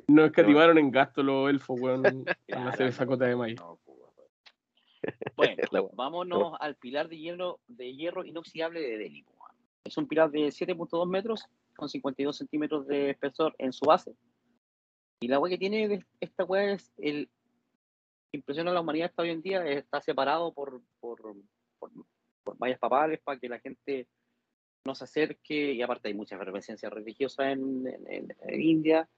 No escatimaron en gasto los elfos, weón,
Claro,
hacer esa cota de
no, po, weón. Bueno, vámonos al pilar de hierro, de hierro inoxidable de Delhi. weón. Es un pilar de 7.2 metros con 52 centímetros de espesor en su base. Y la weá que tiene esta weá es el impresiona a la humanidad hasta hoy en día, está separado por, por, por, por vallas papales para que la gente no se acerque, y aparte hay mucha efervescencia religiosa en, en- en- en India.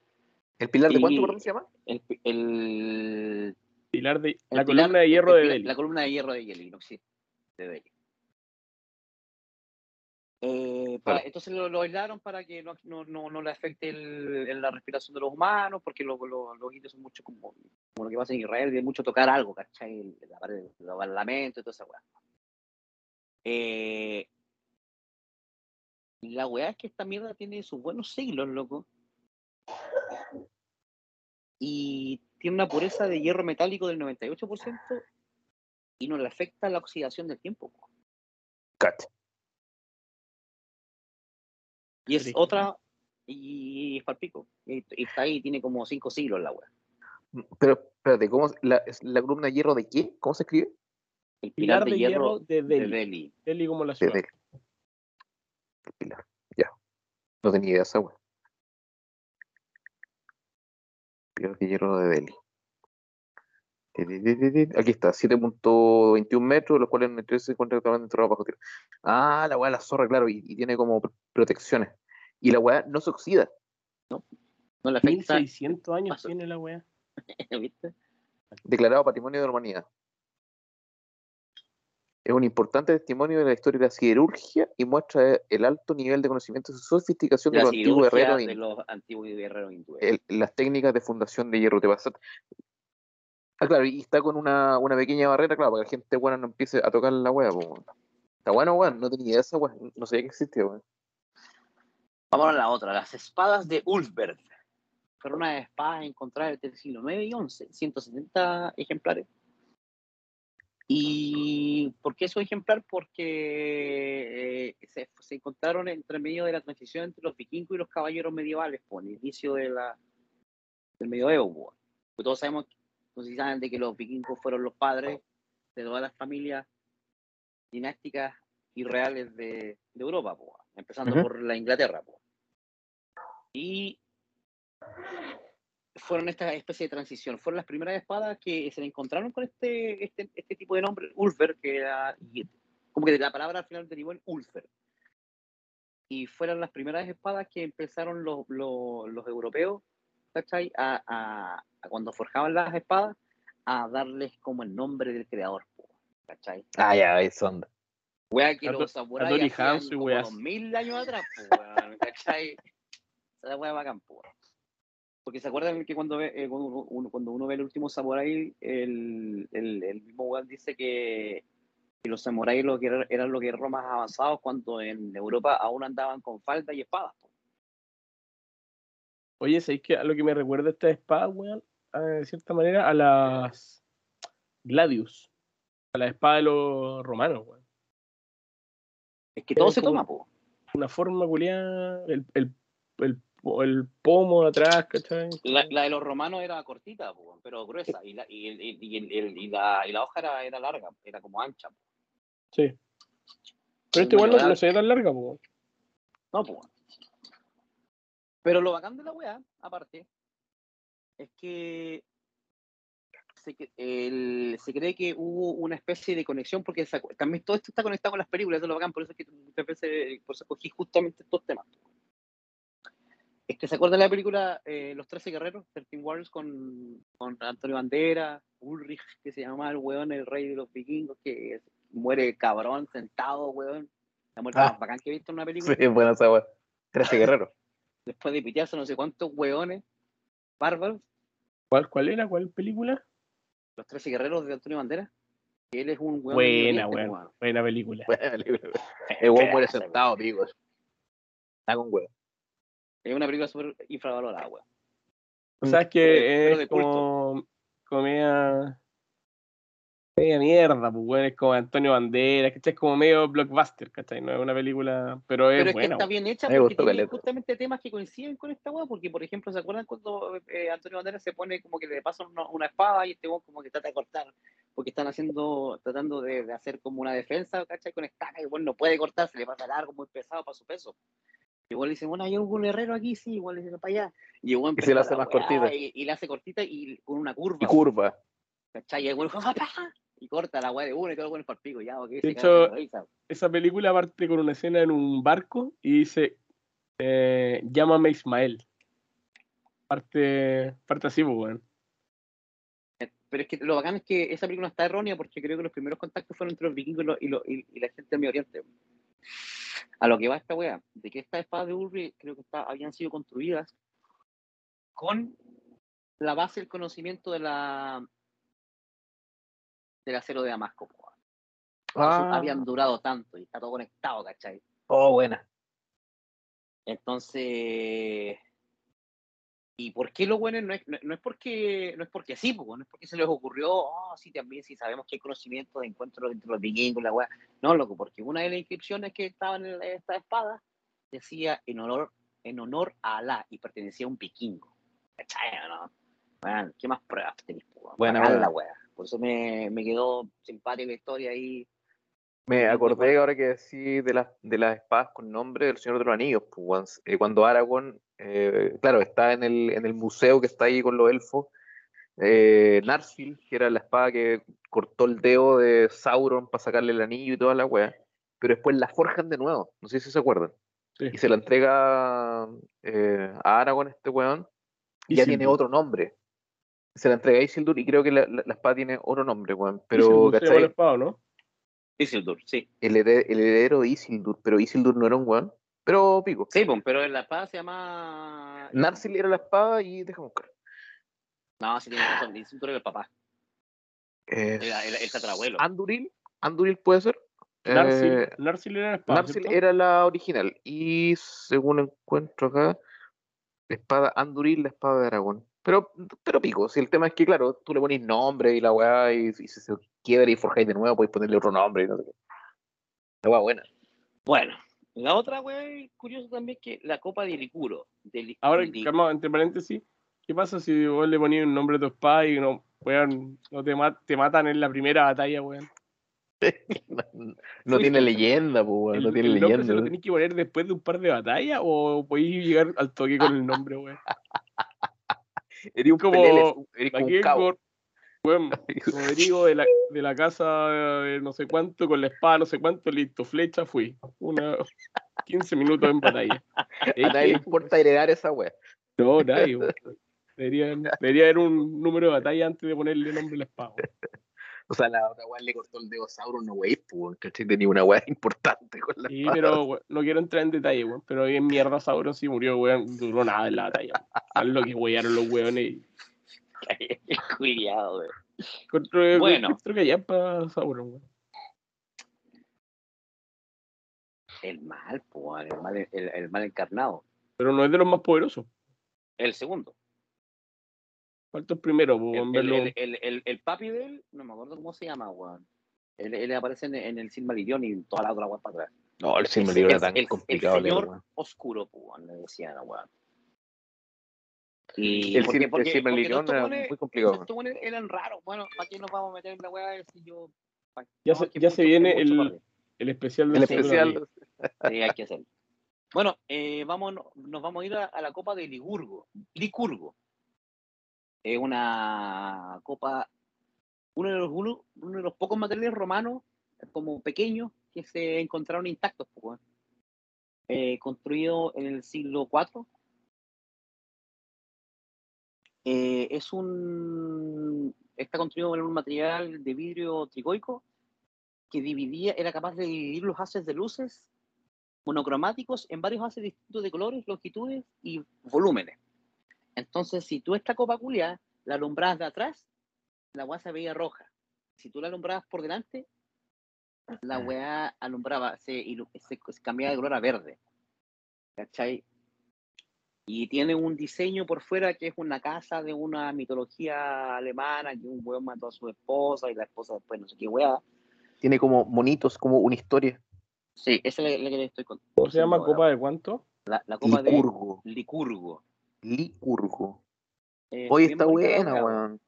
¿El pilar de
Y-
cuánto, perdón, se llama?
El, el,
Pilar de,
el
la
pilar-
columna de hierro
el
de Delhi.
La columna de hierro de Delhi, no, sí, de Delhi. Eh, para-
Vale.
entonces lo, lo aislaron para que no, no, no, no le afecte el- la respiración de los humanos, porque lo- lo- los indios son mucho como, como lo que pasa en Israel, de mucho tocar algo, ¿cachai? El- el parlamento y toda esa weá. Eh, la weá es que esta mierda tiene sus buenos siglos, loco. Y tiene una pureza de hierro metálico del 98% y no le afecta la oxidación del tiempo. po. Y es otra, y es palpico. Y, y está ahí, tiene como cinco siglos la weá.
Pero, espérate, ¿cómo, la, es la columna de hierro de qué? ¿Cómo se escribe?
El
Pilar
pilar
de
de hierro
de
de
Delhi.
Delhi.
Delhi como la
De
ciudad.
Delhi. El pilar. Ya. No tenía idea de esa weá. Pilar de hierro de Delhi. Ti, ti, ti, ti, ti. Aquí está, 7.21 metros, los cuales en el interior se encuentran totalmente enterrados bajo tierra. Ah, la weá, la zorra, claro, y, y tiene como pr- protecciones. Y la weá no se oxida.
No le afecta.
1600 años
Paso.
tiene la weá.
¿Viste?
declarado Patrimonio de la Humanidad. Es un importante testimonio de la historia de la siderurgia y muestra el alto nivel de conocimiento y sofisticación de
La
los antiguos guerreros
de
in-
los antiguos guerreros hindúes.
el- las técnicas de fundación de hierro. Te pasa- Ah, claro, y está con una, una pequeña barrera, claro, para que la gente buena no empiece a tocar la wea. po. Está bueno, weón, no tenía idea de esa wea, no sabía que existía, weón.
Vamos a la otra, las espadas de Ulfberg. Fueron unas espadas encontradas entre el siglo IX y XI, 170 ejemplares. ¿Y por qué esos ejemplares? Porque eh, se, se encontraron entre medio de la transición entre los vikingos y los caballeros medievales, por el inicio de la, del medioevo. Porque todos sabemos, no sé si saben, de que los vikingos fueron los padres de todas las familias dinásticas y reales de, de Europa, po, empezando
Ujú.
por la Inglaterra. po. Y fueron esta especie de transición. Fueron las primeras espadas que se le encontraron con este, este, este tipo de nombre, Ulfer, que era como que la palabra al final derivó en Ulfer. Y fueron las primeras espadas que empezaron los, los, los europeos, ¿cachai? A, a- a cuando forjaban las espadas, a darles como el nombre del creador, ¿cachai?
Ah, ya, eso onda.
Wea que los samuráis dos mil años atrás, po, weón, ¿cachai? Esa weá bacán, po. Porque se acuerdan que cuando, ve, eh, cuando, uno, cuando uno ve el último Samurai, el, el, el mismo weón dice que, que los samuráis lo que eran, eran los guerreros más avanzados cuando en Europa aún andaban con falda y espadas. Po.
Oye, ¿sabéis que a lo que me recuerda esta espada, weón? De cierta manera, a las Gladius. A la espada de los romanos, weón.
Es que todo se toma, po.
Una forma culiada, el, el, el, el pomo de atrás, ¿cachai?
La, la de los romanos era cortita, po, pero gruesa. Y la, y, la, y la hoja era, era larga, era como ancha. po.
Sí. Pero este igual no, no se ve tan larga, po.
No, pues. Pero lo bacán de la weá, aparte, es que se, el- se cree que hubo una especie de conexión, porque acu- también todo esto está conectado con las películas, eso es lo bacán, por eso es que muchas veces por eso cogí justamente estos temas. Es que se acuerda de la película eh, Los Trece Guerreros, 13 Warriors, con, con Antonio Bandera, Ulrich, que se llama el weón, el rey de los vikingos, que muere cabrón, sentado, weón. La muerte
Ah.
más bacán que he visto en una película
Sí, buena esa weá. 13 guerreros.
Después de pitearse no sé cuántos hueones bárbaros,
¿Cuál, ¿Cuál era? ¿Cuál película?
los 13 guerreros de Antonio Bandera, él es un hueón.
Buena, weón. Buena película.
Buena película. El weón muere sentado, pico. Está con huevo.
Es una película súper infravalorada, weón.
O sea, es que es como comedia. Media mierda, pues, weón. Es como Antonio Banderas, ¿cachai? Es como medio blockbuster, ¿cachai? No es una película. Pero es
Pero es que
buena,
está bien hecha porque
gustó
tiene
caleta.
justamente temas que coinciden con esta weá, porque por ejemplo, ¿se acuerdan cuando eh, Antonio Bandera se pone como que le pasa una, una espada y este weón como que trata de cortar? Porque están haciendo, tratando de, de hacer como una defensa, ¿cachai? Con estaca y bueno, no puede cortar, se le pasa largo, muy pesado para su peso. Y igual le dice, bueno, hay un herrero aquí, sí, igual le dice para allá. Y, igual
Y se la
empieza
hace más
weá,
cortita.
Y, y la hace cortita y con una curva.
Y curva.
¿Cachai? Y el güey, ¡papá! Y corta la weá de uno y todo el güey pico, ya, ok,
De
se
hecho. Esa película parte con una escena en un barco y dice: eh, Llámame Ismael. Parte, parte así, pues, weón.
Pero es que lo bacán es que esa película está errónea porque creo que los primeros contactos fueron entre los vikingos y, lo- y, lo- y- y la gente del Medio Oriente. A lo que va esta weá, de que estas espadas de Ulrich creo que está- habían sido construidas con la base del conocimiento de la del acero de Damasco.
Ah.
Habían durado tanto y está todo conectado, ¿cachai?
Oh, buena.
Entonces, ¿y por qué los buenos no es, no, no es porque no es porque sí, po, no es porque se les ocurrió, oh, sí, también sí sabemos que hay conocimiento de encuentro entre los vikingos, la weá. No, loco, porque una de las inscripciones que estaban en esta espada decía en honor, en honor a Alá y pertenecía a un vikingo. ¿Cachai, no? ¿qué más pruebas tenéis,
buena.
la weá. Por eso me, me quedó simpática la historia ahí.
Me
Sí,
acordé ahora que decís de las, de las espadas con nombre del Señor de los Anillos. pues. Eh, cuando Aragorn, eh, claro, está en el, en el museo que está ahí con los elfos, eh, Narsil, que era la espada que cortó el dedo de Sauron para sacarle el anillo y toda la wea, pero después la forjan de nuevo, no sé si se acuerdan.
Sí.
Y se la entrega eh, a Aragorn, este weón, y ya tiene
Isildur.
otro nombre. Se la entrega a Isildur y creo que la, la- la espada tiene otro nombre, weón. Pero,
Isildur se llama
¿cachai?
la espada, ¿no?
Isildur, sí.
el, hered- el heredero de Isildur, pero Isildur no era un weón. Pero pico.
Sí, po, pero en la espada se llama.
Narsil era la espada y déjame buscar.
No, sí tiene razón. Isildur era el papá.
Eh,
Era el, el tatarabuelo.
Anduril, Anduril puede ser.
Narsil,
Eh,
Narsil era la espada.
Narsil
¿cierto?
era la original. Y según encuentro acá, la espada Anduril, la espada de Aragón. Pero, pero pico, si el tema es que, claro, tú le pones nombre y la weá, y, y si se quiebra y forjáis de nuevo, podéis ponerle otro nombre y no sé qué. La weá buena.
Bueno, la otra, güey, curioso también que la copa de Licuro. De Li-
Ahora,
Li-
calma, entre paréntesis, ¿qué pasa si vos le ponías un nombre a tu espada y no, weón, no te, ma- te matan en la primera batalla, weón?
no, no tiene leyenda, pues, weón,
¿El,
no tiene
el nombre se
leyenda.
lo tenés que poner después de un par de batallas o podéis llegar al toque con el nombre, weón?
Eres un
como-
pelele, eres como un cabo.
Rodrigo de la, de la casa de no sé cuánto, con la espada no sé cuánto, listo, flecha, fui. Una 15 minutos en batalla.
A nadie le importa heredar esa weá.
No, nadie, weón. Deberían- debería haber un número de batalla antes de ponerle nombre a la espada. Weón.
O sea, la otra weá le cortó el dedo a Sauron, no wey, pues, ¿cachai? Tenía una weá importante con la
Sí,
espada.
pero we- no quiero entrar en detalle, weón. Pero hoy en mierda Sauron sí murió, weón. Duró nada en la batalla. Es lo que wearon los weones.
Cuidado, güey.
Encuentro,
Bueno.
encuentro que allá para Sauron, weón.
El mal, pues, el mal, el, el mal encarnado.
Pero no es de los más poderosos.
El segundo.
Falta el primero,
El, el, el, el, el- el papi de él, no me acuerdo cómo se llama, weón. Él, él aparece en, en el Silmarillion y toda la otra weón para atrás.
No, el Silmarillion era
es-
tan
el-
complicado
El
leer,
señor
weón.
oscuro, weón, le decían, weón. Y
El
porque- porque-
Silmarillion
porque
era muy complicado.
estos weones eran raros. Bueno, ¿para qué nos vamos a meter en la weá si yo...
Ya
no,
se- ya
mucho-
se viene el-. El especial de
El especial.
Sí, hay que hacerlo. Bueno, eh, vamos, nos vamos a ir a, a la Copa de Ligurgo. Licurgo. Es una copa, uno de los, uno, de los pocos materiales romanos, como pequeños, que se encontraron intactos. Eh, construido en el siglo IV. Eh, es un. Está construido en un material de vidrio tricoico que dividía, era capaz de dividir los haces de luces monocromáticos en varios haces distintos de colores, longitudes y volúmenes. Entonces, si tú esta copa culia la alumbrabas de atrás, la weá se veía roja. Si tú la alumbrabas por delante, la weá alumbraba, se, se- se cambiaba de color a verde. ¿Cachai? Y tiene un diseño por fuera que es una casa de una mitología alemana, que un weón mató a su esposa y la esposa después no sé qué weá.
Tiene como monitos, como una historia.
Sí, esa es la, la que le estoy contando.
¿Cómo se llama? ¿Copa de cuánto?
La, la copa de
Licurgo.
Licurgo. Eh,
Hoy está buena, weón.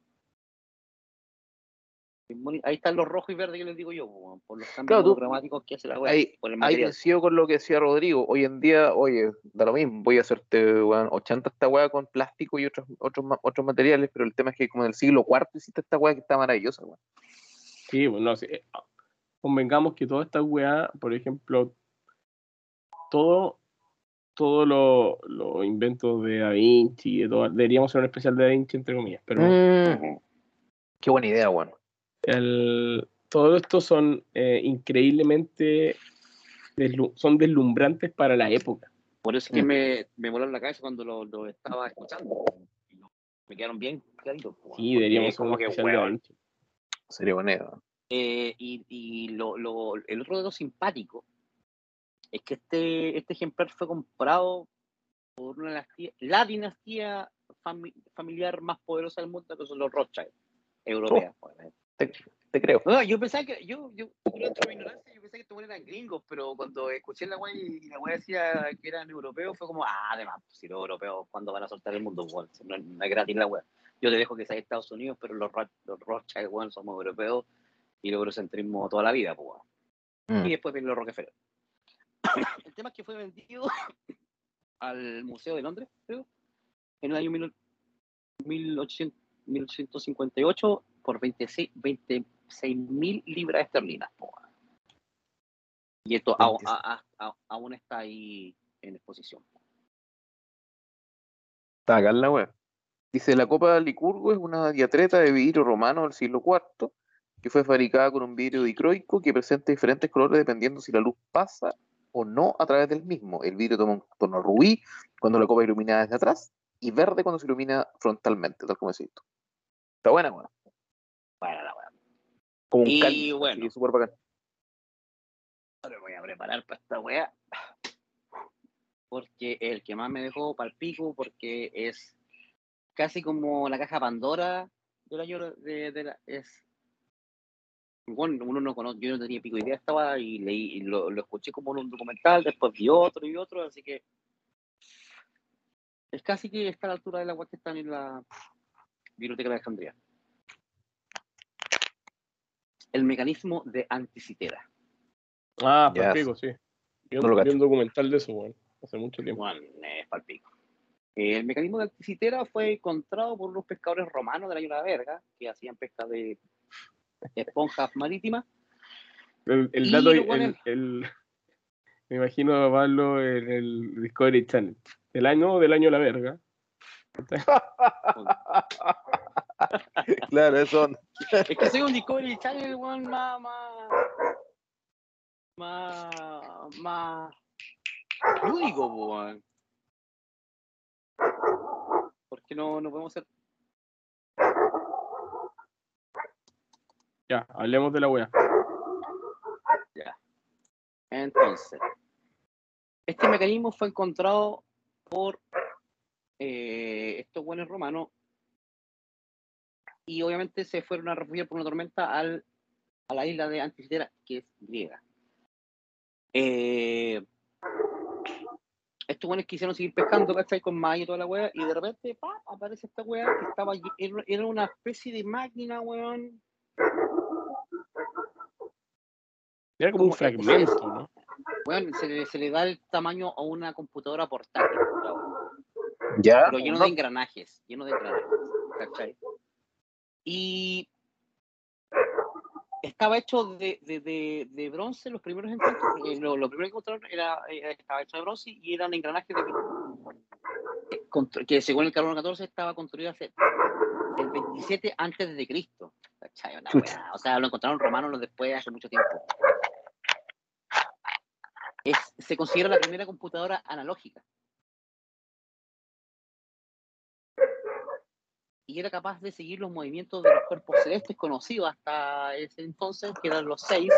Ahí están los rojos y verdes que les digo yo, weón, por los cambios
Claro,
que hace la weá,
Ahí,
por el
ahí
material.
coincido con lo que decía Rodrigo. Hoy en día, oye, da lo mismo. Voy a hacerte, weón, 80 esta weá con plástico y otros, otros, otros materiales, pero el tema es que como en el siglo IV hiciste esta weá que está maravillosa, weón.
Sí, bueno, sí. eh, Convengamos que toda esta weá, por ejemplo, todo, todos los los inventos de Da Vinci, de todo- deberíamos hacer un especial de Da Vinci, entre comillas, pero
Mm, qué buena idea, weón.
el, todo esto son eh, increíblemente deslu- son deslumbrantes para la época.
Por eso es que
Mm.
me, me voló en la cabeza cuando lo, lo estaba escuchando. Me quedaron bien claritos.
Sí, deberíamos
como que,
especial de Da
weón,
Vinci.
Sería buena idea.
Eh, y y lo, lo- el otro de lo simpático es que este, este ejemplar fue comprado por una dinastía, la dinastía fami- familiar más poderosa del mundo, que son los Rothschild, europeas. obviamente.
Te, te creo.
No, yo pensaba que, yo, yo, dentro de mi ignorancia, yo pensé que estos eran gringos, pero cuando escuché la wea y la wea decía que eran europeos, fue como, ah, además, si los europeos, ¿cuándo van a soltar el mundo? Bueno, no, no es gratis la wea. Yo te dejo que sea Estados Unidos, pero los, los Rothschild, weón, somos europeos y el eurocentrismo toda la vida, pues.
Mm.
Y después vienen los Rockefeller. el tema es que fue vendido al Museo de Londres, creo, en el año 1800 1800 1858 por 26 mil libras esterlinas. Y esto a-
26.
a- a- a- aún está ahí en exposición.
Está acá en la web. Dice, la copa de Licurgo es una diatreta de vidrio romano del siglo IV que fue fabricada con un vidrio dicroico que presenta diferentes colores dependiendo si la luz pasa o no a través del mismo. El vidrio toma un tono rubí cuando la copa iluminada desde atrás y verde cuando se ilumina frontalmente, tal como decís tú. Está buena.
Bueno, la weá.
Como un
Y bueno.
así, súper bacán.
Ahora me voy a preparar para esta weá. Porque el que más me dejó para el pico, porque es casi como la caja Pandora del año de, de la, es bueno, uno no conoce, yo no tenía pico idea estaba y leí y lo, lo escuché como en un documental, después vi otro y otro, así que es casi que está a la altura de la weá que están en la biblioteca de Alejandría. El mecanismo de anticitera.
Ah, perfecto, sí. Yo
No lo
vi
cacho.
un documental de eso, weón, hace mucho tiempo.
Bueno, es palpico. El mecanismo de anticitera fue encontrado por unos pescadores romanos del año de la verga, que hacían pesca de esponjas marítimas.
El, dato, el, el- me imagino a Pablo en el Discovery Channel. Del año del año la verga.
claro, eso.
Es que soy un Discovery Channel, weón, más, más, más, más lúdico, weón. Porque no, no podemos ser.
Ya, hablemos de la wea.
Entonces, este mecanismo fue encontrado por eh, estos buenos romanos y obviamente se fueron a refugiar por una tormenta al, a la isla de Anticitera, que es griega. Eh, estos buenos quisieron seguir pescando, ¿cachai? Con maíz y toda la wea, y de repente, ¡pap! aparece esta wea que estaba, era una especie de máquina, weón,
Era como un fragmento, ¿no?
Bueno, se le, se le da el tamaño a una computadora portátil, weón,
Ya.
pero lleno
no,
de engranajes, lleno de engranajes, ¿cachai? Y estaba hecho de, de, de, de bronce, los primeros encuentros, eh, lo, lo primero que encontraron era, eh, estaba hecho de bronce y eran engranajes de, que según el carbono 14 estaba construido hace el 27 antes de Cristo, O sea, lo encontraron romanos los después hace mucho tiempo. Es, se considera la primera computadora analógica. Y era capaz de seguir los movimientos de los cuerpos celestes conocidos hasta ese entonces, que eran los seis,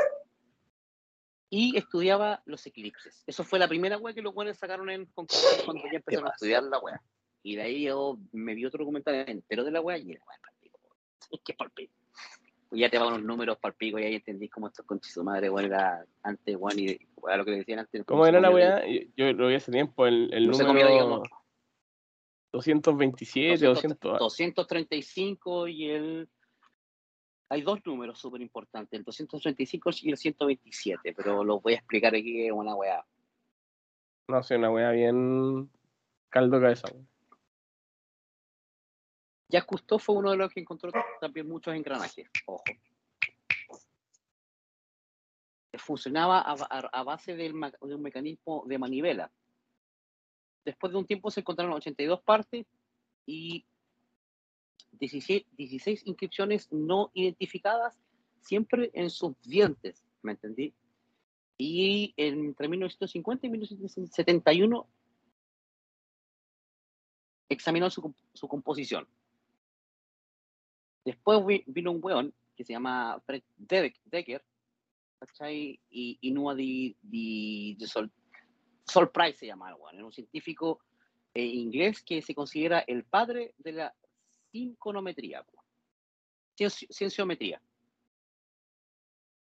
y estudiaba los eclipses. Eso fue la primera web que los buenos sacaron en concurso cuando ya empezaron a estudiar la web. Y de ahí yo me vi otro documental entero de la web y era palpico. Es que palpico. Y ya te van unos números palpico y ahí entendís cómo estos conchis su madre, weón, era antes, weón, y weón, lo que decían antes.
¿Cómo era la
weá?
Yo, lo vi hace tiempo, el, el
No
número
digamos.
227, 200.
235 y el... Hay dos números súper importantes, el 235 y el 127, pero los voy a explicar aquí, una weá.
No sé, una weá bien caldo cabeza.
Jacques Cousteau fue uno de los que encontró también muchos engranajes, ojo. Funcionaba a, a- a base del de un mecanismo de manivela. Después de un tiempo se encontraron 82 partes y 16, 16 inscripciones no identificadas, siempre en sus dientes, ¿me entendí? Y entre 1950 y 1971 examinó su, su composición. Después vi- vino un weón que se llama Fred Deck- Decker, ¿cachai? Y, y di, di Sol, Sol Price se llama el weón, un científico eh, inglés que se considera el padre de la sinconometría, cienciometría.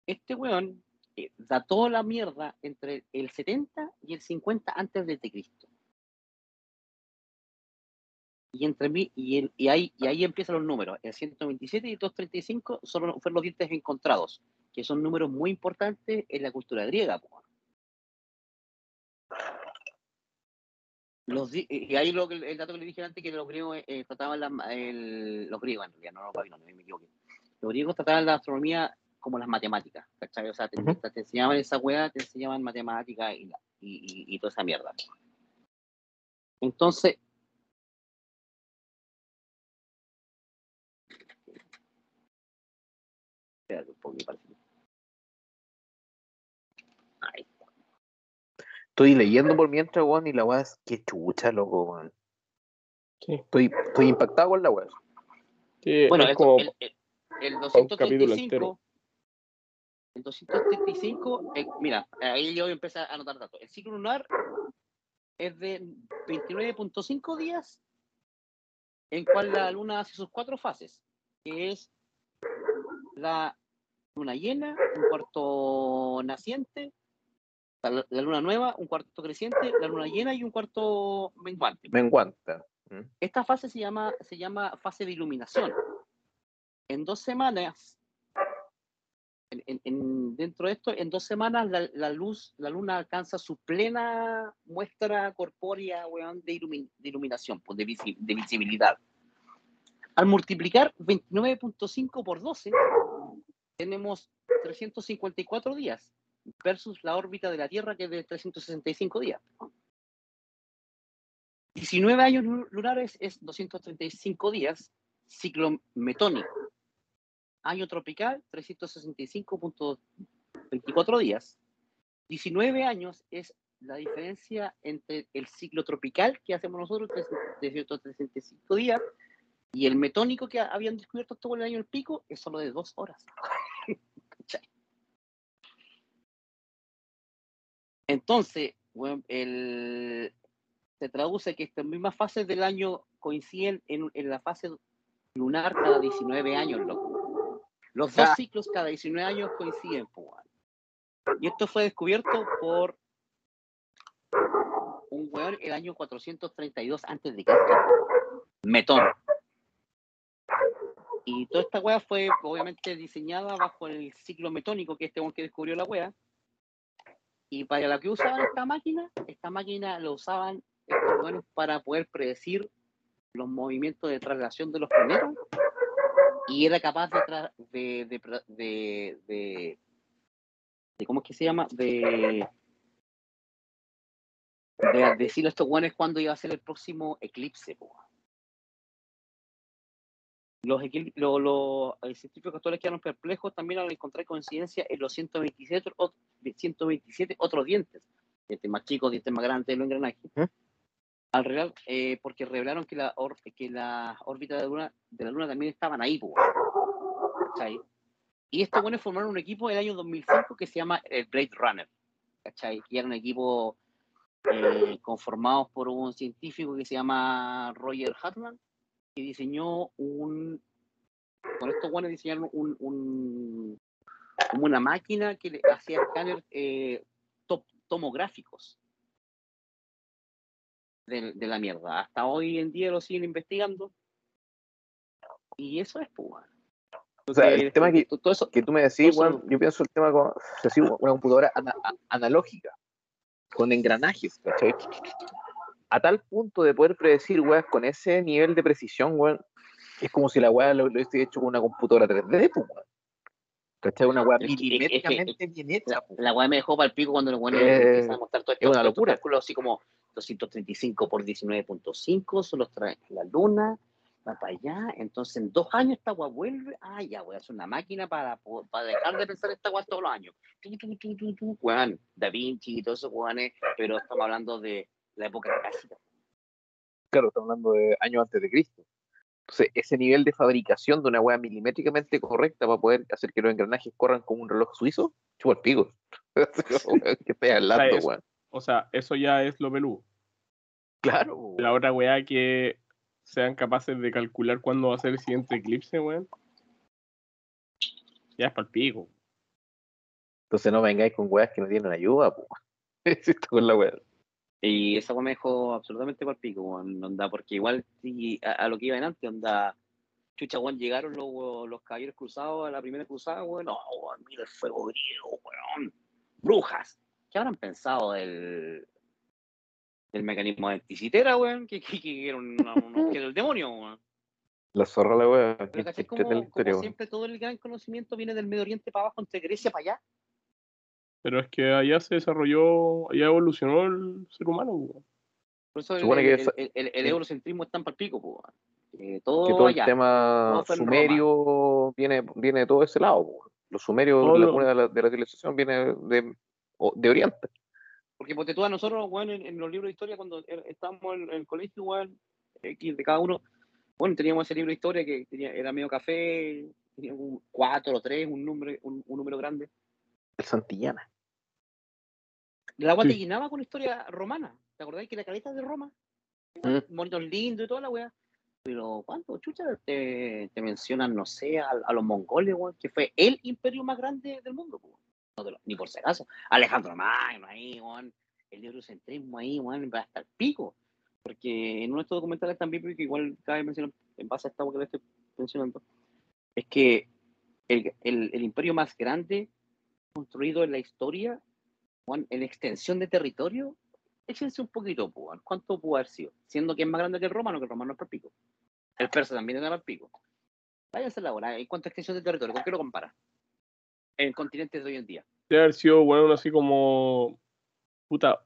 Este weón eh, dató la mierda entre el 70 y el 50 antes de Cristo. Y entre mí y, el, y, ahí, y ahí empiezan los números. El 127 y el 235 son, fueron los dientes encontrados, que son números muy importantes en la cultura griega. Los, y ahí lo el dato que le dije antes, que los griegos eh, trataban la, el, los griegos, en realidad, no los babilonios, me equivoqué. Los griegos trataban la astronomía como las matemáticas, ¿cachai? O sea, te,
Ujú.
te- te enseñaban esa weá, te enseñaban matemáticas y, y, y, y toda esa mierda. Entonces, Espérate un poco, me parece. Ahí está.
Estoy leyendo por mientras, weón, y la weá es que chucha, loco, weón.
Sí.
Estoy, estoy impactado con la weá.
Sí,
Bueno,
es como
el, el, el
capítulo entero.
235, el 235, eh, mira, ahí yo empecé a anotar datos. El ciclo lunar es de 29.5 días, en cual la luna hace sus cuatro fases, que es la luna llena, un cuarto naciente, la, la luna nueva, un cuarto creciente, la luna llena y un cuarto menguante.
Me enguanta. ¿Mm?
Esta fase se llama, se llama fase de iluminación. En dos semanas, en- en- en- dentro de esto, en dos semanas la, la luz, la luna alcanza su plena muestra corpórea weón, de, ilumi- de iluminación, pues, de, visi- de visibilidad. Al multiplicar 29.5 por 12, tenemos 354 días versus la órbita de la Tierra que es de 365 días. 19 años lu- lunares es 235 días ciclo metónico. Año tropical, 365.24 días. 19 años es la diferencia entre el ciclo tropical que hacemos nosotros, que es de 165 días, y el metónico que habían descubierto todo el año el pico, es solo de dos horas. Entonces, bueno, el, se traduce que estas mismas fases del año coinciden en, en la fase lunar cada 19 años, loco. Los dos ciclos cada 19 años coinciden, pues, Y esto fue descubierto por un weón el año 432 antes de Cristo. Metón. Y toda esta wea fue obviamente diseñada bajo el ciclo metónico que este weón que descubrió la wea. Y para lo que usaban esta máquina, esta máquina lo usaban estos weones para poder predecir los movimientos de traslación de los planetas y era capaz de, de, de, de, ¿cómo es que se llama? De, de decirle a estos guanes cuándo iba a ser el próximo eclipse. Los, los, los científicos actuales quedaron perplejos también al encontrar coincidencia en los 127, 127 otros dientes, dientes más chicos, dientes más grandes, los engranajes. ¿Eh? Al real, eh, porque revelaron que la, que la órbita de la, luna, de la Luna también estaban ahí. ¿cachai? Y estos buenos formaron un equipo en el año 2005 que se llama el Blade Runner. ¿cachai? Y era un equipo eh, conformados por un científico que se llama Roger Hartman, que diseñó un, con estos buenos diseñaron un, un, como una máquina que le hacía escáner eh, tomográficos de, de, la mierda. Hasta hoy en día lo siguen investigando. Y eso es pues.
O sea, el, tema que, todo eso, que tú me decís, bueno, yo pienso el tema con una computadora analógica con engranajes, ¿cachai? A tal punto de poder predecir, weas, con ese nivel de precisión, weón, es como si la weá lo, hubiese hecho con una computadora 3D, pues, weón. ¿Cachai? Una weá milimétricamente bien hecha.
La, weá me dejó para el pico cuando los weones eh, empezaron a mostrar todo esto.
Es una locura.
Cálculos así como 235 por 19.5, solo trae la luna, para allá, entonces en dos años esta agua vuelve, ah, ya voy a hacer una máquina para, para dejar de pensar esta agua todos los años. Juan, Da Vinci y todos esos Juanes, pero estamos hablando de la época clásica.
Claro, estamos hablando de años antes de Cristo. Entonces, ese nivel de fabricación de una hueá milimétricamente correcta para poder hacer que los engranajes corran como un reloj suizo, chupa el pico. que esté hablando, o sea,
o sea, eso ya es lo peludo.
Claro.
La otra weá que sean capaces de calcular cuándo va a ser el siguiente eclipse, weón. Ya es para el pico.
Entonces no vengáis con weas que no tienen ayuda, pues. con la wea.
Y esa wea me dejó absolutamente el pico, weón. Onda, porque igual a, lo que iba en antes, onda. Chucha, weón, llegaron los, los caballeros cruzados a la primera cruzada, weón. No, weón, mira el fuego griego, weón. Brujas. ¿Qué habrán pensado del, el mecanismo de Ticitera, weón, que, que, que, era, un, que era el demonio, weón.
La zorra la weón.
Pero como, como siempre todo el gran conocimiento viene del Medio Oriente para abajo, entre Grecia para allá.
Pero es que allá se desarrolló, allá evolucionó el ser humano.
Por eso el, el, el, el, eurocentrismo es tan partico, weón. Eh, todo,
que todo el tema sumerio viene, viene de todo ese lado. Los sumerios, la lo... de, la, de la civilización viene de, de Oriente.
Porque porque tú a nosotros, bueno, en, los libros de historia, cuando er, estábamos en, el colegio, bueno, X de cada uno, bueno, teníamos ese libro de historia que tenía, era medio café, tenía un 4 o 3, un número, un, número grande.
El Santillana.
La agua te llenaba con historia romana. ¿Te acordáis que la caleta de Roma? Mm. Monitos lindos y toda la weá. Pero, ¿cuánto chucha te, te mencionan, no sé, a, los mongoles, weón? Que fue el imperio más grande del mundo, weón ni por si acaso. Alejandro Magno ahí, Juan, el eurocentrismo ahí, Juan, va hasta el pico. Porque en uno de estos documentales también, porque igual cabe mencionar, en base a esta que le estoy mencionando, es que el, el, el, imperio más grande construido en la historia, Juan, en extensión de territorio, échense un poquito. ¿Cuánto pudo haber sido? Siendo que es más grande que el romano, que el romano es por pico. El persa también era por pico. Váyanse la hora, ¿en cuánto extensión de territorio? ¿Con qué lo compara? en continentes de hoy en día.
Debe haber sido, bueno, así como. Puta.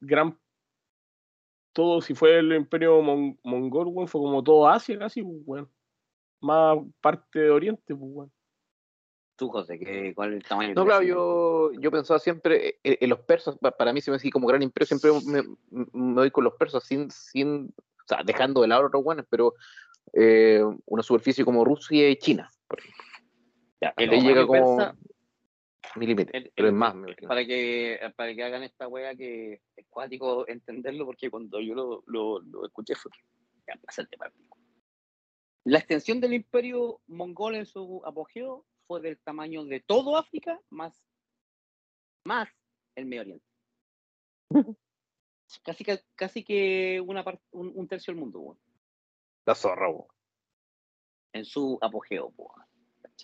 gran todo, si fue el imperio mon- mongol, weón, fue como todo Asia casi, weón. Más parte de Oriente, pues, weón.
Tú, José, ¿qué, ¿cuál es el tamaño?
No, claro, yo, yo pensaba siempre en, en los persas, pa- para mí se me hace como gran imperio, siempre me, me doy con los persas sin, sin o sea, dejando de lado a otros buenos, pero eh, una superficie como Rusia y China, por ejemplo.
Ya, el
llega como
persa,
milímetros,
el-
pero
el-
es más,
para que para que hagan esta wea que es cuático entenderlo porque cuando yo lo, lo, lo escuché fue ya tema pico. la extensión del imperio mongol en su apogeo fue del tamaño de todo África más más el Medio Oriente casi que casi que una un, un tercio del mundo weón,
La zorra, weón.
en su apogeo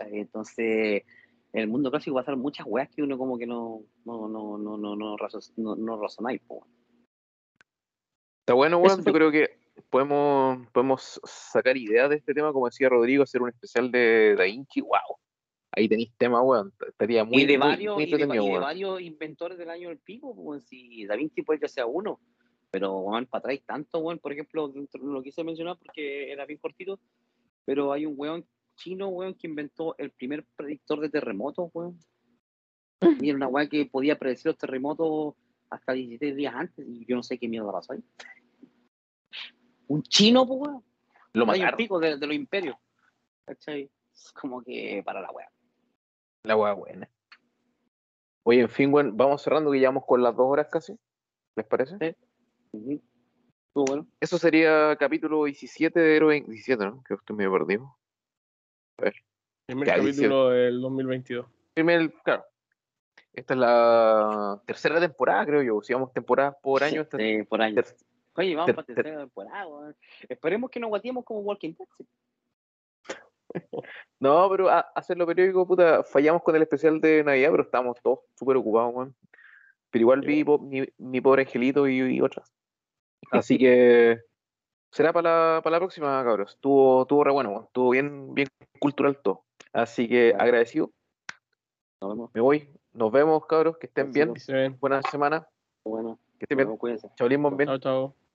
entonces en el mundo clásico pasaron muchas weas que uno como que no no no no no no, no, no razonáis.
Está bueno,
Eso.
Yo creo que podemos, podemos sacar ideas de este tema, como decía Rodrigo, hacer un especial de Da Vinci. ¡Wow! Ahí tenéis tema, weón. Estaría muy,
y de varios
muy
y de,
entretenido,
y de
weón.
varios inventores del año del pico pues si Da Vinci puede que sea uno pero van para atrás tanto weón por ejemplo dentro- no lo quise mencionar porque era bien cortito pero hay un weón chino weón que inventó el primer predictor de terremotos weón y era una weá que podía predecir los terremotos hasta 16 días antes y yo no sé qué miedo pasó ahí un chino pues weón
Lo mataron.
pico de, de los imperios ¿cachai? Como que para la weá
La weá buena. Oye, en fin, weón, vamos cerrando que llevamos con las dos horas casi. ¿Les parece?
Sí. Ujú. Estuvo bueno
Eso sería capítulo 17 de Héroe 17, ¿no? Que estoy medio perdido.
Primer
Ya,
capítulo del 2022.
Primer, claro. Esta es la tercera temporada, creo yo. Si vamos temporadas por año, esta
Sí, por año. Oye, vamos
ter-
para
ter-
tercera temporada, weón. Esperemos que nos guateemos como Walking Dead. Sí.
No, pero a, hacerlo periódico, puta, fallamos con el especial de Navidad, pero estábamos todos súper ocupados, weón. Pero igual vi po- mi, mi pobre angelito y, y otras. Así que será para la, para la próxima, cabros. Estuvo, estuvo re bueno, weón. Estuvo bien, bien cultural todo. Así que agradecido.
Nos vemos.
Me voy. Nos vemos, cabros. Que estén bien.
Ven.
Buena semana.
Bueno,
Que estén bien. bien.
Chao, chao.